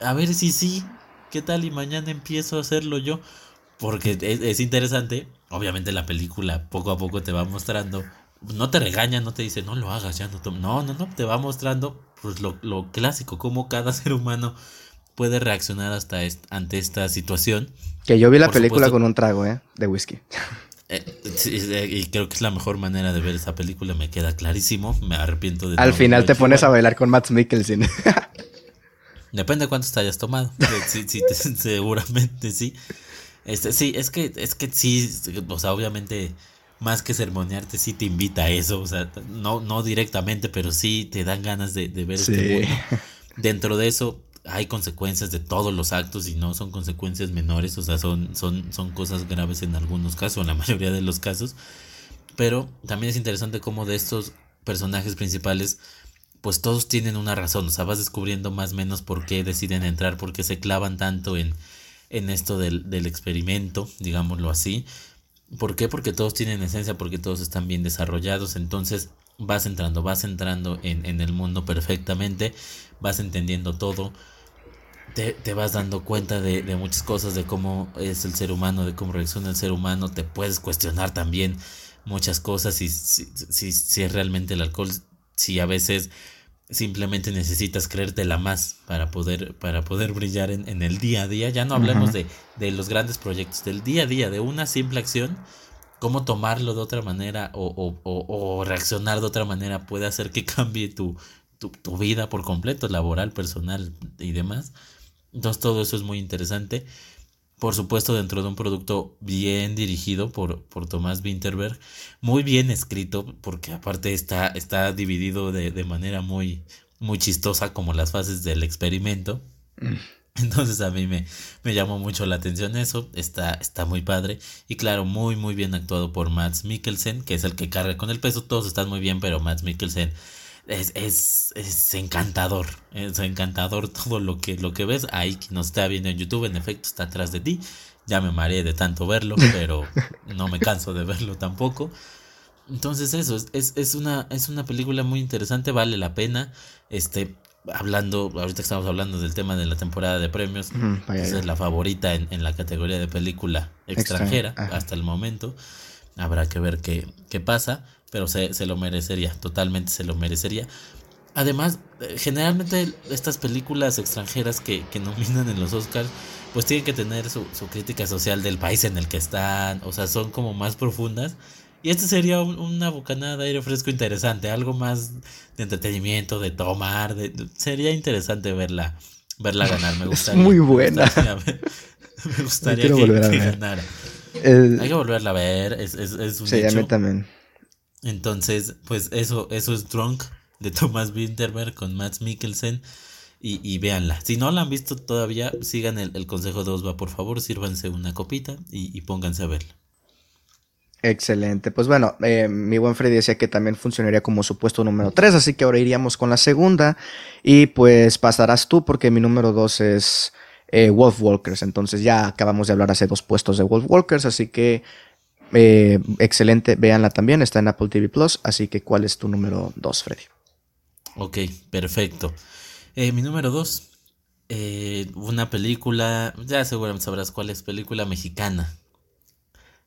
a ver si sí, ¿qué tal y mañana empiezo a hacerlo yo? Porque es, interesante, obviamente la película poco a poco te va mostrando, no te regaña, no te dice, no lo hagas, ya no, no, no, no, te va mostrando pues lo, lo clásico, cómo cada ser humano puede reaccionar hasta ante esta situación. Que yo vi la película con un trago, ¿eh? De whisky. Eh, eh, y creo que es la mejor manera de ver esa película, me queda clarísimo, me arrepiento de... Al final te pones a bailar con Matt Mikkelsen. Depende de cuántos te hayas tomado. sí, sí, seguramente sí. Este, sí, es que, es que sí, o sea, obviamente, más que sermonearte, sí te invita a eso. O sea, no, no directamente, pero sí te dan ganas de, ver este mundo. Dentro de eso, hay consecuencias de todos los actos y no son consecuencias menores, o sea, son, son, son cosas graves en algunos casos, en la mayoría de los casos. Pero también es interesante cómo de estos personajes principales, pues todos tienen una razón, o sea, vas descubriendo más o menos por qué deciden entrar, por qué se clavan tanto en, en esto del, del experimento, digámoslo así. ¿Por qué? Porque todos tienen esencia, porque todos están bien desarrollados, entonces vas entrando, vas entrando en, en el mundo perfectamente, vas entendiendo todo, te, vas dando cuenta de, muchas cosas, de cómo es el ser humano, de cómo reacciona el ser humano, te puedes cuestionar también muchas cosas, si, si, si, es realmente el alcohol, si a veces simplemente necesitas creértela más para poder, para poder brillar en, el día a día. Ya no hablemos de, de, los grandes proyectos, del día a día, de una simple acción, cómo tomarlo de otra manera o, o, o, reaccionar de otra manera puede hacer que cambie tu, tu, tu, vida por completo, laboral, personal y demás. Entonces todo eso es muy interesante. Por supuesto, dentro de un producto bien dirigido por, por Tomás Winterberg, muy bien escrito, porque aparte está, está dividido de, de manera muy, muy chistosa como las fases del experimento. Mm. Entonces a mí me, me, llamó mucho la atención eso, está, está muy padre y claro, muy muy bien actuado por Mads Mikkelsen, que es el que carga con el peso, todos están muy bien, pero Mads Mikkelsen es, es, es, encantador. Es encantador todo lo que, lo que ves. Ahí quien nos está viendo en YouTube, en efecto, está atrás de ti. Ya me mareé de tanto verlo, pero no me canso de verlo tampoco. Entonces eso, es, es, una, es una película muy interesante, vale la pena. Este, hablando, ahorita que estamos hablando del tema de la temporada de premios, es la favorita en, en, la categoría de película extranjera hasta el momento. Habrá que ver qué, qué pasa pero se, se lo merecería, totalmente se lo merecería. Además, eh, generalmente estas películas extranjeras que, que nominan en los Oscars, pues tienen que tener su, su, crítica social del país en el que están, o sea, son como más profundas. Y este sería una bocanada de aire fresco interesante, algo más de entretenimiento, de tomar, de, sería interesante verla, verla ganar, me gustaría. muy buena. Me gustaría, que, ganara. Hay que volverla a ver, es, es, es un sí, a mí también. Entonces, pues eso, eso es Drunk de Thomas Winterberg con Matt Mikkelsen. Y, y véanla. Si no la han visto todavía, sigan el, consejo de Osva, por favor, sírvanse una copita y, pónganse a verla. Excelente. Pues bueno, eh, mi buen Freddy decía que también funcionaría como supuesto número 3, así que ahora iríamos con la segunda. Y pues pasarás tú, porque mi número 2 es eh, Wolf Walkers. Entonces ya acabamos de hablar hace dos puestos de Wolf Walkers, así que eh, excelente, véanla también, está en Apple TV Plus. Así que, ¿cuál es tu número 2, Freddy? Ok, perfecto. Eh, mi número 2, eh, una película, ya seguramente sabrás cuál es, película mexicana.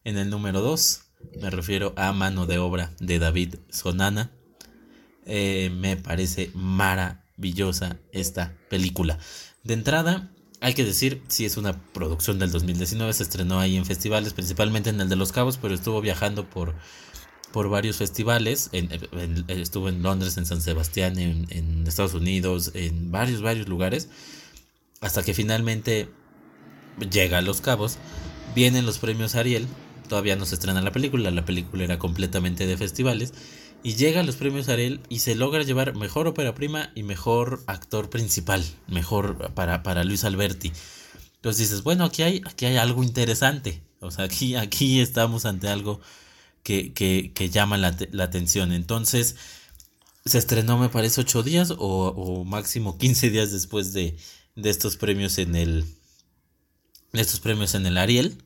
En el número 2, me refiero a Mano de Obra de David Sonana. me parece maravillosa esta película. De entrada, hay que decir, sí es una producción del 2019, se estrenó ahí en festivales, principalmente en el de Los Cabos, pero estuvo viajando por, por varios festivales, estuvo en Londres, en San Sebastián, en, Estados Unidos, en varios, varios lugares, hasta que finalmente llega a Los Cabos, vienen los premios Ariel, todavía no se estrena la película, la película era completamente de festivales, y llega a los premios Ariel y se logra llevar mejor ópera prima y mejor actor principal, mejor para, para Luis Alberti. Entonces dices, bueno, aquí hay, aquí hay algo interesante. O sea, aquí, aquí estamos ante algo que, que, que llama la, la, atención. Entonces, se estrenó, me parece, ocho días o, máximo 15 días después de, de, estos premios en el. estos premios en el Ariel.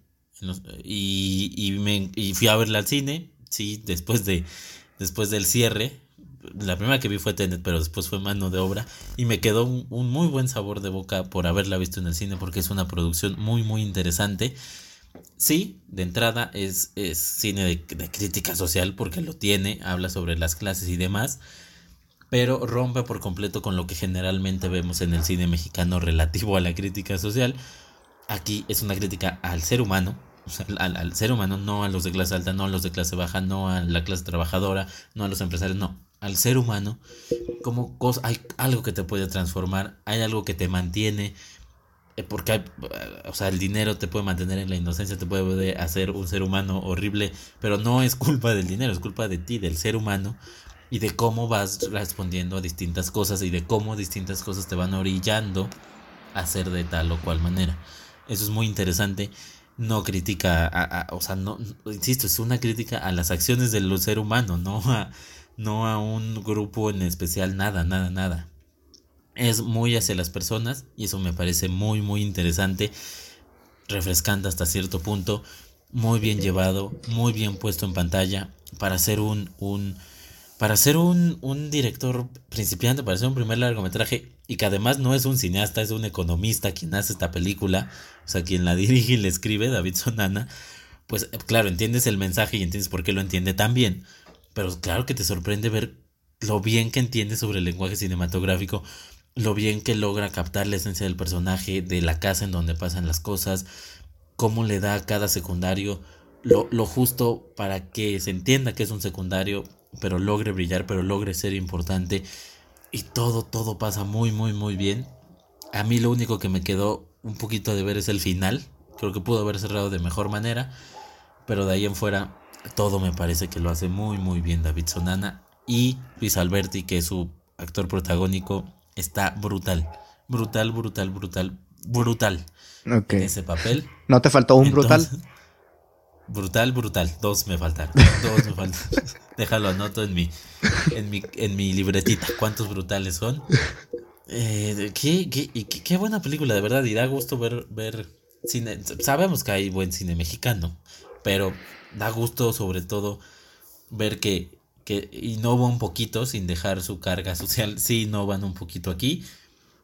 Y, y, me, y fui a verla al cine. Sí, después de después del cierre. La primera que vi fue Tenet, pero después fue Mano de Obra. Y me quedó un, muy buen sabor de boca por haberla visto en el cine, porque es una producción muy, muy interesante. Sí, de entrada es, es cine de, de, crítica social, porque lo tiene, habla sobre las clases y demás. Pero rompe por completo con lo que generalmente vemos en el cine mexicano relativo a la crítica social. Aquí es una crítica al ser humano, al, ser humano, no a los de clase alta, no a los de clase baja, no a la clase trabajadora, no a los empresarios, no, al ser humano como hay algo que te puede transformar, hay algo que te mantiene, eh, porque hay, o sea, el dinero te puede mantener en la inocencia, te puede hacer un ser humano horrible, pero no es culpa del dinero, es culpa de ti, del ser humano, y de cómo vas respondiendo a distintas cosas y de cómo distintas cosas te van orillando a hacer de tal o cual manera. Eso es muy interesante. No critica, a, o sea, no, insisto, es una crítica a las acciones del ser humano, no a, no a un grupo en especial, nada, nada, nada. Es muy hacia las personas y eso me parece muy, muy interesante, refrescante hasta cierto punto, muy bien llevado, muy bien puesto en pantalla para hacer un, un para ser un, un director principiante, para ser un primer largometraje, y que además no es un cineasta, es un economista quien hace esta película, o sea, quien la dirige y le escribe, David Sonana, pues eh, claro, entiendes el mensaje y entiendes por qué lo entiende tan bien, pero claro que te sorprende ver lo bien que entiende sobre el lenguaje cinematográfico, lo bien que logra captar la esencia del personaje, de la casa en donde pasan las cosas, cómo le da a cada secundario lo, lo justo para que se entienda que es un secundario, pero logre brillar, pero logre ser importante. Y todo, todo pasa muy, muy, muy bien. A mí lo único que me quedó un poquito de ver es el final. Creo que pudo haber cerrado de mejor manera. Pero de ahí en fuera, todo me parece que lo hace muy, muy bien David Sonana. Y Luis Alberti, que es su actor protagónico, está brutal. Brutal, brutal, brutal, brutal. En ese papel. ¿No te faltó un brutal? Brutal, brutal. Dos me faltaron. Dos me faltaron. Déjalo, anoto en mi, en mi, en mi libretita. ¿Cuántos brutales son? Eh, qué, qué, qué, buena película, de verdad. Y da gusto ver, ver cine. Sabemos que hay buen cine mexicano. Pero da gusto sobre todo ver que, que innova un poquito sin dejar su carga social. Sí, innovan un poquito aquí.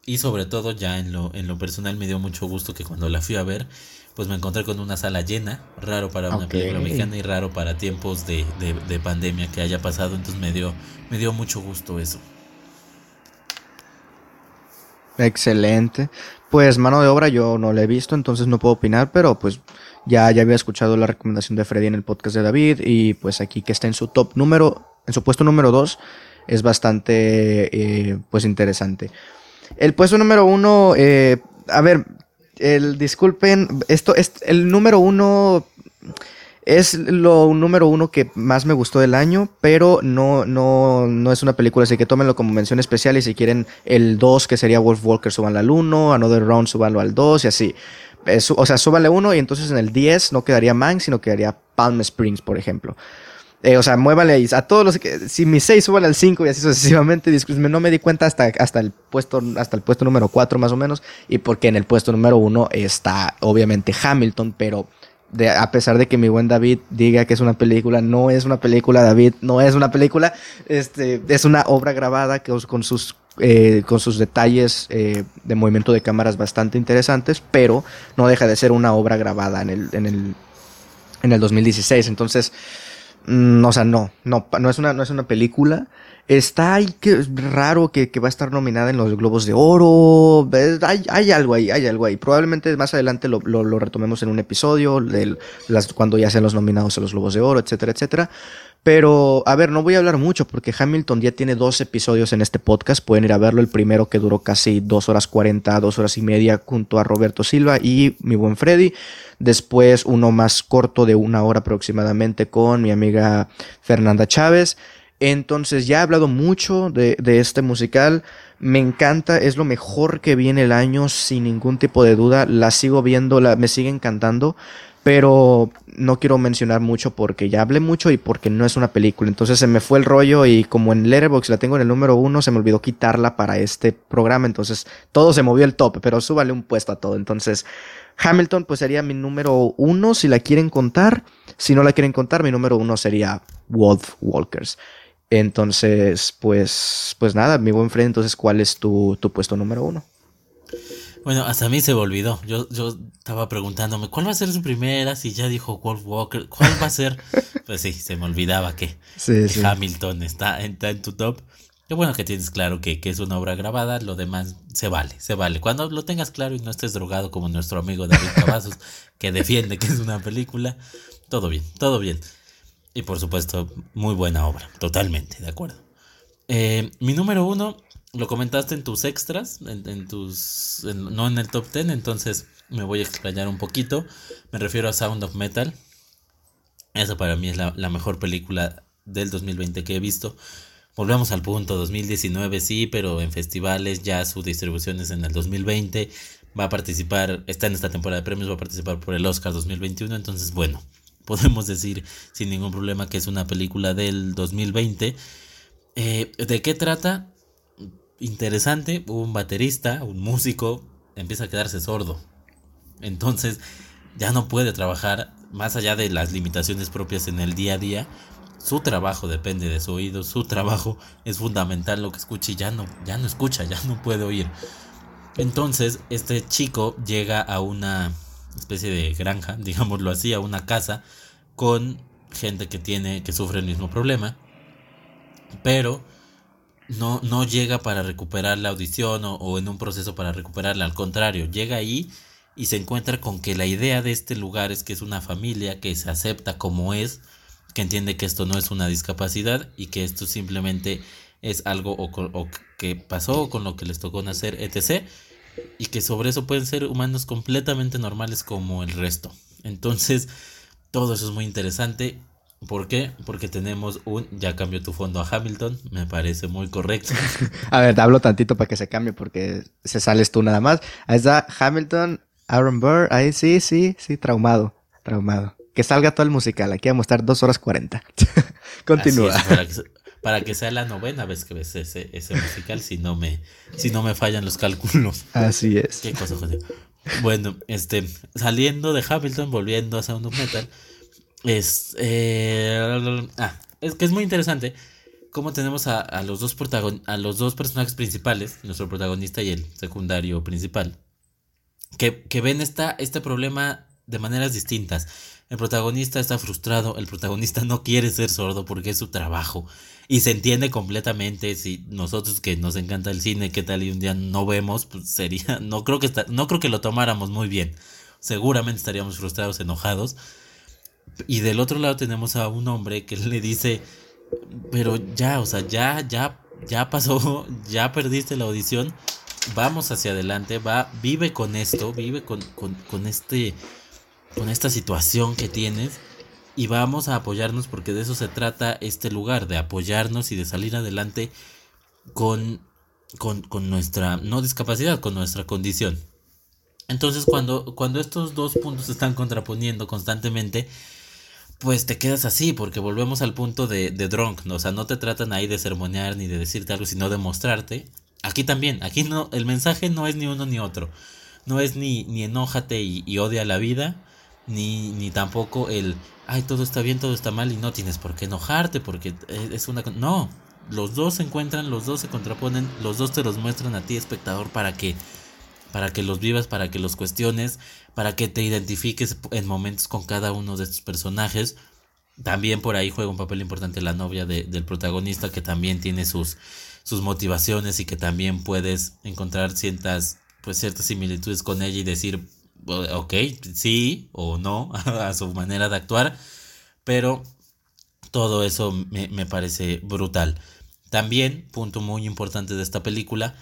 Y sobre todo ya en lo, en lo personal me dio mucho gusto que cuando la fui a ver pues me encontré con una sala llena, raro para una película mexicana y raro para tiempos de, de, pandemia que haya pasado, entonces me dio, me dio mucho gusto eso. Excelente. Pues mano de obra yo no la he visto, entonces no puedo opinar, pero pues ya, ya había escuchado la recomendación de Freddy en el podcast de David y pues aquí que está en su top número, en su puesto número 2, es bastante eh, pues interesante. El puesto número uno, eh, a ver, el, disculpen, esto es el número uno. Es lo número uno que más me gustó del año, pero no, no, no es una película, así que tómenlo como mención especial y si quieren el 2, que sería Wolf Walker, súbanlo al 1, Another Round, súbanlo al 2 y así. o sea, súbanle uno y entonces en el 10 no quedaría Man, sino quedaría Palm Springs, por ejemplo. Eh, o sea, muévale a todos los que. Si mi 6 súbale al 5 y así sucesivamente. Disculpe, no me di cuenta hasta, hasta, el puesto, hasta el puesto número 4 más o menos. Y porque en el puesto número 1 está obviamente Hamilton, pero. A pesar de que mi buen David diga que es una película, no es una película, David, no es una película, este, es una obra grabada que, con, sus, eh, con sus detalles eh, de movimiento de cámaras bastante interesantes, pero no deja de ser una obra grabada en el, en el, en el 2016. Entonces, Mm, o sea, no, no, no es una, no es una película. Está ahí que raro que, va a estar nominada en los Globos de Oro. Hay, hay algo ahí, hay algo ahí. Probablemente más adelante lo, lo, retomemos en un episodio, las, cuando ya sean los nominados a los Globos de Oro, etcétera, etcétera. Pero, a ver, no voy a hablar mucho porque Hamilton ya tiene dos episodios en este podcast. Pueden ir a verlo. El primero que duró casi dos horas cuarenta, dos horas y media junto a Roberto Silva y mi buen Freddy. Después uno más corto de una hora aproximadamente con mi amiga Fernanda Chávez. Entonces ya he hablado mucho de, de, este musical. Me encanta, es lo mejor que viene el año sin ningún tipo de duda. La sigo viendo, la, me sigue encantando pero no quiero mencionar mucho porque ya hablé mucho y porque no es una película. Entonces se me fue el rollo y como en Letterboxd la tengo en el número uno, se me olvidó quitarla para este programa. Entonces todo se movió el top, pero súbale un puesto a todo. Entonces Hamilton pues sería mi número uno si la quieren contar. Si no la quieren contar, mi número uno sería Wolf Walkers. Entonces, pues, pues nada, mi buen friend, entonces, ¿cuál es tu, tu puesto número uno? Bueno, hasta a mí se me olvidó. Yo, yo estaba preguntándome, ¿cuál va a ser su primera? Si ya dijo Wolf Walker, ¿cuál va a ser? pues sí, se me olvidaba que, Hamilton está, en tu top. Qué bueno que tienes claro que, que, es una obra grabada, lo demás se vale, se vale. Cuando lo tengas claro y no estés drogado como nuestro amigo David Cavazos, que defiende que es una película, todo bien, todo bien. Y por supuesto, muy buena obra, totalmente, de acuerdo. Eh, mi número uno, lo comentaste en tus extras, en, tus. no en el top ten, entonces me voy a explayar un poquito. Me refiero a Sound of Metal. Esa para mí es la, la mejor película del 2020 que he visto. Volvemos al punto, 2019 sí, pero en festivales ya su distribución es en el 2020. Va a participar, está en esta temporada de premios, va a participar por el Oscar 2021. Entonces, bueno, podemos decir sin ningún problema que es una película del 2020. Eh, ¿De qué trata? Interesante, un baterista, un músico, empieza a quedarse sordo. Entonces ya no puede trabajar más allá de las limitaciones propias en el día a día su trabajo depende de su oído, su trabajo es fundamental lo que escuche y ya no, ya no escucha, ya no puede oír. Entonces, este chico llega a una especie de granja, digámoslo así, a una casa con gente que tiene, que sufre el mismo problema, pero no, no llega para recuperar la audición o, en un proceso para recuperarla, al contrario, llega ahí y se encuentra con que la idea de este lugar es que es una familia que se acepta como es, que entiende que esto no es una discapacidad y que esto simplemente es algo o, que pasó con lo que les tocó nacer, etc. Y que sobre eso pueden ser humanos completamente normales como el resto. Entonces, todo eso es muy interesante. ¿Por qué? Porque tenemos un, ya cambió tu fondo a Hamilton, me parece muy correcto. a ver, te hablo tantito para que se cambie porque se sales tú nada más. Ahí está Hamilton, Aaron Burr, ahí sí, sí, sí, traumado, traumado que salga todo el musical. Aquí vamos a estar dos horas cuarenta. Continúa. para, que, sea la novena vez que ves ese, ese musical, si no, me, si no me fallan los cálculos. Así es. Qué cosa, José. Bueno, este, saliendo de Hamilton, volviendo a Sound of Metal, es, eh, ah, es que es muy interesante cómo tenemos a, a los dos protagon a los dos personajes principales, nuestro protagonista y el secundario principal, que, que ven esta, este problema de maneras distintas. El protagonista está frustrado, el protagonista no quiere ser sordo porque es su trabajo. Y se entiende completamente si nosotros que nos encanta el cine, qué tal y un día no vemos, pues sería, no creo que no creo que lo tomáramos muy bien. Seguramente estaríamos frustrados, enojados. Y del otro lado tenemos a un hombre que le dice, pero ya, o sea, ya, ya, ya pasó, ya perdiste la audición, vamos hacia adelante, va, vive con esto, vive con, con, con este con esta situación que tienes y vamos a apoyarnos porque de eso se trata este lugar, de apoyarnos y de salir adelante con, con, con nuestra, no discapacidad, con nuestra condición. Entonces cuando, cuando estos dos puntos se están contraponiendo constantemente, pues te quedas así, porque volvemos al punto de, de drunk, ¿no? o sea, no te tratan ahí de sermonear ni de decirte algo, sino de mostrarte. Aquí también, aquí no, el mensaje no es ni uno ni otro. No es ni, ni enójate y, y odia la vida, ni, ni tampoco el, ay, todo está bien, todo está mal y no tienes por qué enojarte porque es una... No, los dos se encuentran, los dos se contraponen, los dos te los muestran a ti, espectador, para que, para que los vivas, para que los cuestiones, para que te identifiques en momentos con cada uno de estos personajes. También por ahí juega un papel importante la novia del protagonista, que también tiene sus, sus motivaciones y que también puedes encontrar ciertas, pues ciertas similitudes con ella y decir, ok, sí o no a su manera de actuar, pero todo eso me, me, parece brutal. También, punto muy importante de esta película,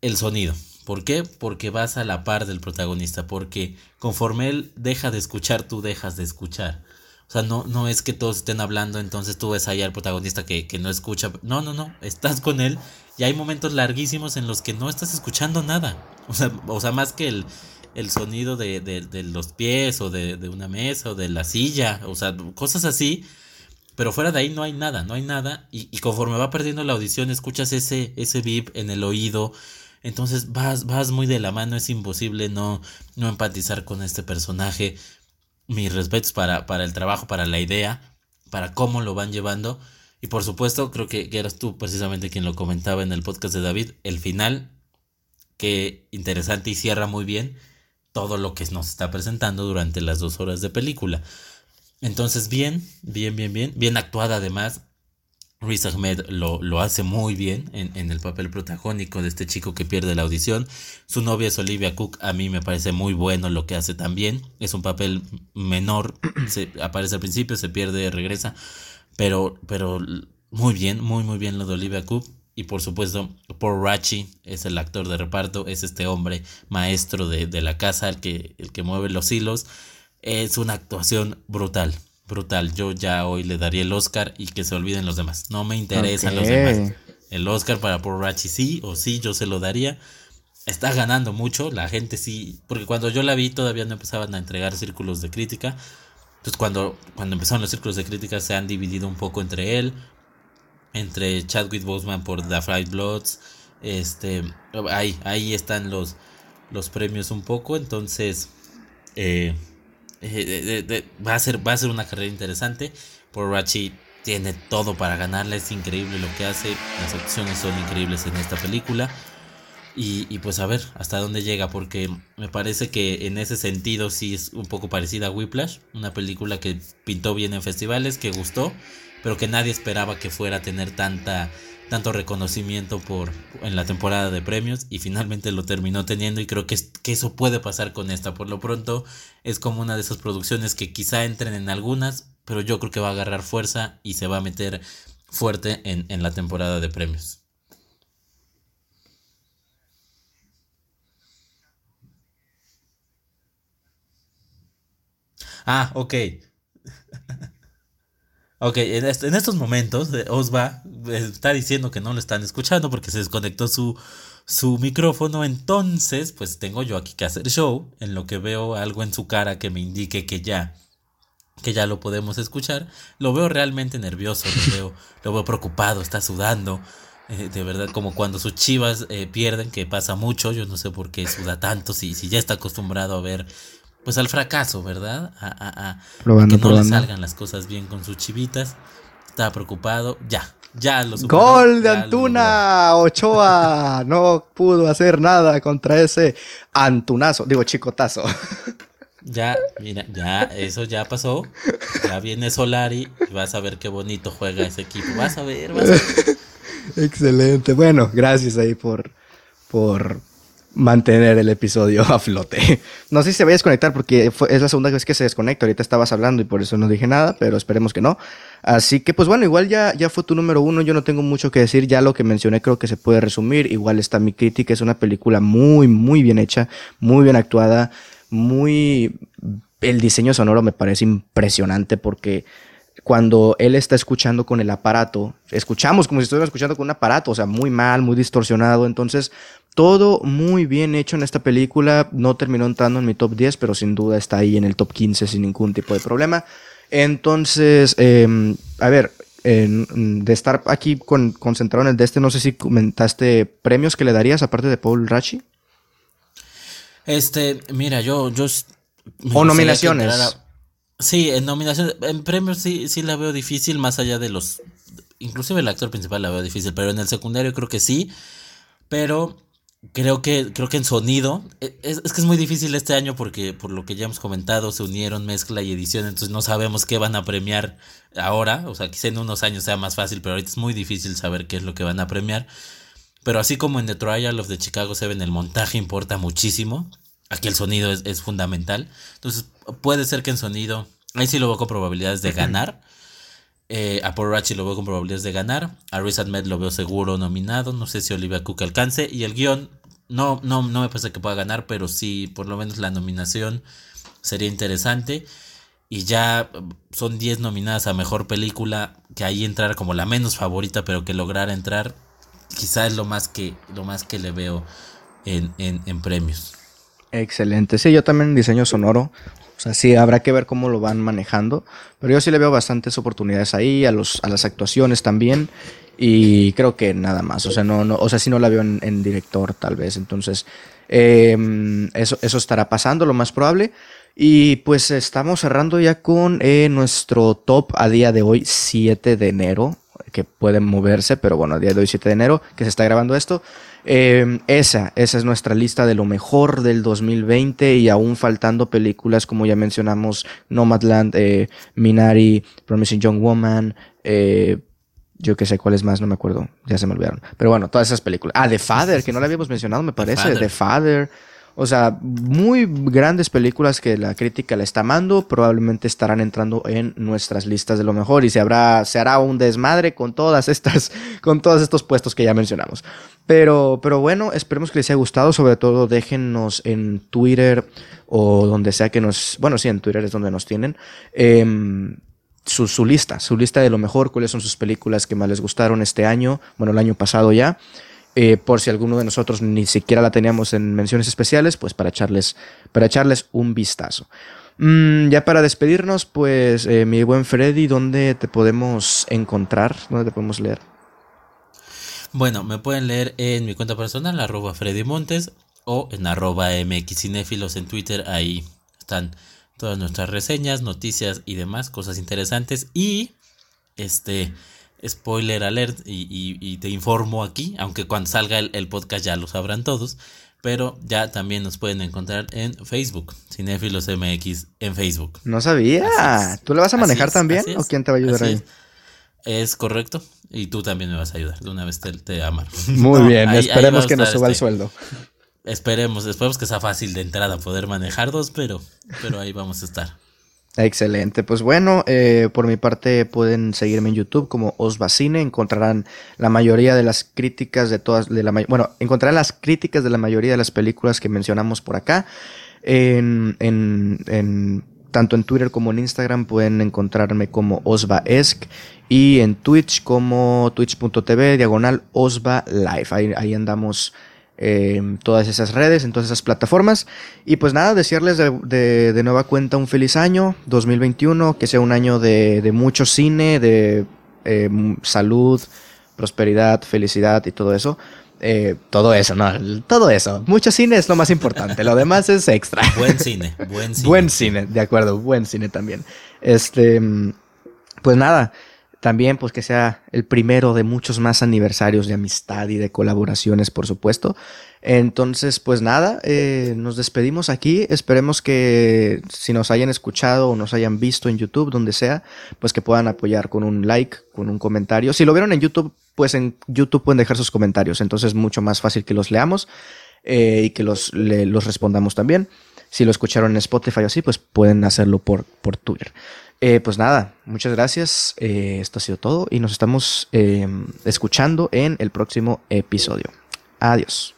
el sonido. ¿Por qué? Porque vas a la par del protagonista, porque conforme él deja de escuchar, tú dejas de escuchar. O sea, no, no es que todos estén hablando, entonces tú ves ahí al protagonista que, que no escucha. No, no, no, estás con él y hay momentos larguísimos en los que no estás escuchando nada. O sea, o sea más que el, el sonido de, de, los pies o de, de, una mesa o de la silla, o sea, cosas así. Pero fuera de ahí no hay nada, no hay nada. Y, y conforme va perdiendo la audición, escuchas ese, ese beep en el oído. Entonces vas, vas muy de la mano, es imposible no, no empatizar con este personaje. Mis respetos para, para el trabajo, para la idea, para cómo lo van llevando. Y por supuesto, creo que, que eras tú precisamente quien lo comentaba en el podcast de David. El final, que interesante y cierra muy bien todo lo que nos está presentando durante las dos horas de película. Entonces, bien, bien, bien, bien, bien actuada además. Riz Ahmed lo, lo hace muy bien en, en, el papel protagónico de este chico que pierde la audición. Su novia es Olivia Cook, a mí me parece muy bueno lo que hace también. Es un papel menor, se, aparece al principio, se pierde, regresa, pero, pero muy bien, muy, muy bien lo de Olivia Cook. Y por supuesto, Paul Rachi es el actor de reparto, es este hombre maestro de, la casa, el que, el que mueve los hilos. Es una actuación brutal, brutal. Yo ya hoy le daría el Oscar y que se olviden los demás. No me interesan los demás. El Oscar para Paul Rachi sí o sí, yo se lo daría. Está ganando mucho, la gente sí, porque cuando yo la vi todavía no empezaban a entregar círculos de crítica. Entonces cuando, cuando empezaron los círculos de crítica se han dividido un poco entre él, entre Chadwick Boseman por The Fried Bloods. Este, ahí, ahí están los, los premios un poco. Entonces, eh, eh, va, a ser, va a ser una carrera interesante. Rachi tiene todo para ganarla. Es increíble lo que hace. Las opciones son increíbles en esta película. Y, y, pues a ver hasta dónde llega, porque me parece que en ese sentido sí es un poco parecida a Whiplash, una película que pintó bien en festivales, que gustó, pero que nadie esperaba que fuera a tener tanta tanto reconocimiento por en la temporada de premios y finalmente lo terminó teniendo y creo que, que eso puede pasar con esta. Por lo pronto es como una de esas producciones que quizá entren en algunas pero yo creo que va a agarrar fuerza y se va a meter fuerte en, en la temporada de premios. Ah ok Ok, en, estos momentos eh, Osva eh, está diciendo que no lo están escuchando porque se desconectó su, su micrófono. Entonces, pues tengo yo aquí que hacer show en lo que veo algo en su cara que me indique que ya que ya lo podemos escuchar. Lo veo realmente nervioso, lo veo, lo veo preocupado, está sudando. Eh, de verdad, como cuando sus chivas pierden, que pasa mucho. Yo no sé por qué suda tanto, si, si ya está acostumbrado a ver pues al fracaso, ¿verdad? A, a, a que no le salgan las cosas bien con sus chivitas. Estaba preocupado. Ya, ya lo superó, Gol de Antuna. Ochoa no pudo hacer nada contra ese Antunazo, digo chicotazo. Ya, mira, ya, eso ya pasó. Ya viene Solari y vas a ver qué bonito juega ese equipo. Vas a ver, vas a ver. Excelente. Bueno, gracias ahí por, por mantener el episodio a flote. No sé si se va a desconectar porque es la segunda vez que se desconecta. Ahorita estabas hablando y por eso no dije nada, pero esperemos que no. Así que, pues bueno, igual ya, ya fue tu número uno. Yo no tengo mucho que decir. Ya lo que mencioné creo que se puede resumir. Igual está mi crítica. Es una película muy, muy bien hecha, muy bien actuada, muy. El diseño sonoro me parece impresionante porque cuando él está escuchando con el aparato, escuchamos como si estuviera escuchando con un aparato, o sea, muy mal, muy distorsionado. Entonces, todo muy bien hecho en esta película. No terminó entrando en mi top 10, pero sin duda está ahí en el top 15 sin ningún tipo de problema. Entonces, em, a ver, de estar aquí concentrado en el de este, no sé si comentaste premios que le darías aparte de Paul Rachi. Este, mira, yo, yo o nominaciones. Sí, en nominaciones, en premios sí, sí la veo difícil, más allá de los, inclusive el actor principal la veo difícil, pero en el secundario creo que sí, pero Creo que, creo que en sonido, e, es, que es muy difícil este año porque por lo que ya hemos comentado, se unieron mezcla y edición, entonces no sabemos qué van a premiar ahora, o sea, quizá en unos años sea más fácil, pero ahorita es muy difícil saber qué es lo que van a premiar. Pero así como en The Trial of the Chicago 7 el montaje importa muchísimo, aquí el sonido es, es fundamental, entonces puede ser que en sonido, ahí sí lo veo con probabilidades de ganar. Eh, a Paul Ratchet lo veo con probabilidades de ganar. A Riz Ahmed lo veo seguro nominado. No sé si Olivia Cook alcance. Y el guion, no, no, no me parece que pueda ganar, pero sí, por lo menos la nominación sería interesante. Y ya son 10 nominadas a mejor película. Que ahí entrar como la menos favorita, pero que lograra entrar. Quizá es lo más que, lo más que le veo en, en, en premios. Excelente. Sí, yo también diseño sonoro. O sea, sí, habrá que ver cómo lo van manejando. Pero yo sí le veo bastantes oportunidades ahí, a, los, a las actuaciones también. Y creo que nada más. O sea, no, no, o sea, sí no la veo en, director, tal vez. Entonces, em, eso, eso estará pasando, lo más probable. Y pues estamos cerrando ya con eh, nuestro top a día de hoy, 7 de enero, que pueden moverse, pero bueno, a día de hoy, 7 de enero, que se está grabando esto. Em, esa, esa es nuestra lista de lo mejor del 2020 y aún faltando películas como ya mencionamos, Nomadland, eh, Minari, Promising Young Woman, eh, yo que sé cuáles más, no me acuerdo, ya se me olvidaron. Pero bueno, todas esas películas. Ah, The Father, que no la habíamos mencionado, me parece, The Father. O sea, muy grandes películas que la crítica le está amando, probablemente estarán entrando en nuestras listas de lo mejor y se habrá, se hará un desmadre con todas estas, con todos estos puestos que ya mencionamos. Pero, pero bueno, esperemos que les haya gustado. Sobre todo, déjennos en Twitter o donde sea que nos. Bueno, sí, en Twitter es donde nos tienen. Em, su, su, lista, su lista de lo mejor, cuáles son sus películas que más les gustaron este año, bueno, el año pasado ya. Eh, por si alguno de nosotros ni siquiera la teníamos en menciones especiales, pues para echarles, para echarles un vistazo. Mm, ya para despedirnos, pues eh, mi buen Freddy, ¿dónde te podemos encontrar? ¿Dónde te podemos leer? Bueno, me pueden leer en mi cuenta personal, arroba Freddy Montes, o en arroba mxcinéfilos en Twitter, ahí están todas nuestras reseñas, noticias y demás, cosas interesantes. Y este spoiler alert y, te informo aquí, aunque cuando salga el, podcast ya lo sabrán todos, pero ya también nos pueden encontrar en Facebook, Cinefilos MX en Facebook. No sabía. ¿Tú le vas a manejar también o quién te va a ayudar ahí? Es. correcto. Y tú también me vas a ayudar. De una vez te, te amar. Muy bien. esperemos que nos suba el este, sueldo. Esperemos, esperemos que sea fácil de entrada poder manejar dos, pero, pero ahí vamos a estar. Excelente, pues bueno, eh, por mi parte pueden seguirme en YouTube como Osvacine, encontrarán la mayoría de las críticas de todas, bueno, encontrarán las críticas de la mayoría de las películas que mencionamos por acá. En, tanto en Twitter como en Instagram pueden encontrarme como Osvaesc y en Twitch como twitch.tv diagonal Osva Live. Ahí andamos en todas esas redes, en todas esas plataformas. Y pues nada, desearles de, de, nueva cuenta un feliz año 2021, que sea un año de, de mucho cine, de eh, salud, prosperidad, felicidad y todo eso. Eh, todo eso, ¿no? Todo eso. Mucho cine es lo más importante, lo demás es extra. Buen cine, buen cine. buen cine, de acuerdo, buen cine también. Este, pues nada, también pues que sea el primero de muchos más aniversarios de amistad y de colaboraciones, por supuesto. Entonces, pues nada, eh, nos despedimos aquí. Esperemos que si nos hayan escuchado o nos hayan visto en YouTube, donde sea, pues que puedan apoyar con un like, con un comentario. Si lo vieron en YouTube, pues en YouTube pueden dejar sus comentarios. Entonces es mucho más fácil que los leamos eh, y que los, los respondamos también. Si lo escucharon en Spotify o así, pues pueden hacerlo por, por Twitter. Eh, pues nada, muchas gracias. Eh, esto ha sido todo y nos estamos em, escuchando en el próximo episodio. Adiós.